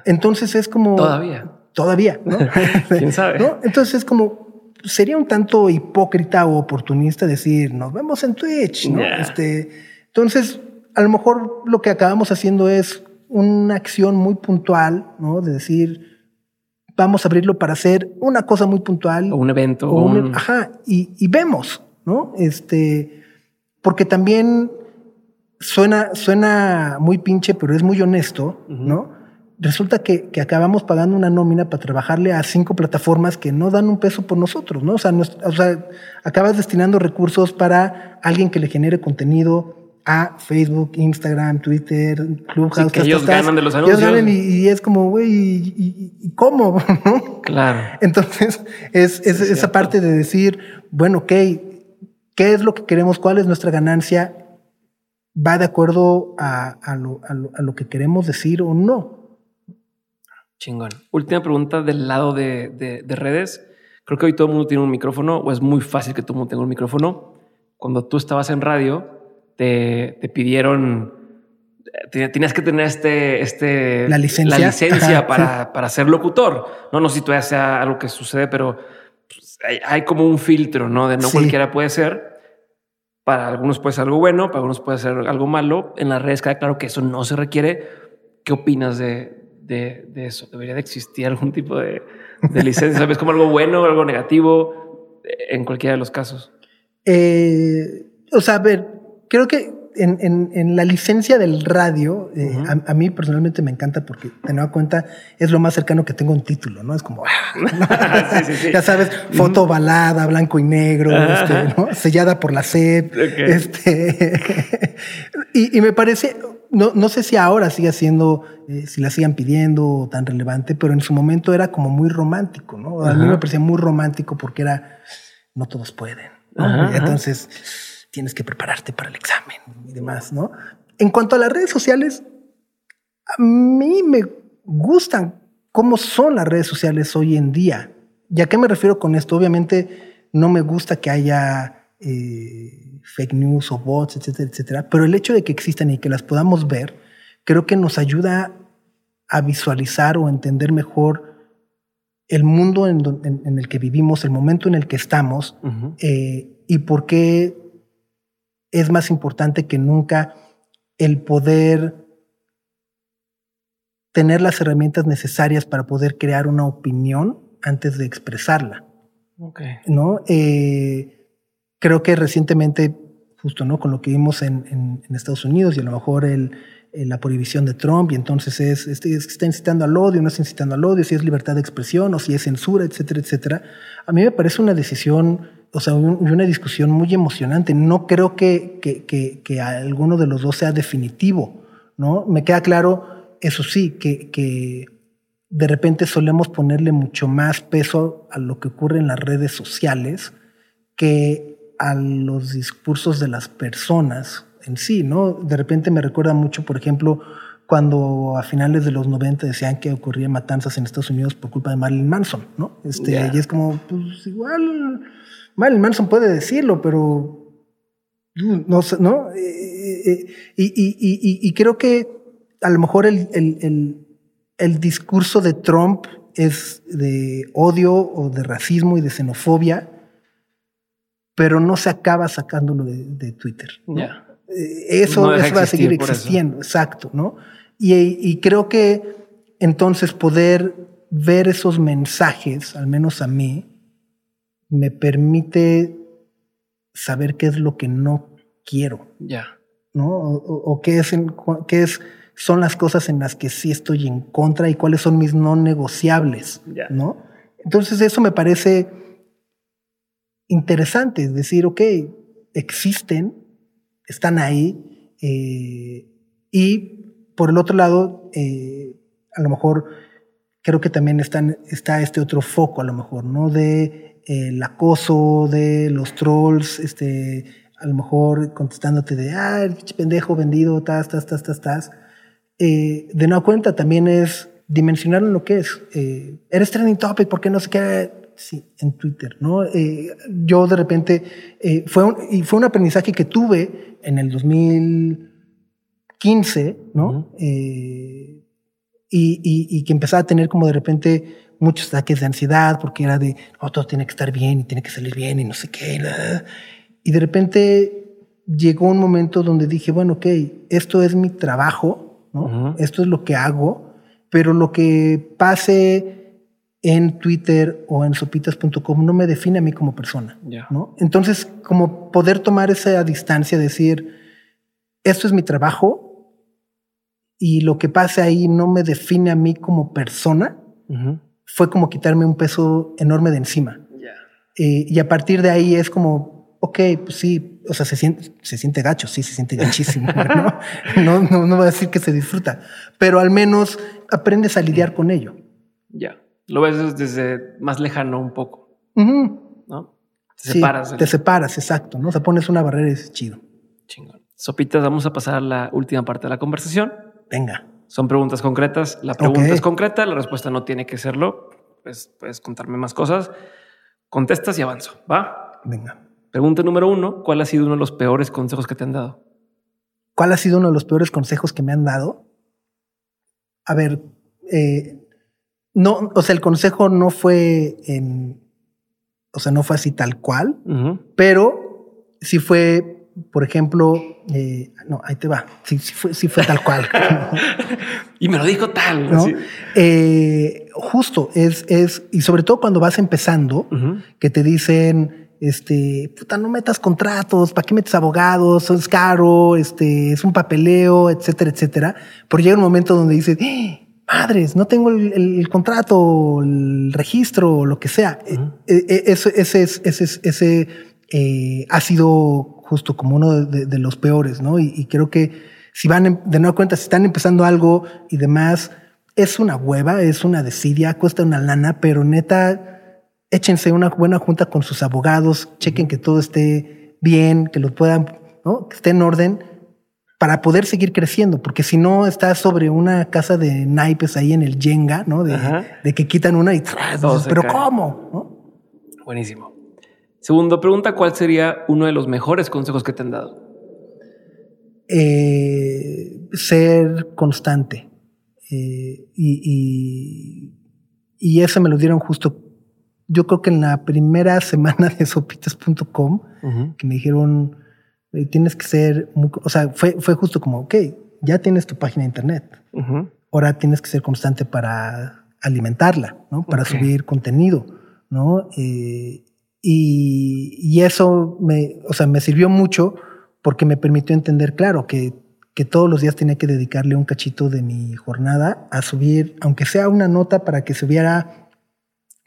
Entonces es como... Todavía. Todavía, ¿no? ¿Quién sabe? Entonces es como, sería un tanto hipócrita o oportunista decir, nos vemos en Twitch, ¿no? Este, entonces, a lo mejor lo que acabamos haciendo es una acción muy puntual, ¿no? De decir, vamos a abrirlo para hacer una cosa muy puntual. O un evento. O un, Ajá, y, vemos, ¿no? Este, porque también suena, suena muy pinche, pero es muy honesto, ¿no? Resulta que, que, acabamos pagando una nómina para trabajarle a cinco plataformas que no dan un peso por nosotros, ¿no? O sea, o sea acabas destinando recursos para alguien que le genere contenido, a Facebook, Instagram, Twitter, Clubhouse. que ellos ganan de los anuncios. Ellos ganan y, es como, güey, ¿y, cómo? claro. Entonces, es, esa parte de decir, bueno, ok, ¿qué es lo que queremos? ¿Cuál es nuestra ganancia? ¿Va de acuerdo a, lo, que queremos decir o no? Chingón. Última pregunta del lado de, de redes. Creo que hoy todo el mundo tiene un micrófono o es muy fácil que todo el mundo tenga un micrófono. Cuando tú estabas en radio, te, pidieron, tenías que tener este, este, la licencia, la licencia para, para, ser locutor. No, no sé si todavía sea algo que sucede, pero pues, hay, como un filtro, ¿no? De no cualquiera puede ser. Para algunos puede ser algo bueno, para algunos puede ser algo malo. En las redes queda claro que eso no se requiere. ¿Qué opinas de, de, de eso? ¿Debería de existir algún tipo de, de licencia? ¿Sabes como algo bueno o algo negativo en cualquiera de los casos? Eh, o sea, a ver, creo que en, la licencia del radio, eh, a, mí personalmente me encanta porque, te das cuenta, es lo más cercano que tengo a un título, ¿no? Es como, ya sabes, foto balada, blanco y negro, este, sellada por la sed. Este, y, me parece, no, no sé si ahora sigue siendo, eh, si la sigan pidiendo tan relevante, pero en su momento era como muy romántico, ¿no? A mí me parecía muy romántico porque era, no todos pueden. Entonces, tienes que prepararte para el examen y demás, ¿no? En cuanto a las redes sociales, a mí me gustan cómo son las redes sociales hoy en día. ¿Y a qué me refiero con esto? Obviamente no me gusta que haya eh, fake news o bots, etcétera, etcétera, pero el hecho de que existan y que las podamos ver, creo que nos ayuda a visualizar o entender mejor el mundo en, el que vivimos, el momento en el que estamos eh, y por qué es más importante que nunca el poder tener las herramientas necesarias para poder crear una opinión antes de expresarla. ¿no? Eh, creo que recientemente, justo ¿no? con lo que vimos en, Estados Unidos y a lo mejor el, la prohibición de Trump, y entonces es, está incitando al odio, no está incitando al odio, si es libertad de expresión o si es censura, etcétera, etcétera. A mí me parece una decisión o sea, una discusión muy emocionante. No creo que, que, que, alguno de los dos sea definitivo, ¿no? Me queda claro, eso sí, que, que de repente solemos ponerle mucho más peso a lo que ocurre en las redes sociales que a los discursos de las personas en sí, ¿no? De repente me recuerda mucho, por ejemplo, cuando a finales de los 90 decían que ocurrían matanzas en Estados Unidos por culpa de Marilyn Manson, ¿no? Este, Y es como, pues igual Marilyn Manson puede decirlo, pero no sé, ¿no? Eh, eh, y, creo que a lo mejor el, el, discurso de Trump es de odio o de racismo y de xenofobia, pero no se acaba sacándolo de, Twitter. Eh, eso, va a seguir existiendo, exacto, ¿no? y creo que entonces poder ver esos mensajes, al menos a mí, me permite saber qué es lo que no quiero. Ya. ¿No? O, qué, es qué es, son las cosas en las que sí estoy en contra y cuáles son mis no negociables. ¿No? Entonces, eso me parece interesante. Es decir, ok, existen, están ahí. Eh, y por el otro lado, eh, a lo mejor creo que también están, está este otro foco, a lo mejor, ¿no? De el acoso de los trolls, este, a lo mejor contestándote de, ah, el pendejo vendido, tas, tas, tas, tas, tas. Eh, de nueva cuenta también es dimensionar lo que es. Eh, eres trending topic, ¿por qué no se queda sí, en Twitter? ¿no? Eh, yo de repente, fue, un, y fue un aprendizaje que tuve en el 2015, ¿no? y, y, y, que empezaba a tener como de repente muchos ataques de ansiedad porque era de, oh, todo tiene que estar bien y tiene que salir bien y no sé qué. Y de repente llegó un momento donde dije, bueno, ok, esto es mi trabajo, ¿no? Esto es lo que hago, pero lo que pase en Twitter o en sopitas.com no me define a mí como persona, ¿no? Entonces, como poder tomar esa distancia, decir, esto es mi trabajo y lo que pase ahí no me define a mí como persona, fue como quitarme un peso enorme de encima. Eh, y a partir de ahí es como, ok, pues sí, o sea, se siente, se siente gacho, sí, se siente gachísimo. ¿no? No, no, va a decir que se disfruta, pero al menos aprendes a lidiar con ello. Ya, lo ves desde más lejano un poco. ¿no? Te separas. Te separas, exacto, ¿no? O sea, pones una barrera y es chido. Chingón. Sopitas, vamos a pasar a la última parte de la conversación. Venga. Son preguntas concretas. La pregunta es concreta, la respuesta no tiene que serlo. Pues puedes contarme más cosas. Contestas y avanzo. ¿Va? Venga. Pregunta número uno. ¿Cuál ha sido uno de los peores consejos que te han dado? ¿Cuál ha sido uno de los peores consejos que me han dado? A ver, eh, no, o sea, el consejo no fue en, o sea, no fue así tal cual, pero sí fue por ejemplo, eh, no, ahí te va. Sí, fue, fue tal cual. y me lo dijo tal. Eh, justo es, es, y sobre todo cuando vas empezando, que te dicen, este, puta, no metas contratos, ¿para qué metes abogados? Es caro, este, es un papeleo, etcétera, etcétera. Pero llega un momento donde dices, ¡Ah! madres, no tengo el, contrato, el registro, lo que sea. E, e, ese, ese, ese, ese eh, ha sido justo como uno de, los peores, ¿no? Y, creo que si van de nuevo cuenta, si están empezando algo y demás, es una hueva, es una desidia, cuesta una lana, pero neta, échense una buena junta con sus abogados, chequen que todo esté bien, que lo puedan, ¿no? Que esté en orden para poder seguir creciendo, porque si no estás sobre una casa de naipes ahí en el Jenga, ¿no? De, que quitan una y pero ¿cómo? Buenísimo. Segundo pregunta, ¿cuál sería uno de los mejores consejos que te han dado? Eh, ser constante. Eh, y, y, eso me lo dieron justo, yo creo que en la primera semana de sopitas.com, que me dijeron, tienes que ser muy, o sea, fue, fue justo como, ok, ya tienes tu página de internet. Ahora tienes que ser constante para alimentarla, ¿no? Para subir contenido, ¿no? Eh, y, y, eso me, o sea, me sirvió mucho porque me permitió entender, claro, que, que todos los días tenía que dedicarle un cachito de mi jornada a subir, aunque sea una nota para que se viera,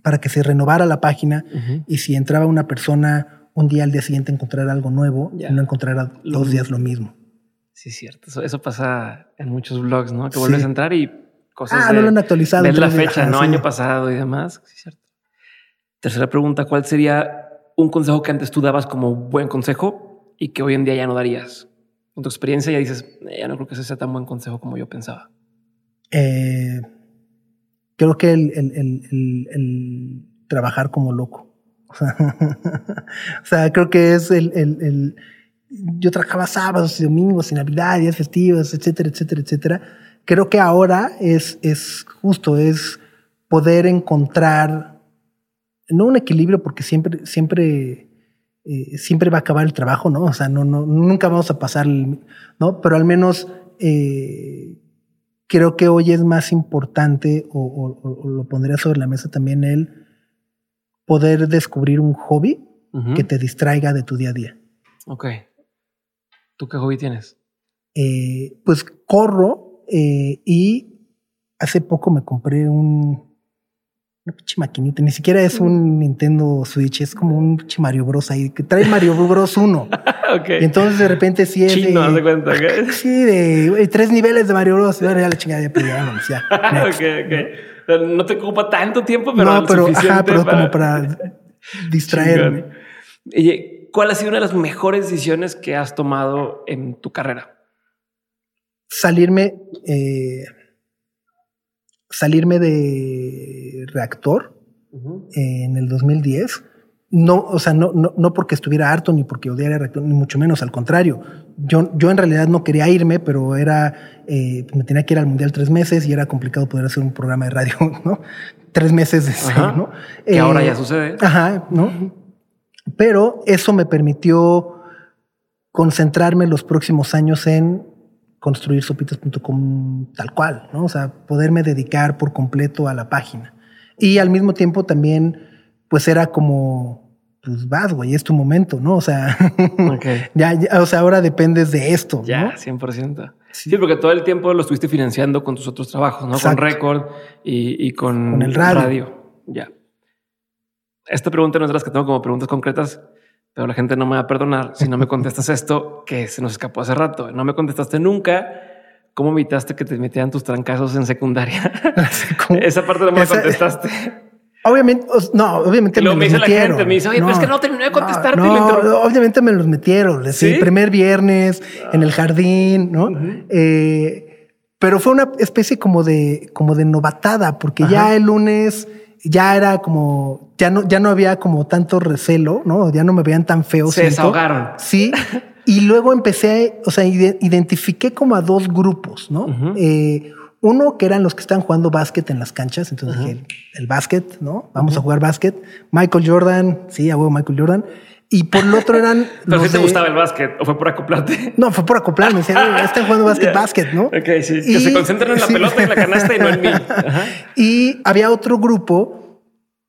para que se renovara la página. Y si entraba una persona un día al día siguiente encontrar algo nuevo y no encontrar dos días lo mismo. Sí, es cierto. Eso, pasa en muchos blogs, ¿no? Que vuelves a entrar y cosas. Ah, no lo han actualizado. Ver la fecha, ¿no? Año pasado y demás. Sí, cierto. Tercera pregunta: ¿Cuál sería un consejo que antes tú dabas como buen consejo y que hoy en día ya no darías? Con tu experiencia ya dices, eh, ya no creo que ese sea tan buen consejo como yo pensaba. Eh, creo que el trabajar como loco. o sea, creo que es el, yo trabajaba sábados y domingos y navidad, días festivos, etcétera, etcétera, etcétera. Creo que ahora es, es justo, es poder encontrar, no un equilibrio, porque siempre, siempre, eh, siempre va a acabar el trabajo, ¿no? O sea, no, no, nunca vamos a pasar, ¿no? Pero al menos eh, creo que hoy es más importante, o, o, o, lo pondría sobre la mesa también él, poder descubrir un hobby que te distraiga de tu día a día. Ok. ¿Tú qué hobby tienes? Eh, pues corro y hace poco me compré un, una pinche maquinita. Ni siquiera es un Nintendo Switch, es como un pinche Mario Bros. ahí que trae Mario Bros. 1. okay. Y entonces de repente sí es. Chino, de, cuenta, Sí, de tres niveles de Mario Bros. Ya la chingada, ya, ya, ya. ok, ok no te ocupa tanto tiempo, pero no, pero, ajá, pero como para distraerme. Oye, ¿cuál ha sido una de las mejores decisiones que has tomado en tu carrera? Salirme, eh, salirme de reactor en el 2010 no, o sea, no, no, no porque estuviera harto ni porque odiara reactor, ni mucho menos, al contrario. Yo, yo en realidad no quería irme, pero era, eh, me tenía que ir al mundial tres meses y era complicado poder hacer un programa de radio, ¿no? Tres meses de ¿no? Que ahora ya eh, sucede. Ajá, ¿no? Pero eso me permitió concentrarme los próximos años en construir sopitas.com tal cual, ¿no? O sea, poderme dedicar por completo a la página. Y al mismo tiempo también, pues era como pues vas, güey, es tu momento, ¿no? O sea, ya, o sea, ahora dependes de esto. Ya, 100%. Sí. porque todo el tiempo lo estuviste financiando con tus otros trabajos, ¿no? Con Record y, con, el radio. Ya. Esta pregunta no es de las que tengo como preguntas concretas, pero la gente no me va a perdonar si no me contestas esto que se nos escapó hace rato. No me contestaste nunca. ¿Cómo evitaste que te metieran tus trancazos en secundaria? Esa parte no me contestaste. Obviamente, no, obviamente me, los metieron. me dice, oye, pero es que no terminé de contestarte. No, obviamente me los metieron. El primer viernes en el jardín, ¿no? eh, pero fue una especie como de, como de novatada, porque ya el lunes ya era como, ya no, ya no había como tanto recelo, ¿no? Ya no me veían tan feo. Se desahogaron. Sí. y luego empecé, o sea, identifiqué como a dos grupos, ¿no? eh, uno que eran los que estaban jugando básquet en las canchas, entonces dije, el, básquet, ¿no? Vamos a jugar básquet. Michael Jordan, sí, a huevo Michael Jordan. Y por el otro eran. ¿Pero si te gustaba el básquet o fue por acoplarte? No, fue por acoplarme. están jugando básquet, básquet, ¿no? Ok, sí. que se concentren en la pelota y en la canasta y no en mí. Y había otro grupo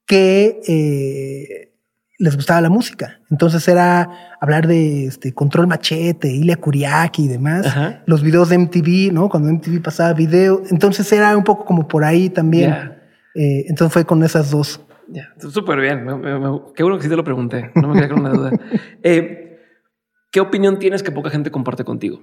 que, eh, les gustaba la música. Entonces era hablar de este, Control Machete, Ilya Kuriaki y demás. Ajá. Los videos de MTV, ¿no? Cuando MTV pasaba video. Entonces era un poco como por ahí también. Eh, entonces fue con esas dos. Ya, súper bien. Me- me- me- qué bueno que sí te lo pregunté. No me quedé con una duda. Eh, ¿Qué opinión tienes que poca gente comparte contigo?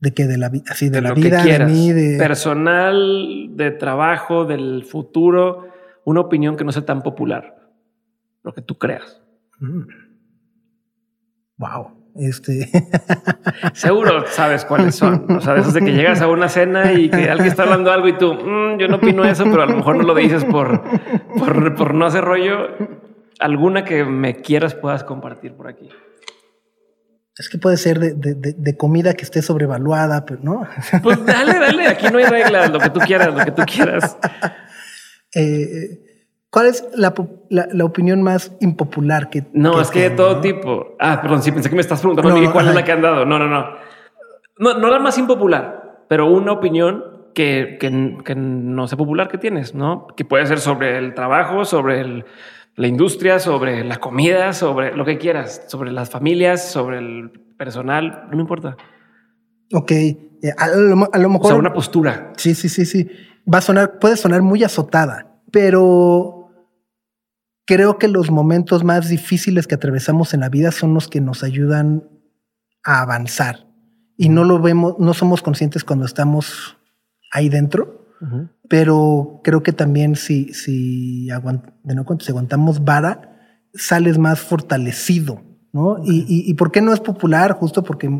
De que de la vida, así de, la lo vida, que quieras. de mí, de. Personal, de trabajo, del futuro. Una opinión que no sea tan popular. Lo que tú creas. Wow. Este. Seguro sabes cuáles son. O sea, de esos de que llegas a una cena y que alguien está hablando algo y tú, "Mm, yo no opino eso, pero a lo mejor no lo dices por, por, por no hacer rollo. Alguna que me quieras puedas compartir por aquí. es que puede ser de, de- de- de comida que esté sobrevaluada, pero no. Pues dale, dale. Aquí no hay reglas. Lo que tú quieras, lo que tú quieras. Eh, ¿Cuál es la, la- la opinión más impopular que No, es que de todo no? tipo. Ah, perdón, sí pensé que me estás preguntando No, cuál es la que han dado. No, no, no. No, no la más impopular, pero una opinión que, que, que no sea popular que tienes, ¿no? Que puede ser sobre el trabajo, sobre el- la industria, sobre la comida, sobre lo que quieras, sobre las familias, sobre el personal, no me importa. Ok. eh, a, lo, a lo O mejor. sea, una postura. Sí, sí, sí, sí. Va a sonar, puede sonar muy azotada, pero creo que los momentos más difíciles que atravesamos en la vida son los que nos ayudan a avanzar. Y no lo vemos, no somos conscientes cuando estamos ahí dentro, pero creo que también si, si, aguant- de no cuento, si aguantamos vara, sales más fortalecido, ¿no? Y, y, y por qué no es popular? Justo porque,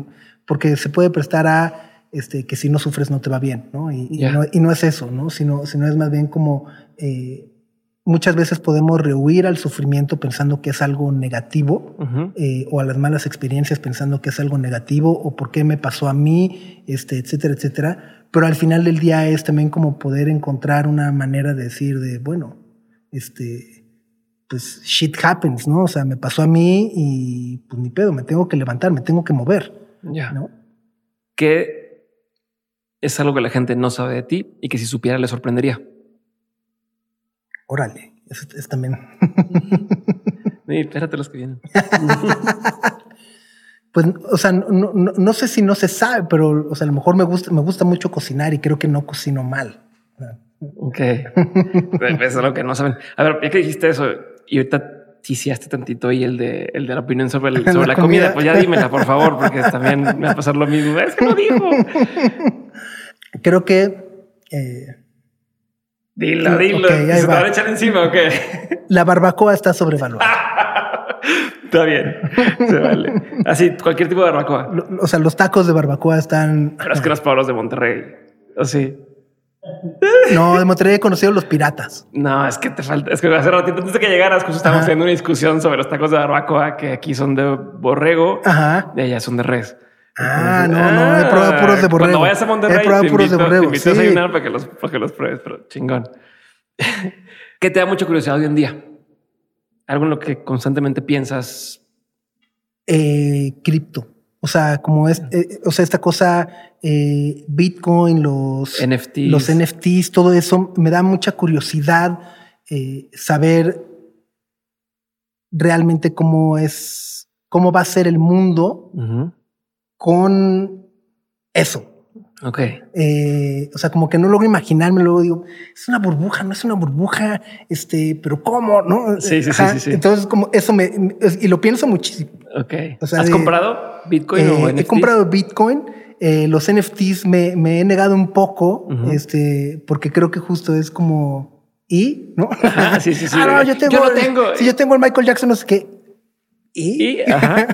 porque se puede prestar a este, que si no sufres no te va bien, ¿no? Y, no, y no es eso, ¿no? Sino, sino es más bien como eh, muchas veces podemos rehuir al sufrimiento pensando que es algo negativo eh, o a las malas experiencias pensando que es algo negativo o por qué me pasó a mí, este, etcétera, etcétera. Pero al final del día es también como poder encontrar una manera de decir de, bueno, este, pues shit happens, ¿no? O sea, me pasó a mí y pues ni pedo, me tengo que levantar, me tengo que mover, Ya. ¿no? Que es algo que la gente no sabe de ti y que si supiera le sorprendería. Órale, eso es también. Sí, espérate los que vienen. Pues, o sea, no- no sé si no se sabe, pero, o sea, a lo mejor me gusta, me gusta mucho cocinar y creo que no cocino mal. Ok. Eso es lo que no saben. A ver, ya que dijiste eso y ahorita ticiaste tantito ahí el de, el de la opinión sobre, el- sobre la, La comida. comida. pues ya dímela, por favor, porque también me va a pasar lo mismo. Es que lo dijo. Creo que eh, Dilo, dilo. ¿Se te va. van a echar encima o qué? la barbacoa está sobrevaluada. Está bien. Se vale. Así, cualquier tipo de barbacoa. O sea, los tacos de barbacoa están. Pero es que los pablos de Monterrey. ¿O sí? No, de Monterrey he conocido los piratas. No, es que te falta. Es que hace ratito antes de que llegaras, justo estábamos teniendo una discusión sobre los tacos de barbacoa que aquí son de borrego Ajá. y allá son de res. Ah, Entonces, no, no, he probado puros de borrego. Cuando vayas a Monterrey, He probado te puros de invito, borrego, te invito a sí. desayunar para que los, para que los pruebes, pero chingón. ¿Qué te da mucha curiosidad hoy en día? Algo en lo que constantemente piensas. Eh, cripto. O sea, como es, eh, o sea, esta cosa, eh, Bitcoin, los NFTs. los NFTs, todo eso me da mucha curiosidad eh, saber realmente cómo es, cómo va a ser el mundo con eso. Ok. Eh, o sea, como que no logro imaginarme, luego digo, es una burbuja, no es una burbuja, este, pero ¿cómo? ¿No? Sí, sí, sí, sí, sí. Entonces, como eso me, y lo pienso muchísimo. Ok. O sea, ¿Has de- comprado Bitcoin o Eh, NFTs? he comprado Bitcoin, eh, los NFTs me, me he negado un poco, este, porque creo que justo es como, ¿y? ¿No? Ajá, sí, sí, sí. ah, no, yo tengo, Yo lo tengo. Sí, yo tengo el Michael Jackson, no sé qué. ¿Y? Y, ajá.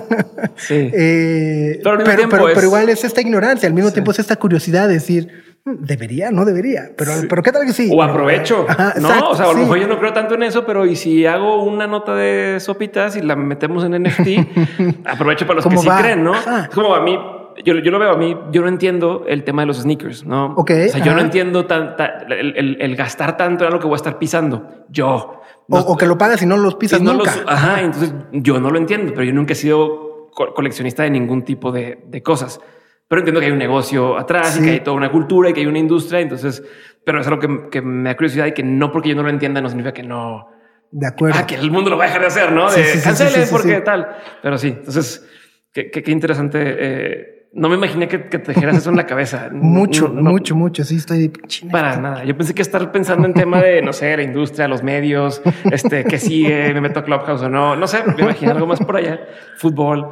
Sí. Eh, Pero pero, tiempo pero- es- pero igual es esta ignorancia, al mismo Sí. tiempo es esta curiosidad de decir, "Mm, debería, no debería, pero, Sí. pero qué tal que sí. O aprovecho. Ajá, no, exacto, o sea, a lo mejor yo no creo tanto en eso, pero y si hago una nota de sopitas y la metemos en NFT, aprovecho para los que ¿Cómo sí creen, ¿no? Ajá. Es como a mí, yo, yo lo veo a mí, yo no entiendo el tema de los sneakers, ¿no? Ok, O sea, yo no entiendo tan, tan- el, el- el gastar tanto en lo que voy a estar pisando. Yo. O, No- o que lo pagas y no los pisas y no nunca. los- ajá, entonces yo no lo entiendo, pero yo nunca he sido co- coleccionista de ningún tipo de, de cosas. Pero entiendo que hay un negocio atrás y Sí. que hay toda una cultura y que hay una industria. Entonces, pero es algo que, que me da curiosidad y que no porque yo no lo entienda no significa que no, De acuerdo. Ah, que el mundo lo va a dejar de hacer, ¿no? De canceles porque tal. Pero sí, entonces, qué, qué, interesante. Eh, no me imaginé que, te dijeras eso en la cabeza. mucho, mucho, mucho. Sí, estoy Para nada. Yo pensé que estar pensando en tema de, no sé, la industria, los medios, este, que sigue, me meto a Clubhouse o no. No sé, me imaginé algo más por allá. Fútbol.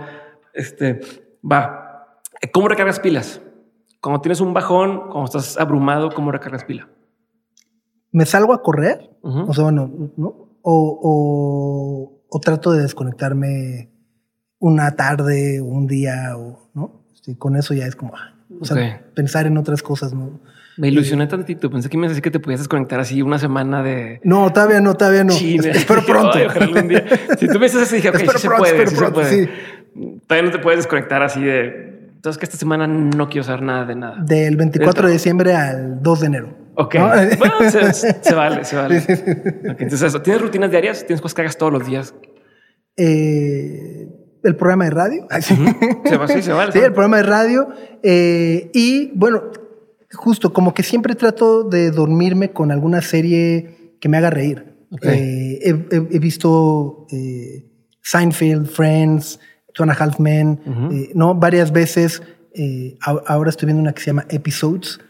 Este, va. ¿Cómo recargas pilas? Cuando tienes un bajón, cuando estás abrumado, ¿cómo recargas pila? Me salgo a correr. O sea, bueno, ¿no? O, o, trato de desconectarme una tarde, un día, o, ¿no? Con eso ya es como, ah, o sea, pensar en otras cosas, ¿no? Me ilusioné tantito. Pensé que me decía que te podías desconectar así una semana de. No, todavía no, todavía no. espero pronto. Si tú me dices así, dije, ok, sí se puede, sí se puede. Todavía no te puedes desconectar así de. Entonces, que esta semana no quiero saber nada de nada. Del 24 de diciembre al 2 de enero. Ok. Bueno, se, vale, se vale. entonces, eso. ¿tienes rutinas diarias? ¿Tienes cosas que hagas todos los días? Eh el programa de radio. Sí, se va, sí, se Sí, el programa de radio. Eh, y bueno, justo como que siempre trato de dormirme con alguna serie que me haga reír. Eh, he, visto eh, Seinfeld, Friends, Two and a Half Men, ¿no? Varias veces. ahora estoy viendo una que se llama Episodes,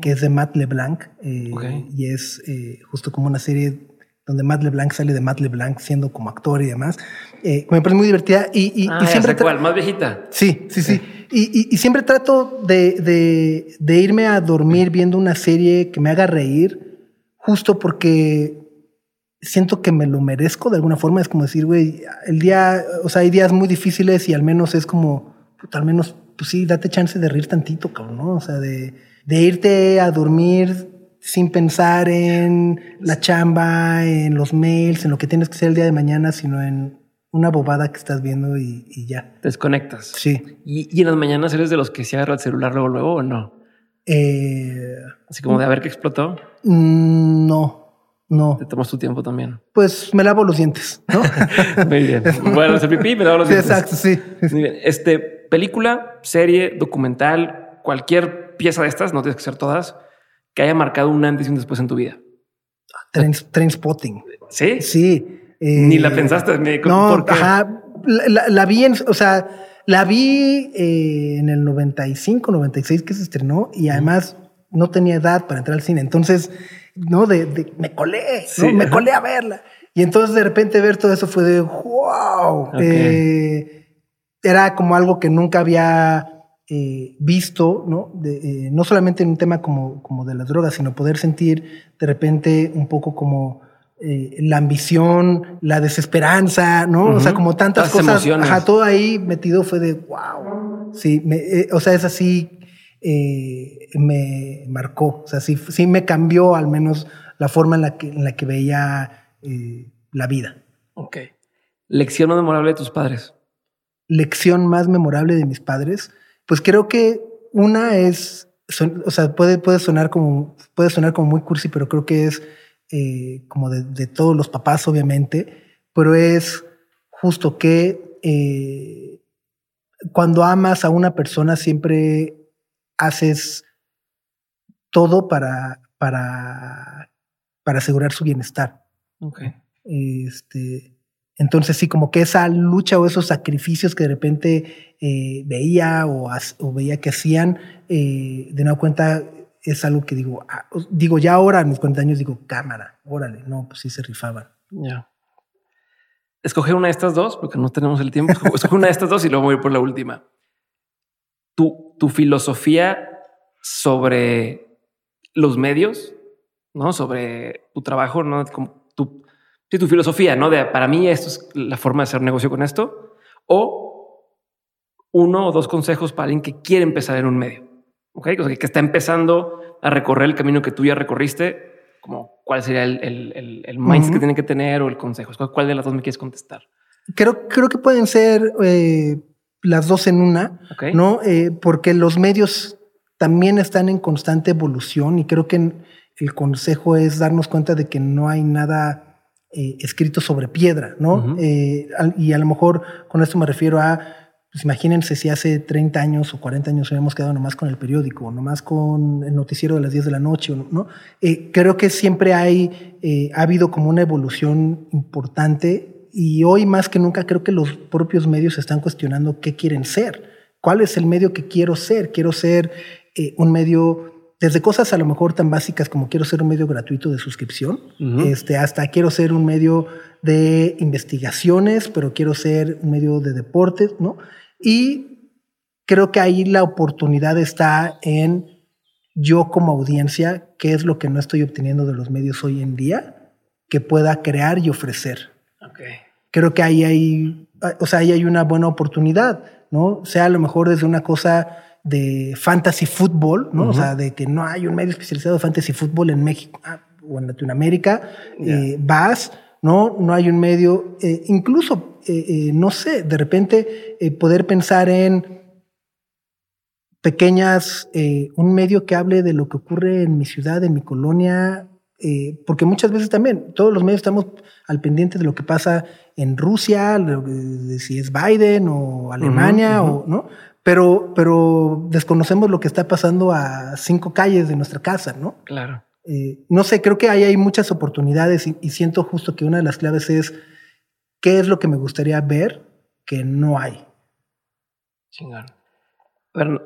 que es de Matt LeBlanc. Y es justo como una serie donde Matt LeBlanc sale de Matt LeBlanc siendo como actor y demás. Eh, me parece muy divertida y, ah, siempre... ¿Cuál? ¿Más viejita? Sí, sí, sí. Y, siempre trato de, irme a dormir viendo una serie que me haga reír, justo porque siento que me lo merezco de alguna forma. Es como decir, güey, el día, o sea, hay días muy difíciles y al menos es como, al menos, pues sí, date chance de reír tantito, cabrón, ¿no? O sea, de, de irte a dormir sin pensar en la chamba, en los mails, en lo que tienes que hacer el día de mañana, sino en una bobada que estás viendo y, ya. Te desconectas. Sí. ¿Y, en las mañanas eres de los que se agarra el celular luego, luego o no? Eh, Así como de a ver qué explotó. Mm, no, no. Te tomas tu tiempo también. Pues me lavo los dientes, ¿no? Muy bien. Bueno, hacer pipí, me lavo los dientes. Exacto, sí. Muy bien. Este, película, serie, documental, cualquier pieza de estas, no tienes que ser todas que haya marcado un antes y un después en tu vida? Train, spotting. ¿Sí? Sí. Ni la eh, pensaste. no, ajá. La, vi en, o sea, la vi eh, en el 95, 96 que se estrenó y además no tenía edad para entrar al cine. Entonces, no, de, me colé, ¿no? me colé a verla. Y entonces de repente ver todo eso fue de wow. Eh, era como algo que nunca había eh, visto, ¿no? De, eh, no solamente en un tema como, como de las drogas, sino poder sentir de repente un poco como eh, la ambición, la desesperanza, ¿no? O sea, como tantas cosas. Ajá, todo ahí metido fue de wow. Sí, o sea, es así, me marcó. O sea, sí, sí me cambió al menos la forma en la que, en la que veía la vida. Ok. ¿Lección más memorable de tus padres? Lección más memorable de mis padres. Pues creo que una es, o sea, puede, puede, sonar como, puede sonar como muy cursi, pero creo que es eh, como de, todos los papás, obviamente, pero es justo que eh, cuando amas a una persona siempre haces todo para, para, para asegurar su bienestar. Okay. Este, entonces sí, como que esa lucha o esos sacrificios que de repente eh, veía o, veía que hacían, eh, de nueva cuenta es algo que digo, ah, digo ya ahora a mis 40 años digo, cámara, órale, no, pues sí se rifaban. Ya. Escoger una de estas dos, porque no tenemos el tiempo. Escoge una de estas dos y luego voy por la última. Tu, tu filosofía sobre los medios, ¿no? Sobre tu trabajo, ¿no? Como sí, tu filosofía, ¿no? De para mí esto es la forma de hacer negocio con esto. O uno o dos consejos para alguien que quiere empezar en un medio. ¿Ok? O sea, que está empezando a recorrer el camino que tú ya recorriste. Como cuál sería el, el, el, mindset que tiene que tener o el consejo. ¿Cuál de las dos me quieres contestar? Creo, creo que pueden ser eh, las dos en una, ¿no? Eh, porque los medios también están en constante evolución y creo que el consejo es darnos cuenta de que no hay nada eh, escrito sobre piedra, ¿no? Eh, y a lo mejor con esto me refiero a pues imagínense si hace 30 años o 40 años hubiéramos quedado nomás con el periódico, o nomás con el noticiero de las 10 de la noche, ¿no? Eh, creo que siempre hay, eh, ha habido como una evolución importante y hoy más que nunca creo que los propios medios están cuestionando qué quieren ser. ¿Cuál es el medio que quiero ser? Quiero ser un medio desde cosas a lo mejor tan básicas como quiero ser un medio gratuito de suscripción, este, hasta quiero ser un medio de investigaciones, pero quiero ser un medio de deportes, ¿no? Y creo que ahí la oportunidad está en yo como audiencia, qué es lo que no estoy obteniendo de los medios hoy en día, que pueda crear y ofrecer. Creo que ahí hay, o sea, ahí hay una buena oportunidad, ¿no? Sea a lo mejor desde una cosa de fantasy fútbol, ¿no? O sea, de que no hay un medio especializado de fantasy fútbol en México ah, o en Latinoamérica. Eh, vas, ¿no? No hay un medio, eh, incluso, eh, no sé, de repente poder pensar en pequeñas, un medio que hable de lo que ocurre en mi ciudad, en mi colonia, porque muchas veces también todos los medios estamos al pendiente de lo que pasa en Rusia, de si es Biden o Alemania, o, ¿no? Pero, pero desconocemos lo que está pasando a cinco calles de nuestra casa, ¿no? Claro. Eh, no sé, creo que ahí hay muchas oportunidades y, siento justo que una de las claves es qué es lo que me gustaría ver que no hay. Chingón.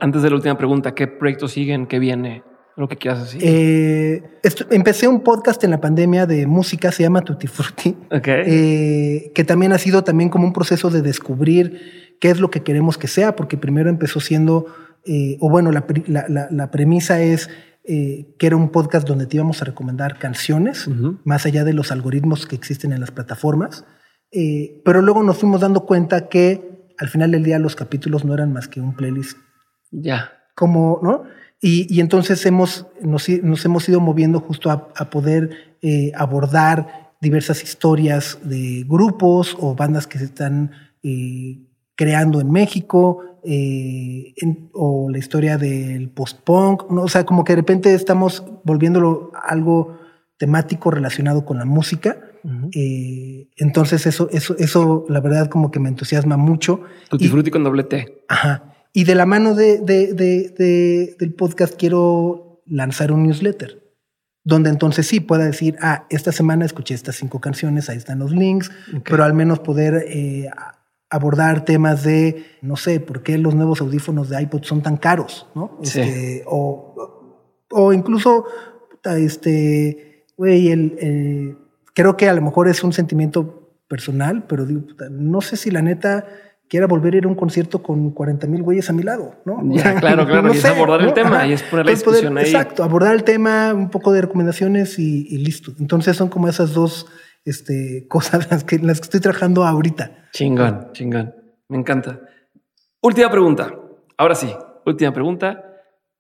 antes de la última pregunta, ¿qué proyectos siguen? ¿Qué viene? Lo que quieras decir. Eh, empecé un podcast en la pandemia de música, se llama Tutti Frutti, eh, que también ha sido también como un proceso de descubrir qué es lo que queremos que sea, porque primero empezó siendo, o bueno, la, la premisa es eh, que era un podcast donde te íbamos a recomendar canciones, más allá de los algoritmos que existen en las plataformas. Eh, pero luego nos fuimos dando cuenta que al final del día los capítulos no eran más que un playlist. Ya. Como, ¿no? Y, entonces hemos, nos, hemos ido moviendo justo a, poder eh, abordar diversas historias de grupos o bandas que se están creando en México, eh, o la historia del post-punk, ¿no? o sea, como que de repente estamos volviéndolo algo temático relacionado con la música. Eh, entonces eso, eso, eso, la verdad, como que me entusiasma mucho. Tutti Frutti con doble T. Ajá. Y de la mano de, del podcast quiero lanzar un newsletter donde entonces sí pueda decir, ah, esta semana escuché estas cinco canciones, ahí están los links, pero al menos poder eh, abordar temas de, no sé, por qué los nuevos audífonos de iPod son tan caros, ¿no? Este, o, o incluso, este, güey, el, creo que a lo mejor es un sentimiento personal, pero digo, no sé si la neta quiera volver a ir a un concierto con 40 mil güeyes a mi lado, ¿no? claro, claro, y es abordar el tema y es poner la discusión ahí. Exacto, abordar el tema, un poco de recomendaciones y, y listo. Entonces son como esas dos este, cosas las que, las que estoy trabajando ahorita. Chingón, chingón. Me encanta. Última pregunta. Ahora sí, última pregunta.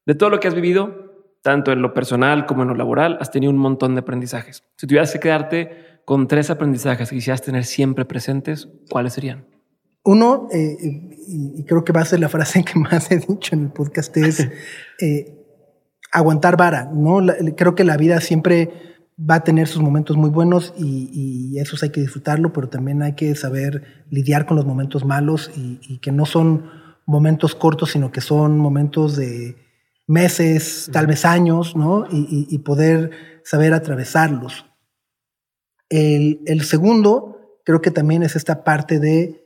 De todo lo que has vivido, tanto en lo personal como en lo laboral, has tenido un montón de aprendizajes. Si tuvieras que quedarte con tres aprendizajes que quisieras tener siempre presentes, ¿cuáles serían? Uno, eh, y creo que va a ser la frase que más he dicho en el podcast, es eh, aguantar vara. ¿no? creo que la vida siempre va a tener sus momentos muy buenos y, esos hay que disfrutarlo, pero también hay que saber lidiar con los momentos malos y, que no son momentos cortos, sino que son momentos de meses, tal vez años, ¿no? Y, poder saber atravesarlos. El, segundo, creo que también es esta parte de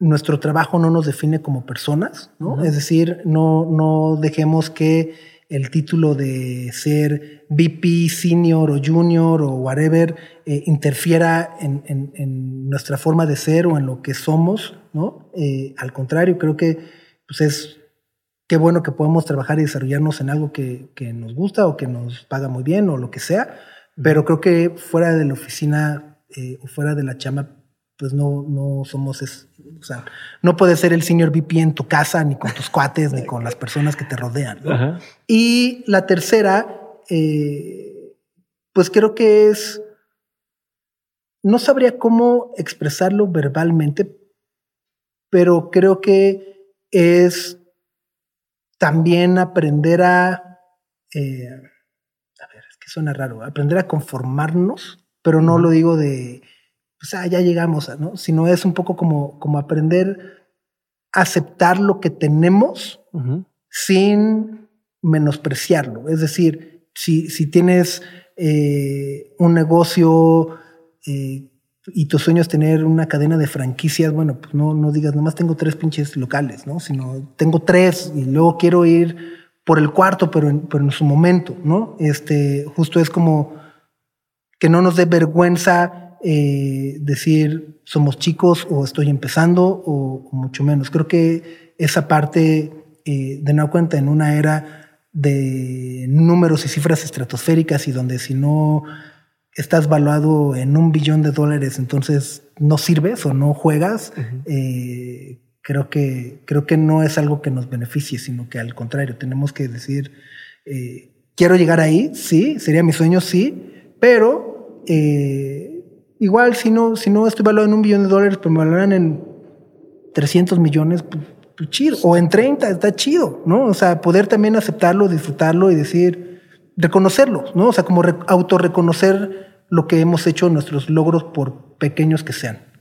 nuestro trabajo no nos define como personas, ¿no? Es decir, no, no dejemos que el título de ser VP, senior o junior o whatever eh, interfiera en, nuestra forma de ser o en lo que somos, ¿no? Eh, al contrario, creo que pues es qué bueno que podemos trabajar y desarrollarnos en algo que, nos gusta o que nos paga muy bien o lo que sea, pero creo que fuera de la oficina eh, o fuera de la chama pues no, no somos, o sea, no puedes ser el senior VP en tu casa, ni con tus cuates, ni con las personas que te rodean. Y la tercera, eh, pues creo que es, no sabría cómo expresarlo verbalmente, pero creo que es también aprender a, eh, a ver, es que suena raro, aprender a conformarnos, pero no lo digo de o sea, ya llegamos, ¿no? Sino es un poco como, como aprender aceptar lo que tenemos sin menospreciarlo. Es decir, si, si tienes eh, un negocio eh, y tu sueño es tener una cadena de franquicias, bueno, pues no, no digas, nomás tengo tres pinches locales, ¿no? Sino tengo tres y luego quiero ir por el cuarto, pero en, pero en su momento, ¿no? Este, justo es como que no nos dé vergüenza eh, decir somos chicos o estoy empezando o, mucho menos. Creo que esa parte eh, de no cuenta en una era de números y cifras estratosféricas y donde si no estás valuado en un billón de dólares, entonces no sirves o no juegas, eh, creo, que, creo que no es algo que nos beneficie, sino que al contrario, tenemos que decir, quiero llegar ahí, sí, sería mi sueño, sí, pero eh, igual si no, si no estoy valuado en un billón de dólares, pero me valoran en 300 millones, pues, pues, chido. O en 30, está chido, ¿no? O sea, poder también aceptarlo, disfrutarlo y decir, reconocerlo, ¿no? O sea, como autorreconocer lo que hemos hecho, nuestros logros, por pequeños que sean.